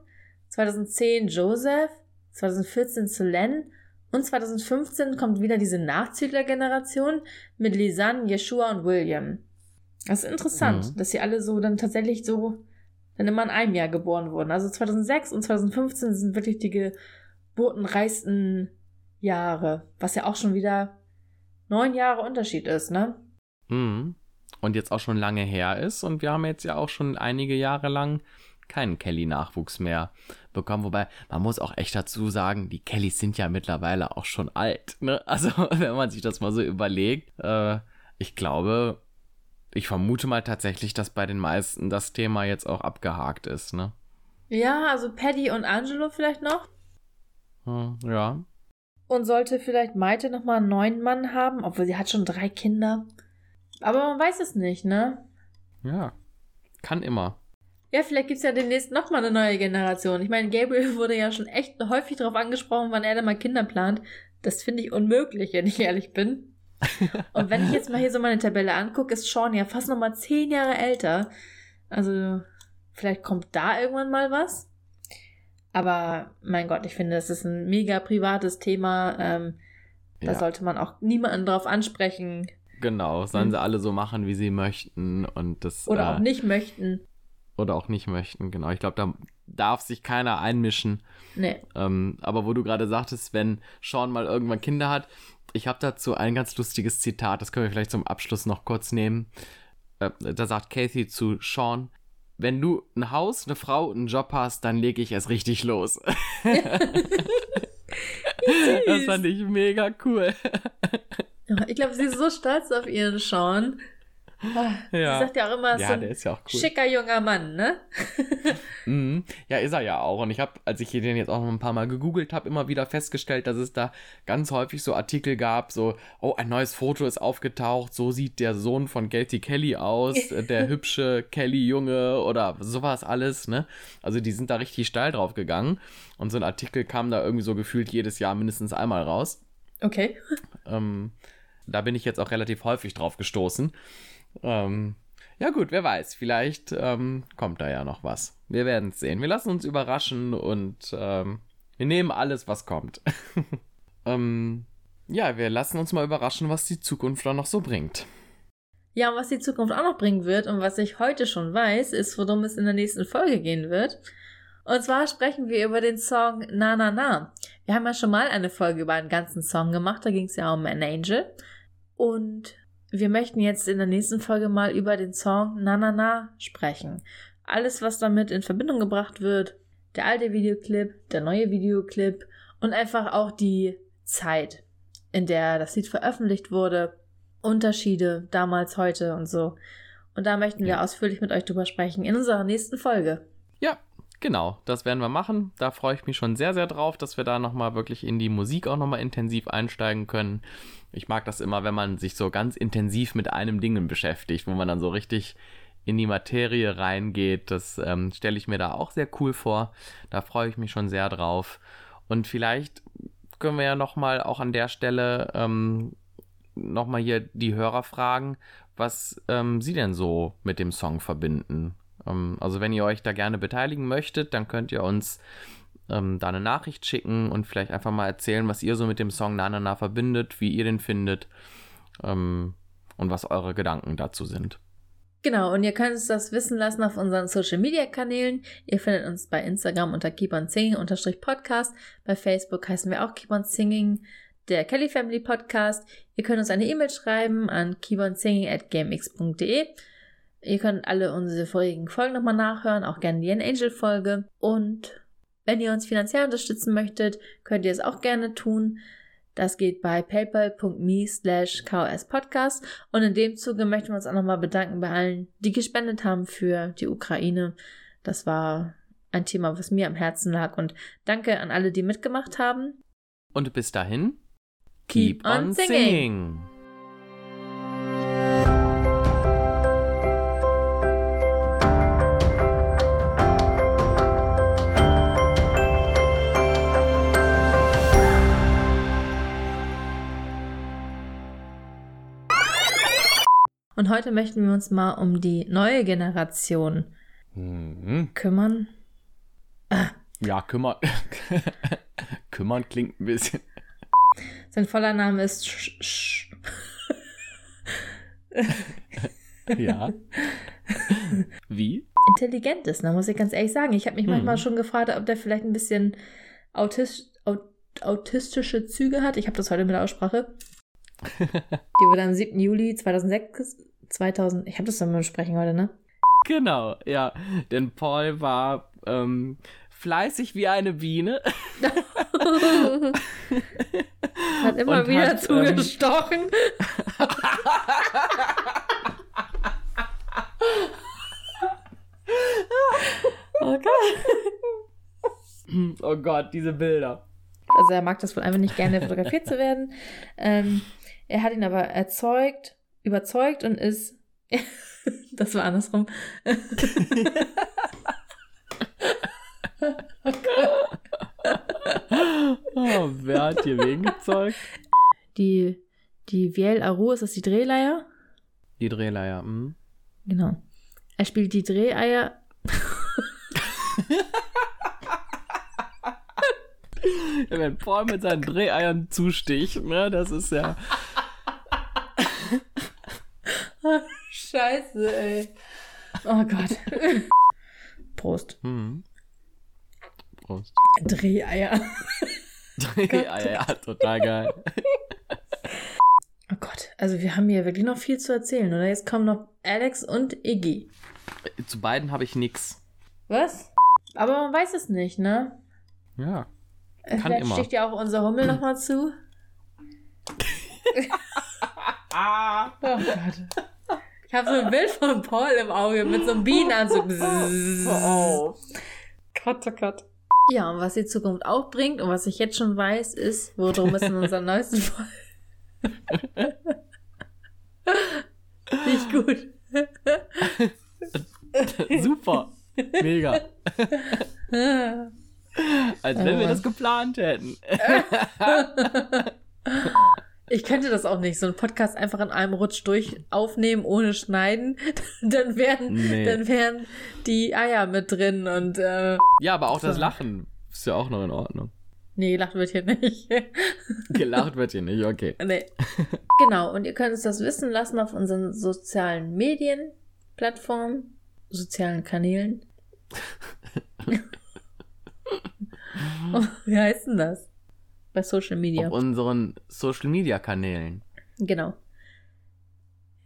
2010 Joseph. 2014 Solen. Und 2015 kommt wieder diese Nachzüglergeneration mit Lisanne, Yeshua und William. Das ist interessant, mhm. dass sie alle so dann tatsächlich so dann immer in einem Jahr geboren wurden. Also 2006 und 2015 sind wirklich die geburtenreichsten Jahre, was ja auch schon wieder neun Jahre Unterschied ist, ne? Mhm. Und jetzt auch schon lange her ist und wir haben jetzt ja auch schon einige Jahre lang keinen Kelly-Nachwuchs mehr bekommen. Wobei, man muss auch echt dazu sagen, die Kellys sind ja mittlerweile auch schon alt. Ne? [LAUGHS] Also, wenn man sich das mal so überlegt, äh, ich glaube, ich vermute mal tatsächlich, dass bei den meisten das Thema jetzt auch abgehakt ist, ne? Ja, also Paddy und Angelo vielleicht noch. Hm, ja. Und sollte vielleicht Maite nochmal einen neuen Mann haben, obwohl sie hat schon drei Kinder. Aber man weiß es nicht, ne? Ja, kann immer. Ja, vielleicht gibt es ja demnächst nochmal eine neue Generation. Ich meine, Gabriel wurde ja schon echt häufig darauf angesprochen, wann er denn mal Kinder plant. Das finde ich unmöglich, wenn ich ehrlich bin. [LAUGHS] Und wenn ich jetzt mal hier so meine Tabelle angucke, ist Sean ja fast nochmal zehn Jahre älter. Also, vielleicht kommt da irgendwann mal was. Aber mein Gott, ich finde, das ist ein mega privates Thema. Ähm, ja. Da sollte man auch niemanden drauf ansprechen. Genau, sollen hm. sie alle so machen, wie sie möchten und das. Oder äh, auch nicht möchten. Oder auch nicht möchten, genau. Ich glaube, da darf sich keiner einmischen. Nee. Ähm, aber wo du gerade sagtest, wenn Sean mal irgendwann Kinder hat, ich habe dazu ein ganz lustiges Zitat, das können wir vielleicht zum Abschluss noch kurz nehmen. Äh, da sagt Kathy zu Sean, wenn du ein Haus, eine Frau, einen Job hast, dann lege ich es richtig los. [LAUGHS] das fand ich mega cool. Ich glaube, sie ist so stolz auf ihren Sean. Ja. Sie sagt ja auch immer, ja, so ein ja auch cool. schicker junger Mann, ne? [LAUGHS] mhm. Ja, ist er ja auch. Und ich habe, als ich den jetzt auch noch ein paar Mal gegoogelt habe, immer wieder festgestellt, dass es da ganz häufig so Artikel gab, so, oh, ein neues Foto ist aufgetaucht, so sieht der Sohn von Gacy Kelly aus, [LAUGHS] der hübsche Kelly-Junge oder sowas alles, ne? Also die sind da richtig steil drauf gegangen. Und so ein Artikel kam da irgendwie so gefühlt jedes Jahr mindestens einmal raus. Okay. Ähm, da bin ich jetzt auch relativ häufig drauf gestoßen. Ähm, ja gut, wer weiß, vielleicht ähm, kommt da ja noch was. Wir werden es sehen. Wir lassen uns überraschen und ähm, wir nehmen alles, was kommt. [LAUGHS] ähm, ja, wir lassen uns mal überraschen, was die Zukunft da noch so bringt. Ja, und was die Zukunft auch noch bringen wird und was ich heute schon weiß, ist, worum es in der nächsten Folge gehen wird. Und zwar sprechen wir über den Song Na Na Na. Wir haben ja schon mal eine Folge über einen ganzen Song gemacht, da ging es ja um An Angel. Und wir möchten jetzt in der nächsten Folge mal über den Song Na Na Na sprechen. Alles, was damit in Verbindung gebracht wird, der alte Videoclip, der neue Videoclip und einfach auch die Zeit, in der das Lied veröffentlicht wurde, Unterschiede damals, heute und so. Und da möchten wir ja. ausführlich mit euch drüber sprechen in unserer nächsten Folge. Ja, Genau, das werden wir machen. Da freue ich mich schon sehr, sehr drauf, dass wir da nochmal wirklich in die Musik auch nochmal intensiv einsteigen können. Ich mag das immer, wenn man sich so ganz intensiv mit einem Ding beschäftigt, wo man dann so richtig in die Materie reingeht. Das ähm, stelle ich mir da auch sehr cool vor. Da freue ich mich schon sehr drauf. Und vielleicht können wir ja nochmal auch an der Stelle ähm, nochmal hier die Hörer fragen, was ähm, sie denn so mit dem Song verbinden. Ähm, also wenn ihr euch da gerne beteiligen möchtet, dann könnt ihr uns ähm, da eine Nachricht schicken und vielleicht einfach mal erzählen, was ihr so mit dem Song Na Na Na verbindet, wie ihr den findet ähm, und was eure Gedanken dazu sind. Genau, und ihr könnt uns das wissen lassen auf unseren Social Media Kanälen. Ihr findet uns bei Instagram unter Keep on Singing Podcast. Bei Facebook heißen wir auch Keep on Singing, der Kelly Family Podcast. Ihr könnt uns eine E-Mail schreiben an keeponsinging at gmx.de. Ihr könnt alle unsere vorigen Folgen nochmal nachhören, auch gerne die Angel-Folge. Und wenn ihr uns finanziell unterstützen möchtet, könnt ihr es auch gerne tun. Das geht bei paypal.me slash kspodcast. Und in dem Zuge möchten wir uns auch nochmal bedanken bei allen, die gespendet haben für die Ukraine. Das war ein Thema, was mir am Herzen lag. Und danke an alle, die mitgemacht haben. Und bis dahin, keep, keep on, on, singing. singing. Und heute möchten wir uns mal um die neue Generation Mhm. kümmern. Ja, kümmern. [LAUGHS] kümmern klingt ein bisschen. Sein voller Name ist Sch Sch Ja. Wie? intelligent ist, da muss ich ganz ehrlich sagen. Ich habe mich Hm. manchmal schon gefragt, ob der vielleicht ein bisschen autisch, aut, autistische Züge hat. Ich habe das heute mit der Aussprache. [LAUGHS] Die wurde am 7. Juli 2006, 2000, ich habe das dann mal besprechen heute, ne? Genau, ja. Denn Paul war ähm, fleißig wie eine Biene. [LAUGHS] hat immer Und wieder hat, zugestochen. [LAUGHS] oh Gott. Oh Gott, diese Bilder. Also er mag das wohl einfach nicht gerne, fotografiert zu werden. Ähm, er hat ihn aber erzeugt, überzeugt und ist. [LAUGHS] das war andersrum. [LAUGHS] Oh, wer hat hier wen gezeugt? Die, die Viel Aru, ist das die Drehleier? Die Drehleier. Hm? Genau. Er spielt die Dreheier. [LAUGHS] Wenn Paul mit seinen Dreheiern zusticht, ne, das ist ja. Scheiße, ey. Oh Gott. Prost. Hm. Prost. Dreheier. Dreheier, ja, total geil. Oh Gott. Also wir haben hier wirklich noch viel zu erzählen, oder? Jetzt kommen noch Alex und Iggy. Zu beiden habe ich nix. Was? Aber man weiß es nicht, ne? Ja. Äh, Kann Vielleicht immer. sticht ja auch unser Hummel nochmal zu. [LAUGHS] Ah. Oh Gott. Ich habe so ein Bild von Paul im Auge mit so einem Bienenanzug. [LAUGHS] Oh. Gott, oh Gott. Ja, und was die Zukunft auch bringt und was ich jetzt schon weiß, ist, worum es in unserer neuesten Folge. [LAUGHS] Nicht gut. [LAUGHS] Super. Mega. Als wenn Oh wir das geplant hätten. Ich könnte das auch nicht, so einen Podcast einfach in einem Rutsch durch aufnehmen, ohne schneiden. [LAUGHS] Dann wären, Nee. dann wären die Eier mit drin und äh, Ja, aber auch das. Lachen ist ja auch noch in Ordnung. nee, gelacht wird hier nicht. [LAUGHS] Gelacht wird hier nicht, okay. [LAUGHS] nee. Genau, und ihr könnt uns das wissen lassen auf unseren sozialen Medien, Plattformen, sozialen Kanälen. Oh, Wie heißt denn das? Bei Social Media. Auf unseren Social Media Kanälen. Genau.